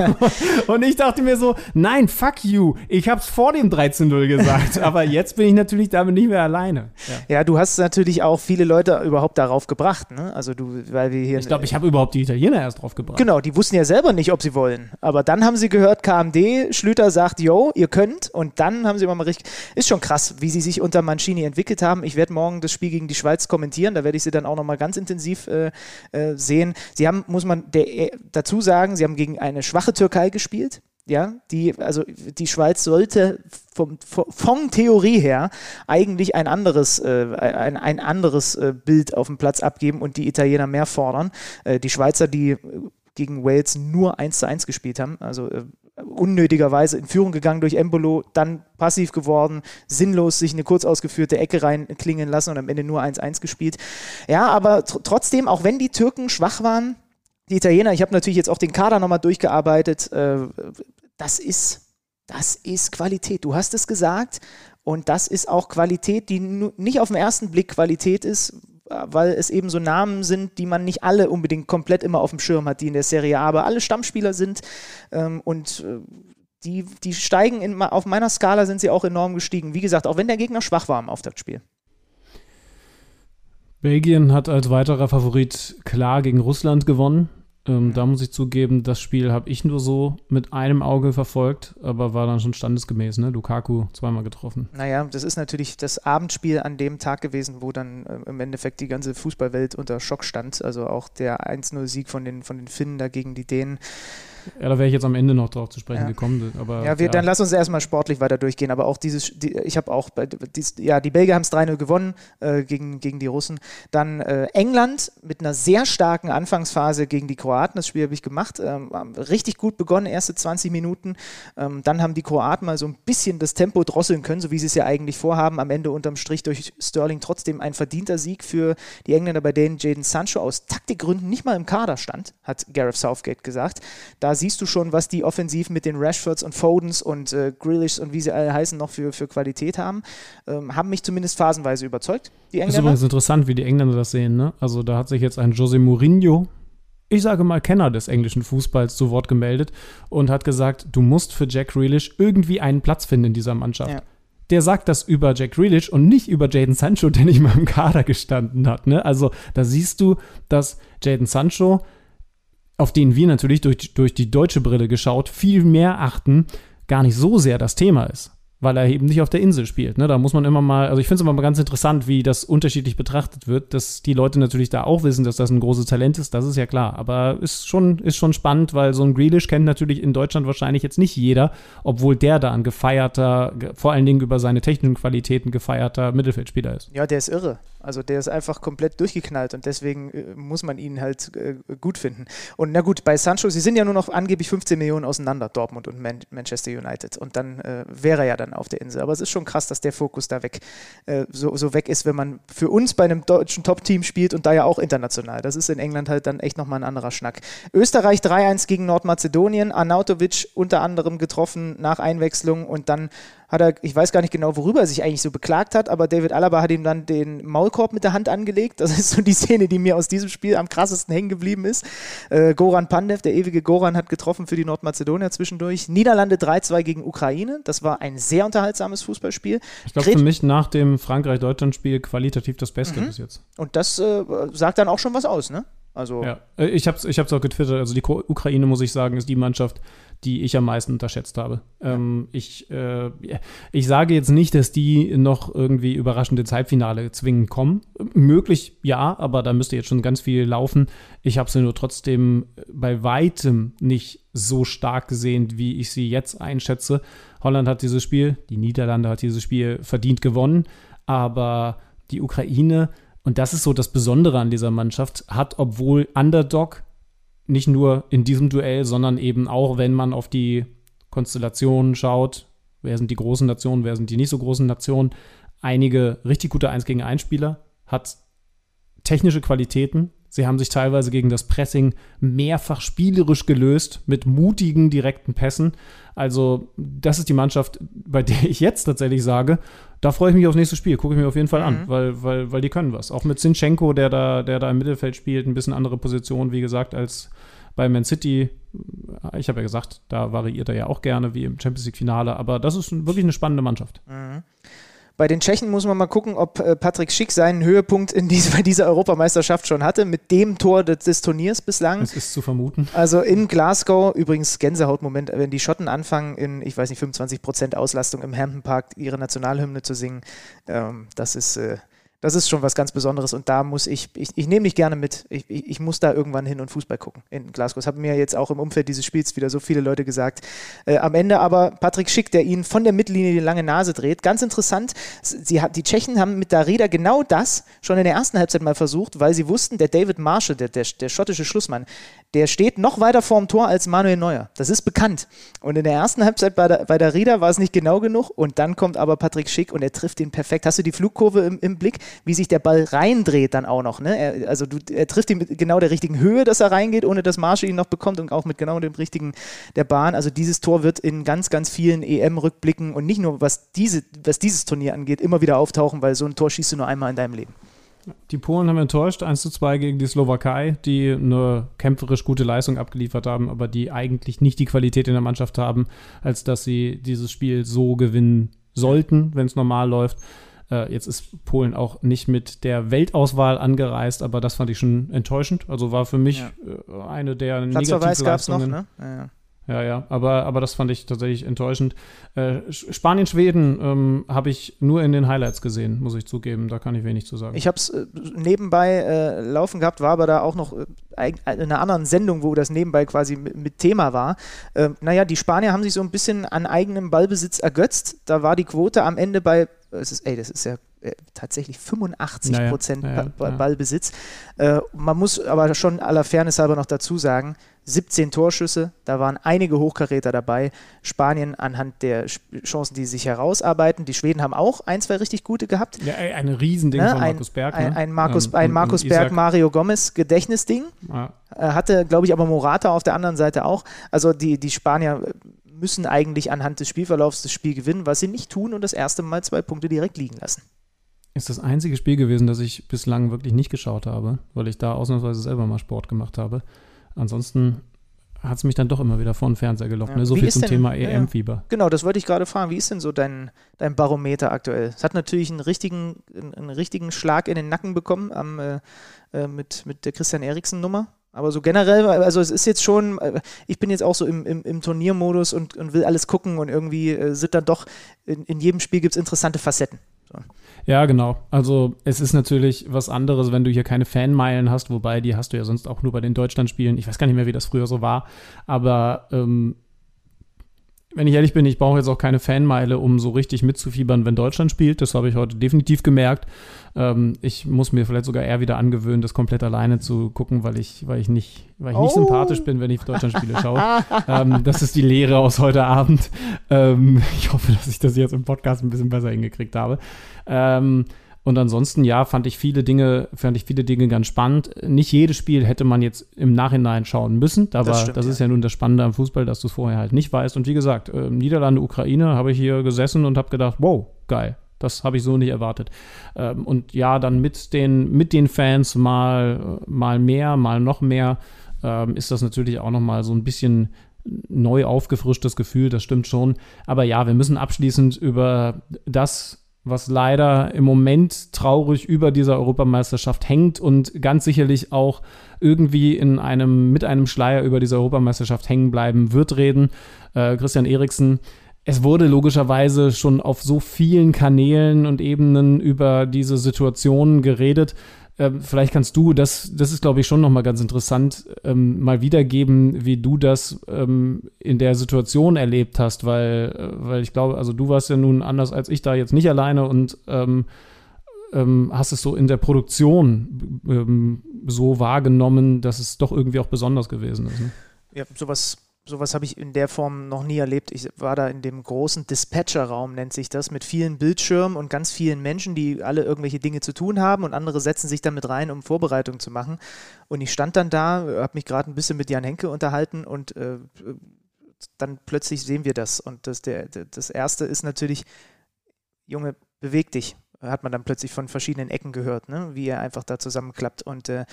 und ich dachte mir so, nein, fuck you. Ich habe es vor dem 13-0 gesagt, aber jetzt bin ich natürlich damit nicht mehr alleine. Ja. ja, du hast natürlich auch viele Leute überhaupt darauf gebracht, ne? Also du, weil wir hier. Ich glaube, ich habe überhaupt die Italiener erst drauf gebracht. Genau, die wussten ja selber nicht, ob sie wollen. Aber dann haben sie gehört, KMD, Schlüter sagt, yo, ihr könnt. Und dann haben sie immer mal richtig. Ist schon krass, wie sie sich unter Mancini entwickelt haben. Ich werde morgen das Spiel gegen die Schweiz kommentieren. Da werde ich sie dann auch nochmal ganz intensiv äh, äh, sehen. Sie haben, muss man der, äh, dazu sagen, sie haben gegen eine schwache Türkei gespielt. Ja, die, also die Schweiz sollte vom, von Theorie her eigentlich ein anderes, äh, ein, ein anderes äh, Bild auf dem Platz abgeben und die Italiener mehr fordern. Äh, die Schweizer, die gegen Wales nur 1 zu 1 gespielt haben, also äh, unnötigerweise in Führung gegangen durch Embolo, dann passiv geworden, sinnlos sich eine kurz ausgeführte Ecke reinklingen lassen und am Ende nur 1-1 gespielt. Ja, aber tr trotzdem, auch wenn die Türken schwach waren, die Italiener, ich habe natürlich jetzt auch den Kader nochmal durchgearbeitet, äh, das ist, das ist Qualität. Du hast es gesagt und das ist auch Qualität, die nicht auf den ersten Blick Qualität ist, weil es eben so Namen sind, die man nicht alle unbedingt komplett immer auf dem Schirm hat, die in der Serie A, aber alle Stammspieler sind ähm, und äh, die, die steigen in, auf meiner Skala sind sie auch enorm gestiegen. Wie gesagt, auch wenn der Gegner schwach war im Auftaktspiel. Belgien hat als weiterer Favorit klar gegen Russland gewonnen. Ähm, da muss ich zugeben, das Spiel habe ich nur so mit einem Auge verfolgt, aber war dann schon standesgemäß, ne? Lukaku zweimal getroffen. Naja, das ist natürlich das Abendspiel an dem Tag gewesen, wo dann äh, im Endeffekt die ganze Fußballwelt unter Schock stand. Also auch der 1-0-Sieg von den, von den Finnen da gegen die Dänen. Ja, da wäre ich jetzt am Ende noch drauf zu sprechen ja. gekommen. Aber, ja, wir, ja, dann lass uns erstmal sportlich weiter durchgehen. Aber auch dieses, die, ich habe auch, dies, ja, die Belgier haben es 3-0 gewonnen äh, gegen, gegen die Russen. Dann äh, England mit einer sehr starken Anfangsphase gegen die Kroaten. Das Spiel habe ich gemacht. Ähm, richtig gut begonnen, erste 20 Minuten. Ähm, dann haben die Kroaten mal so ein bisschen das Tempo drosseln können, so wie sie es ja eigentlich vorhaben. Am Ende unterm Strich durch Sterling trotzdem ein verdienter Sieg für die Engländer, bei denen Jaden Sancho aus Taktikgründen nicht mal im Kader stand, hat Gareth Southgate gesagt. Da siehst du schon, was die offensiv mit den Rashfords und Fodens und äh, Grealish und wie sie alle heißen noch für, für Qualität haben. Ähm, haben mich zumindest phasenweise überzeugt, die Engländer. Ist übrigens interessant, wie die Engländer das sehen. Ne? Also da hat sich jetzt ein Jose Mourinho ich sage mal Kenner des englischen Fußballs zu Wort gemeldet und hat gesagt, du musst für Jack Grealish irgendwie einen Platz finden in dieser Mannschaft. Ja. Der sagt das über Jack Grealish und nicht über Jaden Sancho, der nicht mal im Kader gestanden hat. Ne? Also da siehst du, dass Jaden Sancho auf den wir natürlich durch, durch die deutsche Brille geschaut viel mehr achten, gar nicht so sehr das Thema ist. Weil er eben nicht auf der Insel spielt. Ne? Da muss man immer mal, also ich finde es immer mal ganz interessant, wie das unterschiedlich betrachtet wird, dass die Leute natürlich da auch wissen, dass das ein großes Talent ist, das ist ja klar. Aber ist schon, ist schon spannend, weil so ein Grealish kennt natürlich in Deutschland wahrscheinlich jetzt nicht jeder, obwohl der da ein gefeierter, vor allen Dingen über seine technischen Qualitäten gefeierter Mittelfeldspieler ist. Ja, der ist irre. Also der ist einfach komplett durchgeknallt und deswegen äh, muss man ihn halt äh, gut finden. Und na gut, bei Sancho, sie sind ja nur noch angeblich 15 Millionen auseinander, Dortmund und Man Manchester United. Und dann äh, wäre er ja dann auf der Insel. Aber es ist schon krass, dass der Fokus da weg äh, so, so weg ist, wenn man für uns bei einem deutschen Top-Team spielt und da ja auch international. Das ist in England halt dann echt nochmal ein anderer Schnack. Österreich 3-1 gegen Nordmazedonien, Arnautovic unter anderem getroffen nach Einwechslung und dann hat er, ich weiß gar nicht genau, worüber er sich eigentlich so beklagt hat, aber David Alaba hat ihm dann den Maulkorb mit der Hand angelegt. Das ist so die Szene, die mir aus diesem Spiel am krassesten hängen geblieben ist. Äh, Goran Pandev, der ewige Goran, hat getroffen für die Nordmazedonier zwischendurch. Niederlande 3-2 gegen Ukraine. Das war ein sehr unterhaltsames Fußballspiel. Ich glaube, für mich nach dem Frankreich-Deutschland-Spiel qualitativ das Beste mhm. bis jetzt. Und das äh, sagt dann auch schon was aus, ne? Also ja, äh, ich habe es ich auch getwittert. Also die Ukraine, muss ich sagen, ist die Mannschaft, die ich am meisten unterschätzt habe. Ähm, ich, äh, ich sage jetzt nicht, dass die noch irgendwie überraschend ins Halbfinale zwingend kommen. Möglich ja, aber da müsste jetzt schon ganz viel laufen. Ich habe sie nur trotzdem bei weitem nicht so stark gesehen, wie ich sie jetzt einschätze. Holland hat dieses Spiel, die Niederlande hat dieses Spiel verdient gewonnen, aber die Ukraine und das ist so das Besondere an dieser Mannschaft, hat, obwohl Underdog nicht nur in diesem Duell, sondern eben auch, wenn man auf die Konstellationen schaut, wer sind die großen Nationen, wer sind die nicht so großen Nationen, einige richtig gute 1 gegen 1 Spieler, hat technische Qualitäten. Sie haben sich teilweise gegen das Pressing mehrfach spielerisch gelöst mit mutigen direkten Pässen. Also, das ist die Mannschaft, bei der ich jetzt tatsächlich sage, da freue ich mich aufs nächste Spiel, gucke ich mir auf jeden Fall an, mhm. weil, weil, weil die können was. Auch mit Zinchenko, der da, der da im Mittelfeld spielt, ein bisschen andere Position, wie gesagt, als bei Man City. Ich habe ja gesagt, da variiert er ja auch gerne, wie im Champions League-Finale, aber das ist wirklich eine spannende Mannschaft. Mhm. Bei den Tschechen muss man mal gucken, ob äh, Patrick Schick seinen Höhepunkt in diese, bei dieser Europameisterschaft schon hatte, mit dem Tor des, des Turniers bislang. Es ist zu vermuten. Also in Glasgow, übrigens Gänsehautmoment, wenn die Schotten anfangen, in, ich weiß nicht, 25 Prozent Auslastung im Hampton Park ihre Nationalhymne zu singen, ähm, das ist. Äh, das ist schon was ganz Besonderes und da muss ich, ich, ich nehme dich gerne mit. Ich, ich, ich, muss da irgendwann hin und Fußball gucken in Glasgow. Das haben mir jetzt auch im Umfeld dieses Spiels wieder so viele Leute gesagt. Äh, am Ende aber Patrick Schick, der ihn von der Mittellinie die lange Nase dreht. Ganz interessant, sie, die Tschechen haben mit Darida genau das schon in der ersten Halbzeit mal versucht, weil sie wussten, der David Marshall, der, der, der schottische Schlussmann, der steht noch weiter vorm Tor als Manuel Neuer. Das ist bekannt. Und in der ersten Halbzeit bei der, bei Rieder war es nicht genau genug und dann kommt aber Patrick Schick und er trifft ihn perfekt. Hast du die Flugkurve im, im Blick, wie sich der Ball reindreht dann auch noch? Ne? Er, also du, er trifft ihn mit genau der richtigen Höhe, dass er reingeht, ohne dass Marshall ihn noch bekommt und auch mit genau dem richtigen der Bahn. Also dieses Tor wird in ganz, ganz vielen EM-Rückblicken und nicht nur was, diese, was dieses Turnier angeht, immer wieder auftauchen, weil so ein Tor schießt du nur einmal in deinem Leben. Die Polen haben enttäuscht, 1 zu 2 gegen die Slowakei, die eine kämpferisch gute Leistung abgeliefert haben, aber die eigentlich nicht die Qualität in der Mannschaft haben, als dass sie dieses Spiel so gewinnen sollten, wenn es normal läuft. Äh, jetzt ist Polen auch nicht mit der Weltauswahl angereist, aber das fand ich schon enttäuschend. Also war für mich ja. Äh, eine der Platzverweis gab es noch, ne? Ja, ja. Ja, ja, aber, aber das fand ich tatsächlich enttäuschend. Äh, Spanien, Schweden ähm, habe ich nur in den Highlights gesehen, muss ich zugeben. Da kann ich wenig zu sagen. Ich habe es äh, nebenbei äh, laufen gehabt, war aber da auch noch äh, in einer anderen Sendung, wo das nebenbei quasi mit, mit Thema war. Äh, naja, die Spanier haben sich so ein bisschen an eigenem Ballbesitz ergötzt. Da war die Quote am Ende bei, es ist, ey, das ist ja äh, tatsächlich 85 Prozent naja, naja, Ballbesitz. Äh, man muss aber schon aller Fairness halber noch dazu sagen, 17 Torschüsse, da waren einige Hochkaräter dabei. Spanien anhand der Chancen, die sich herausarbeiten. Die Schweden haben auch ein, zwei richtig gute gehabt. Ja, ein Riesending ne? von Markus Berg. Ne? Ein, ein, Markus, ähm, ein Markus Berg, Mario Gomez Gedächtnisding. Ja. Hatte, glaube ich, aber Morata auf der anderen Seite auch. Also die, die Spanier müssen eigentlich anhand des Spielverlaufs das Spiel gewinnen, was sie nicht tun und das erste Mal zwei Punkte direkt liegen lassen ist das einzige Spiel gewesen, das ich bislang wirklich nicht geschaut habe, weil ich da ausnahmsweise selber mal Sport gemacht habe. Ansonsten hat es mich dann doch immer wieder vor den Fernseher gelockt. Ja. Ne? So Wie viel zum denn, Thema EM-Fieber. Ja, genau, das wollte ich gerade fragen. Wie ist denn so dein, dein Barometer aktuell? Es hat natürlich einen richtigen, einen, richtigen Schlag in den Nacken bekommen am, äh, äh, mit, mit der Christian Eriksen-Nummer. Aber so generell, also es ist jetzt schon, äh, ich bin jetzt auch so im, im, im Turniermodus und, und will alles gucken und irgendwie äh, sind dann doch, in, in jedem Spiel gibt es interessante Facetten. So. Ja, genau. Also es ist natürlich was anderes, wenn du hier keine Fanmeilen hast, wobei die hast du ja sonst auch nur bei den Deutschlandspielen. Ich weiß gar nicht mehr, wie das früher so war, aber ähm, wenn ich ehrlich bin, ich brauche jetzt auch keine Fanmeile, um so richtig mitzufiebern, wenn Deutschland spielt. Das habe ich heute definitiv gemerkt. Ähm, ich muss mir vielleicht sogar eher wieder angewöhnen, das komplett alleine zu gucken, weil ich, weil ich nicht, weil ich nicht Oh. sympathisch bin, wenn ich Deutschlandspiele schaue. ähm, das ist die Lehre aus heute Abend. Ähm, ich hoffe, dass ich das jetzt im Podcast ein bisschen besser hingekriegt habe. Ähm, und ansonsten, ja, fand ich viele Dinge, fand ich viele Dinge ganz spannend. Nicht jedes Spiel hätte man jetzt im Nachhinein schauen müssen. Aber Das das, stimmt, ist ja nun das Spannende am Fußball, dass du es vorher halt nicht weißt. Und wie gesagt, äh, Niederlande, Ukraine habe ich hier gesessen und habe gedacht, wow, geil. Das habe ich so nicht erwartet. Ähm, und ja, dann mit den, mit den Fans mal, mal mehr, mal noch mehr, ähm, ist das natürlich auch noch mal so ein bisschen neu aufgefrischtes Gefühl, das stimmt schon. Aber ja, wir müssen abschließend über das, was leider im Moment traurig über dieser Europameisterschaft hängt und ganz sicherlich auch irgendwie in einem, mit einem Schleier über diese Europameisterschaft hängen bleiben wird, reden. Äh, Christian Eriksen, es wurde logischerweise schon auf so vielen Kanälen und Ebenen über diese Situation geredet. Ähm, vielleicht kannst du, das, das ist, glaube ich, schon nochmal ganz interessant, ähm, mal wiedergeben, wie du das ähm, in der Situation erlebt hast, weil, äh, weil ich glaube, also du warst ja nun anders als ich da jetzt nicht alleine und ähm, ähm, hast es so in der Produktion ähm, so wahrgenommen, dass es doch irgendwie auch besonders gewesen ist. Ne? Ja, sowas, sowas habe ich in der Form noch nie erlebt. Ich war da in dem großen Dispatcher-Raum, nennt sich das, mit vielen Bildschirmen und ganz vielen Menschen, die alle irgendwelche Dinge zu tun haben und andere setzen sich damit rein, um Vorbereitung zu machen. Und ich stand dann da, habe mich gerade ein bisschen mit Jan Henke unterhalten und äh, dann plötzlich sehen wir das. Und das, der, das Erste ist natürlich, Junge, beweg dich. Hat man dann plötzlich von verschiedenen Ecken gehört, ne? wie er einfach da zusammenklappt. Und äh,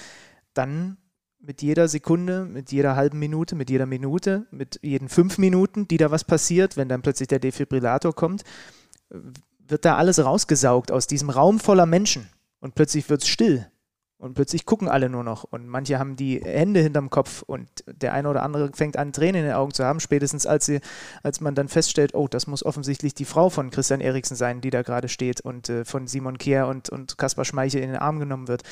dann mit jeder Sekunde, mit jeder halben Minute, mit jeder Minute, mit jeden fünf Minuten, die da was passiert, wenn dann plötzlich der Defibrillator kommt, wird da alles rausgesaugt aus diesem Raum voller Menschen. Und plötzlich wird es still. Und plötzlich gucken alle nur noch. Und manche haben die Hände hinterm Kopf und der eine oder andere fängt an, Tränen in den Augen zu haben, spätestens als, sie, als man dann feststellt, oh, das muss offensichtlich die Frau von Christian Eriksen sein, die da gerade steht und äh, von Simon Kehr und, und Kaspar Schmeichel in den Arm genommen wird.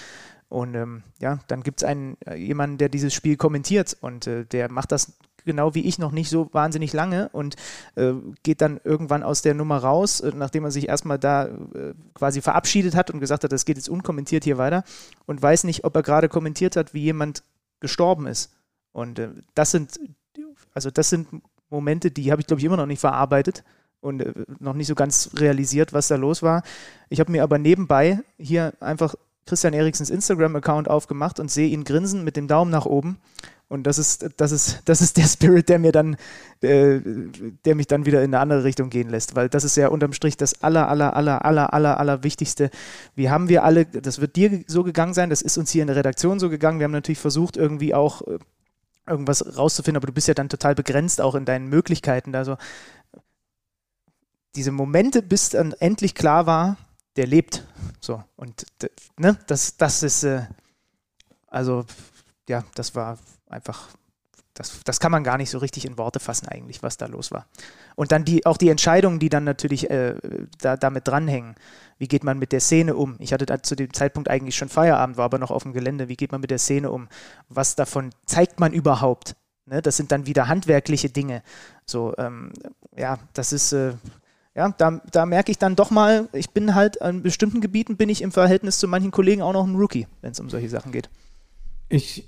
Und ähm, ja, dann gibt es einen äh, jemanden, der dieses Spiel kommentiert und äh, der macht das genau wie ich noch nicht so wahnsinnig lange und äh, geht dann irgendwann aus der Nummer raus, äh, nachdem er sich erstmal da äh, quasi verabschiedet hat und gesagt hat, das geht jetzt unkommentiert hier weiter und weiß nicht, ob er gerade kommentiert hat, wie jemand gestorben ist. Und äh, das sind, also das sind Momente, die habe ich glaube ich immer noch nicht verarbeitet und noch nicht so ganz realisiert, was da los war. Ich habe mir aber nebenbei hier einfach Christian Eriksens Instagram-Account aufgemacht und sehe ihn grinsen mit dem Daumen nach oben. Und das ist, das ist, das ist der Spirit, der mir dann, äh, der mich dann wieder in eine andere Richtung gehen lässt, weil das ist ja unterm Strich das aller, aller, aller, aller, aller, aller Wichtigste. Wie haben wir alle, das wird dir so gegangen sein, das ist uns hier in der Redaktion so gegangen. Wir haben natürlich versucht, irgendwie auch äh, irgendwas rauszufinden, aber du bist ja dann total begrenzt auch in deinen Möglichkeiten. Also diese Momente, bis dann endlich klar war, der lebt. So, und ne, das, das ist, äh, also, ja, das war einfach, das, das kann man gar nicht so richtig in Worte fassen, eigentlich, was da los war. Und dann die, auch die Entscheidungen, die dann natürlich äh, da, damit dranhängen. Wie geht man mit der Szene um? Ich hatte da zu dem Zeitpunkt eigentlich schon Feierabend, war aber noch auf dem Gelände. Wie geht man mit der Szene um? Was davon zeigt man überhaupt? Ne, das sind dann wieder handwerkliche Dinge. So, ähm, ja, das ist, äh, ja, da, da merke ich dann doch mal, ich bin halt an bestimmten Gebieten bin ich im Verhältnis zu manchen Kollegen auch noch ein Rookie, wenn es um solche Sachen geht. Ich,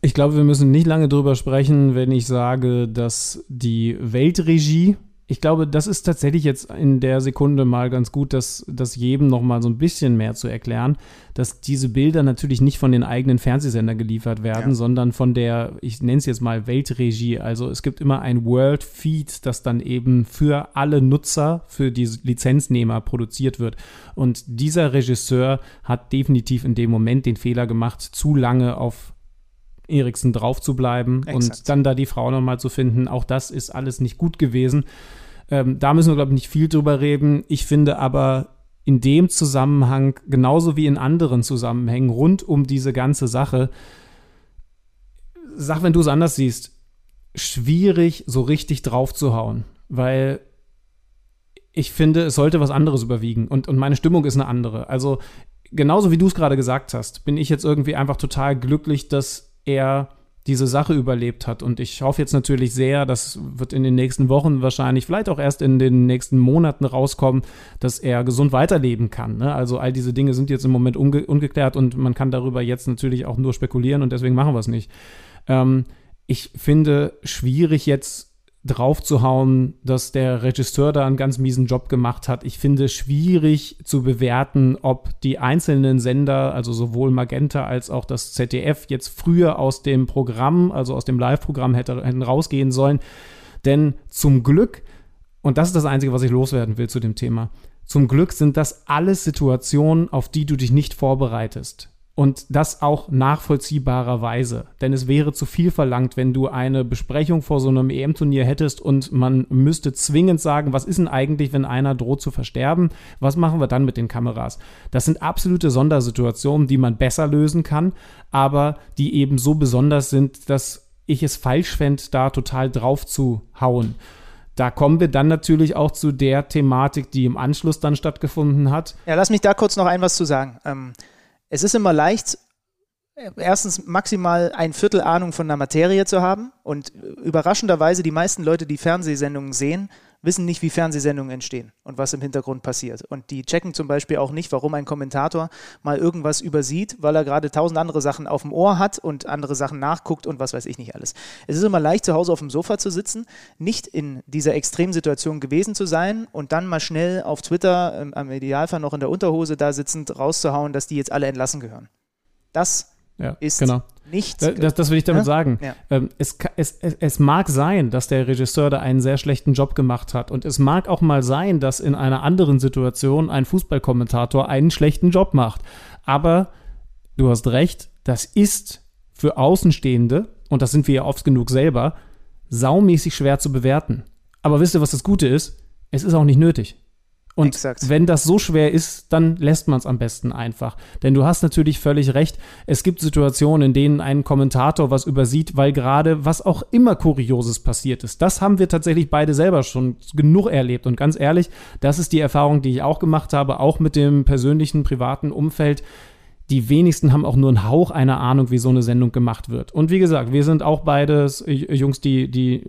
ich glaube, wir müssen nicht lange drüber sprechen, wenn ich sage, dass die Weltregie, ich glaube, das ist tatsächlich jetzt in der Sekunde mal ganz gut, das, das jedem noch mal so ein bisschen mehr zu erklären, dass diese Bilder natürlich nicht von den eigenen Fernsehsendern geliefert werden, Ja. sondern von der, ich nenne es jetzt mal Weltregie. Also es gibt immer ein World Feed, das dann eben für alle Nutzer, für die Lizenznehmer produziert wird. Und dieser Regisseur hat definitiv in dem Moment den Fehler gemacht, zu lange auf Eriksen drauf zu bleiben Exakt. und dann da die Frau nochmal zu finden. Auch das ist alles nicht gut gewesen. Ähm, da müssen wir, glaube ich, nicht viel drüber reden. Ich finde aber in dem Zusammenhang, genauso wie in anderen Zusammenhängen rund um diese ganze Sache, sag, wenn du es anders siehst, schwierig, so richtig drauf zu hauen, weil ich finde, es sollte was anderes überwiegen und, und meine Stimmung ist eine andere. Also, genauso wie du es gerade gesagt hast, bin ich jetzt irgendwie einfach total glücklich, dass er diese Sache überlebt hat. Und ich hoffe jetzt natürlich sehr, das wird in den nächsten Wochen wahrscheinlich, vielleicht auch erst in den nächsten Monaten rauskommen, dass er gesund weiterleben kann. Ne? Also all diese Dinge sind jetzt im Moment unge ungeklärt und man kann darüber jetzt natürlich auch nur spekulieren und deswegen machen wir es nicht. Ähm, ich finde schwierig jetzt draufzuhauen, dass der Regisseur da einen ganz miesen Job gemacht hat. Ich finde schwierig zu bewerten, ob die einzelnen Sender, also sowohl Magenta als auch das ZDF, jetzt früher aus dem Programm, also aus dem Live-Programm hätten rausgehen sollen. Denn zum Glück, und das ist das Einzige, was ich loswerden will zu dem Thema, zum Glück sind das alles Situationen, auf die du dich nicht vorbereitest. Und das auch nachvollziehbarerweise. Denn es wäre zu viel verlangt, wenn du eine Besprechung vor so einem EM-Turnier hättest und man müsste zwingend sagen, was ist denn eigentlich, wenn einer droht zu versterben? Was machen wir dann mit den Kameras? Das sind absolute Sondersituationen, die man besser lösen kann, aber die eben so besonders sind, dass ich es falsch fände, da total drauf zu hauen. Da kommen wir dann natürlich auch zu der Thematik, die im Anschluss dann stattgefunden hat. Ja, lass mich da kurz noch ein was zu sagen. Ähm es ist immer leicht, erstens maximal ein Viertel Ahnung von der Materie zu haben. Und überraschenderweise die meisten Leute, die Fernsehsendungen sehen, wissen nicht, wie Fernsehsendungen entstehen und was im Hintergrund passiert. Und die checken zum Beispiel auch nicht, warum ein Kommentator mal irgendwas übersieht, weil er gerade tausend andere Sachen auf dem Ohr hat und andere Sachen nachguckt und was weiß ich nicht alles. Es ist immer leicht, zu Hause auf dem Sofa zu sitzen, nicht in dieser Extremsituation gewesen zu sein und dann mal schnell auf Twitter, ähm, am Idealfall noch in der Unterhose da sitzend, rauszuhauen, dass die jetzt alle entlassen gehören. Das ja, ist genau. nichts. Das, das, will ich damit ja? sagen. Ja. Ähm, es, es, es, es, mag sein, dass der Regisseur da einen sehr schlechten Job gemacht hat. Und es mag auch mal sein, dass in einer anderen Situation ein Fußballkommentator einen schlechten Job macht. Aber du hast recht, das ist für Außenstehende, und das sind wir ja oft genug selber, saumäßig schwer zu bewerten. Aber wisst ihr, was das Gute ist? Es ist auch nicht nötig. Und Exakt. wenn das so schwer ist, dann lässt man es am besten einfach. Denn du hast natürlich völlig recht. Es gibt Situationen, in denen ein Kommentator was übersieht, weil gerade was auch immer Kurioses passiert ist. Das haben wir tatsächlich beide selber schon genug erlebt. Und ganz ehrlich, das ist die Erfahrung, die ich auch gemacht habe, auch mit dem persönlichen, privaten Umfeld die wenigsten haben auch nur einen Hauch einer Ahnung, wie so eine Sendung gemacht wird. Und wie gesagt, wir sind auch beides Jungs, die, die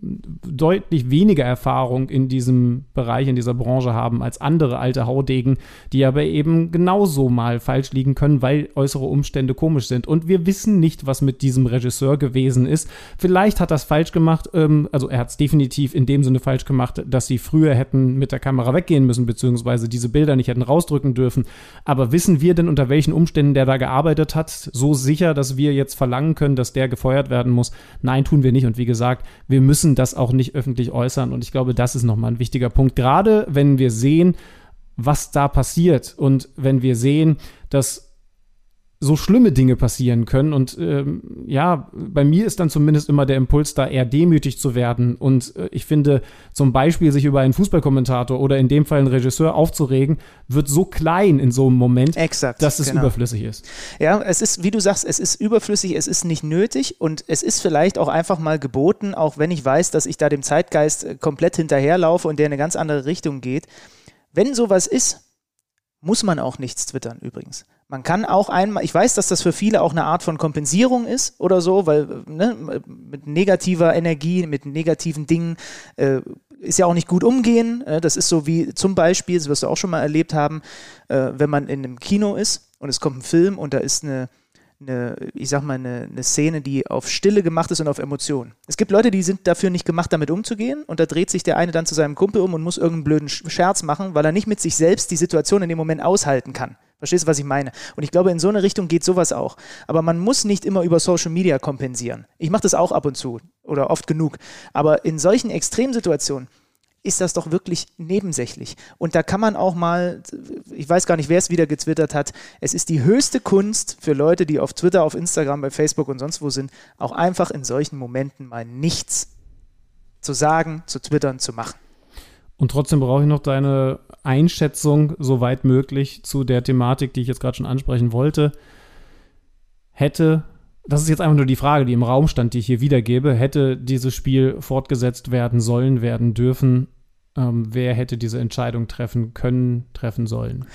deutlich weniger Erfahrung in diesem Bereich, in dieser Branche haben als andere alte Haudegen, die aber eben genauso mal falsch liegen können, weil äußere Umstände komisch sind. Und wir wissen nicht, was mit diesem Regisseur gewesen ist. Vielleicht hat es falsch gemacht, ähm, also er hat es definitiv in dem Sinne falsch gemacht, dass sie früher hätten mit der Kamera weggehen müssen, beziehungsweise diese Bilder nicht hätten rausdrücken dürfen. Aber wissen wir denn, unter welchen Umständen der da gearbeitet hat, so sicher, dass wir jetzt verlangen können, dass der gefeuert werden muss. Nein, tun wir nicht. Und wie gesagt, wir müssen das auch nicht öffentlich äußern. Und ich glaube, das ist nochmal ein wichtiger Punkt. Gerade wenn wir sehen, was da passiert und wenn wir sehen, dass so schlimme Dinge passieren können. Und ähm, ja, bei mir ist dann zumindest immer der Impuls da, eher demütig zu werden. Und äh, ich finde, zum Beispiel sich über einen Fußballkommentator oder in dem Fall einen Regisseur aufzuregen, wird so klein in so einem Moment, Exakt, dass es genau. überflüssig ist. Ja, es ist, wie du sagst, es ist überflüssig, es ist nicht nötig und es ist vielleicht auch einfach mal geboten, auch wenn ich weiß, dass ich da dem Zeitgeist äh, komplett hinterherlaufe und der in eine ganz andere Richtung geht. Wenn sowas ist, muss man auch nichts twittern übrigens. Man kann auch einmal, ich weiß, dass das für viele auch eine Art von Kompensierung ist oder so, weil ne, mit negativer Energie, mit negativen Dingen äh, ist ja auch nicht gut umgehen. Äh, das ist so wie zum Beispiel, das wirst du auch schon mal erlebt haben, äh, wenn man in einem Kino ist und es kommt ein Film und da ist eine eine, ich sag mal, eine, eine Szene, die auf Stille gemacht ist und auf Emotionen. Es gibt Leute, die sind dafür nicht gemacht, damit umzugehen und da dreht sich der eine dann zu seinem Kumpel um und muss irgendeinen blöden Scherz machen, weil er nicht mit sich selbst die Situation in dem Moment aushalten kann. Verstehst du, was ich meine? Und ich glaube, in so eine Richtung geht sowas auch. Aber man muss nicht immer über Social Media kompensieren. Ich mache das auch ab und zu oder oft genug. Aber in solchen Extremsituationen ist das doch wirklich nebensächlich. Und da kann man auch mal, ich weiß gar nicht, wer es wieder getwittert hat, es ist die höchste Kunst für Leute, die auf Twitter, auf Instagram, bei Facebook und sonst wo sind, auch einfach in solchen Momenten mal nichts zu sagen, zu twittern, zu machen. Und trotzdem brauche ich noch deine Einschätzung, soweit möglich, zu der Thematik, die ich jetzt gerade schon ansprechen wollte. Hätte das ist jetzt einfach nur die Frage, die im Raum stand, die ich hier wiedergebe. Hätte dieses Spiel fortgesetzt werden sollen, werden dürfen? Ähm, wer hätte diese Entscheidung treffen können, treffen sollen?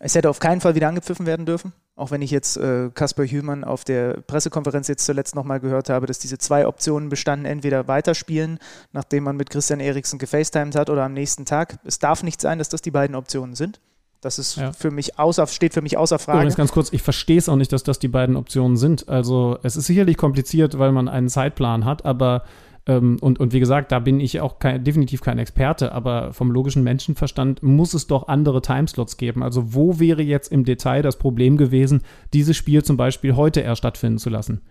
Es hätte auf keinen Fall wieder angepfiffen werden dürfen. Auch wenn ich jetzt äh, Kasper Hühlmann auf der Pressekonferenz jetzt zuletzt nochmal gehört habe, dass diese zwei Optionen bestanden, entweder weiterspielen, nachdem man mit Christian Eriksen gefacetimed hat, oder am nächsten Tag. Es darf nicht sein, dass das die beiden Optionen sind. Das ist ja. für mich außer, steht für mich außer Frage. Übrigens ganz kurz, ich verstehe es auch nicht, dass das die beiden Optionen sind. Also es ist sicherlich kompliziert, weil man einen Zeitplan hat, aber ähm, und, und wie gesagt, da bin ich auch kein, definitiv kein Experte, aber vom logischen Menschenverstand muss es doch andere Timeslots geben. Also wo wäre jetzt im Detail das Problem gewesen, dieses Spiel zum Beispiel heute erst stattfinden zu lassen?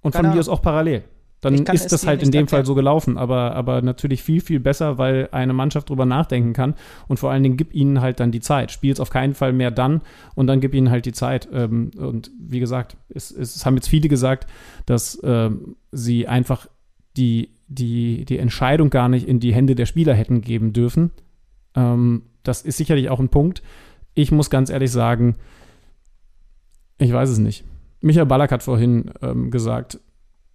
Und von mir aus auch parallel dann ist das halt in dem erklären. Fall so gelaufen. Aber, aber natürlich viel, viel besser, weil eine Mannschaft drüber nachdenken kann. Und vor allen Dingen gib ihnen halt dann die Zeit. Spiel es auf keinen Fall mehr dann und dann gib ihnen halt die Zeit. Ähm, und wie gesagt, es, es haben jetzt viele gesagt, dass ähm, sie einfach die, die, die Entscheidung gar nicht in die Hände der Spieler hätten geben dürfen. Ähm, das ist sicherlich auch ein Punkt. Ich muss ganz ehrlich sagen, ich weiß es nicht. Michael Ballack hat vorhin gesagt,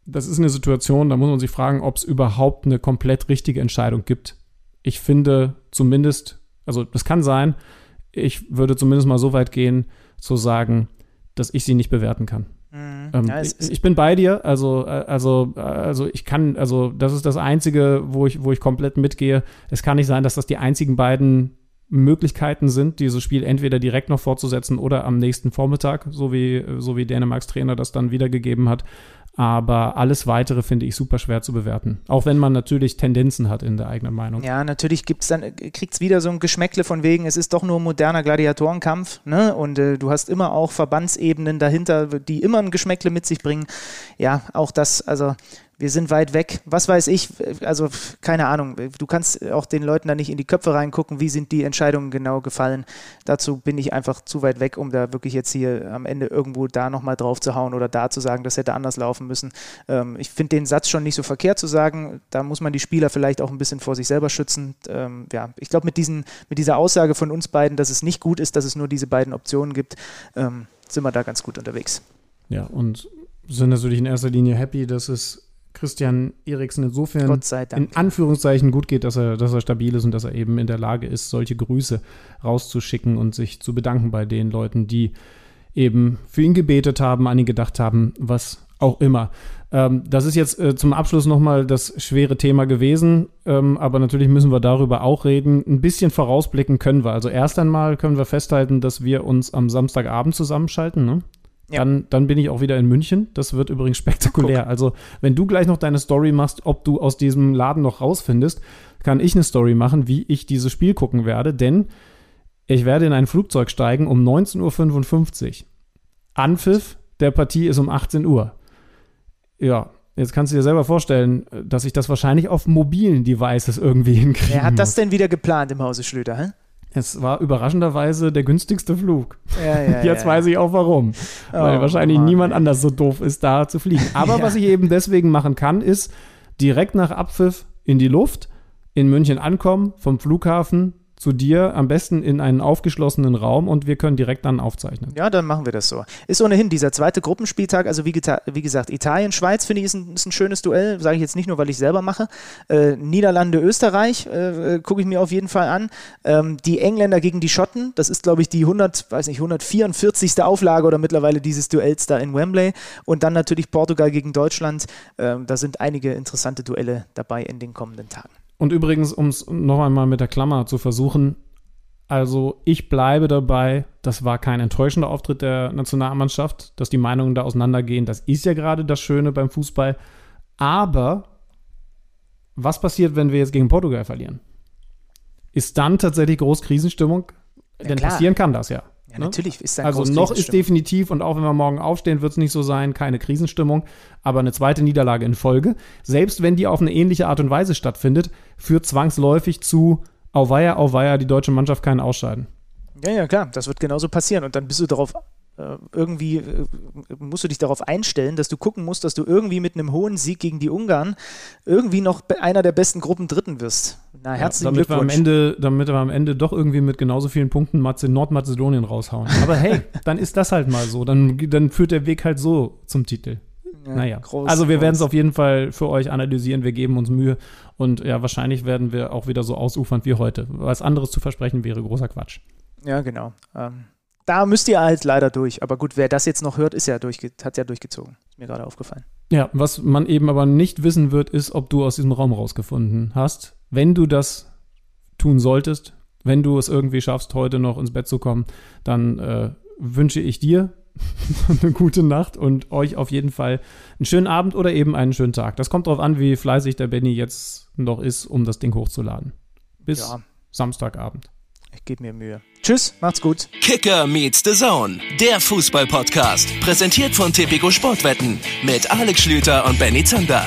das ist eine Situation, da muss man sich fragen, ob es überhaupt eine komplett richtige Entscheidung gibt. Ich finde zumindest, also das kann sein, ich würde zumindest mal so weit gehen, zu sagen, dass ich sie nicht bewerten kann. Mhm. Ähm, ja, ich, ich, bin bei dir, also, äh, also, also ich kann, also das ist das Einzige, wo ich, wo ich komplett mitgehe. Es kann nicht sein, dass das die einzigen beiden Möglichkeiten sind, dieses Spiel entweder direkt noch fortzusetzen oder am nächsten Vormittag, so wie, so wie Dänemarks Trainer das dann wiedergegeben hat. Aber alles weitere finde ich super schwer zu bewerten. Auch wenn man natürlich Tendenzen hat in der eigenen Meinung. Ja, natürlich dann, kriegt es wieder so ein Geschmäckle von wegen, es ist doch nur ein moderner Gladiatorenkampf, ne? Und äh, du hast immer auch Verbandsebenen dahinter, die immer ein Geschmäckle mit sich bringen. Ja, auch das, also wir sind weit weg. Was weiß ich, also keine Ahnung. Du kannst auch den Leuten da nicht in die Köpfe reingucken, wie sind die Entscheidungen genau gefallen. Dazu bin ich einfach zu weit weg, um da wirklich jetzt hier am Ende irgendwo da nochmal drauf zu hauen oder da zu sagen, das hätte anders laufen müssen. Ähm, ich finde den Satz schon nicht so verkehrt zu sagen. Da muss man die Spieler vielleicht auch ein bisschen vor sich selber schützen. Ähm, ja, ich glaube, mit, mit dieser Aussage von uns beiden, dass es nicht gut ist, dass es nur diese beiden Optionen gibt, ähm, sind wir da ganz gut unterwegs. Ja, und sind natürlich in erster Linie happy, dass es Christian Eriksen insofern in Anführungszeichen gut geht, dass er, dass er stabil ist und dass er eben in der Lage ist, solche Grüße rauszuschicken und sich zu bedanken bei den Leuten, die eben für ihn gebetet haben, an ihn gedacht haben, was auch immer. Ähm, das ist jetzt äh, zum Abschluss nochmal das schwere Thema gewesen, ähm, aber natürlich müssen wir darüber auch reden. Ein bisschen vorausblicken können wir. Also erst einmal können wir festhalten, dass wir uns am Samstagabend zusammenschalten. Ne? Ja. Dann, dann bin ich auch wieder in München. Das wird übrigens spektakulär. Guck. Also, wenn du gleich noch deine Story machst, ob du aus diesem Laden noch rausfindest, kann ich eine Story machen, wie ich dieses Spiel gucken werde. Denn ich werde in ein Flugzeug steigen um 19.55 Uhr. Anpfiff der Partie ist um 18 Uhr. Ja, Jetzt kannst du dir selber vorstellen, dass ich das wahrscheinlich auf mobilen Devices irgendwie hinkriege. Wer hat das denn wieder geplant im Hause Schlüter? Hä? Es war überraschenderweise der günstigste Flug. Ja, ja, Jetzt ja, weiß ich auch warum. Oh, weil wahrscheinlich Mann, niemand anders so doof ist, da zu fliegen. Aber was ich eben deswegen machen kann, ist direkt nach Abpfiff in die Luft, in München ankommen, vom Flughafen zu dir, am besten in einen aufgeschlossenen Raum und wir können direkt dann aufzeichnen. Ja, dann machen wir das so. Ist ohnehin dieser zweite Gruppenspieltag, also wie, wie gesagt, Italien, Schweiz finde ich ist ein, ist ein, schönes Duell, sage ich jetzt nicht nur, weil ich selber mache. Äh, Niederlande, Österreich äh, äh gucke ich mir auf jeden Fall an. Ähm, die Engländer gegen die Schotten, das ist glaube ich die 100, weiß nicht, 144. Auflage oder mittlerweile dieses Duells da in Wembley und dann natürlich Portugal gegen Deutschland. Ähm, da sind einige interessante Duelle dabei in den kommenden Tagen. Und übrigens, um es noch einmal mit der Klammer zu versuchen, also ich bleibe dabei, das war kein enttäuschender Auftritt der Nationalmannschaft, dass die Meinungen da auseinandergehen. Das ist ja gerade das Schöne beim Fußball. Aber was passiert, wenn wir jetzt gegen Portugal verlieren? Ist dann tatsächlich groß Krisenstimmung? Ja, Denn klar. passieren kann das ja. Ja, ne? natürlich ist Also noch ist definitiv, und auch wenn wir morgen aufstehen, wird es nicht so sein, keine Krisenstimmung, aber eine zweite Niederlage in Folge, selbst wenn die auf eine ähnliche Art und Weise stattfindet, führt zwangsläufig zu Auweia, Auweia, die deutsche Mannschaft kann ausscheiden. Ja, ja, klar, das wird genauso passieren und dann bist du darauf irgendwie äh, musst du dich darauf einstellen, dass du gucken musst, dass du irgendwie mit einem hohen Sieg gegen die Ungarn irgendwie noch einer der besten Gruppen Dritten wirst. Na, herzlichen ja, damit Glückwunsch. Wir am Ende, damit wir am Ende doch irgendwie mit genauso vielen Punkten Nordmazedonien raushauen. Aber hey, dann ist das halt mal so. Dann, dann führt der Weg halt so zum Titel. Ja, naja, groß, also wir werden es auf jeden Fall für euch analysieren, wir geben uns Mühe und ja, wahrscheinlich werden wir auch wieder so ausufernd wie heute. Was anderes zu versprechen wäre großer Quatsch. Ja, genau. Ähm, da müsst ihr halt leider durch. Aber gut, wer das jetzt noch hört, ist ja durchge hat ja durchgezogen. Ist mir gerade aufgefallen. Ja, was man eben aber nicht wissen wird, ist, ob du aus diesem Raum rausgefunden hast. Wenn du das tun solltest, wenn du es irgendwie schaffst, heute noch ins Bett zu kommen, dann äh, wünsche ich dir eine gute Nacht und euch auf jeden Fall einen schönen Abend oder eben einen schönen Tag. Das kommt darauf an, wie fleißig der Benny jetzt noch ist, um das Ding hochzuladen. Bis Ja. Samstagabend. Ich gebe mir Mühe. Tschüss, macht's gut. Kicker meets the Zone, der Fußball-Podcast. Präsentiert von Tipico Sportwetten mit Alex Schlüter und Benny Zander.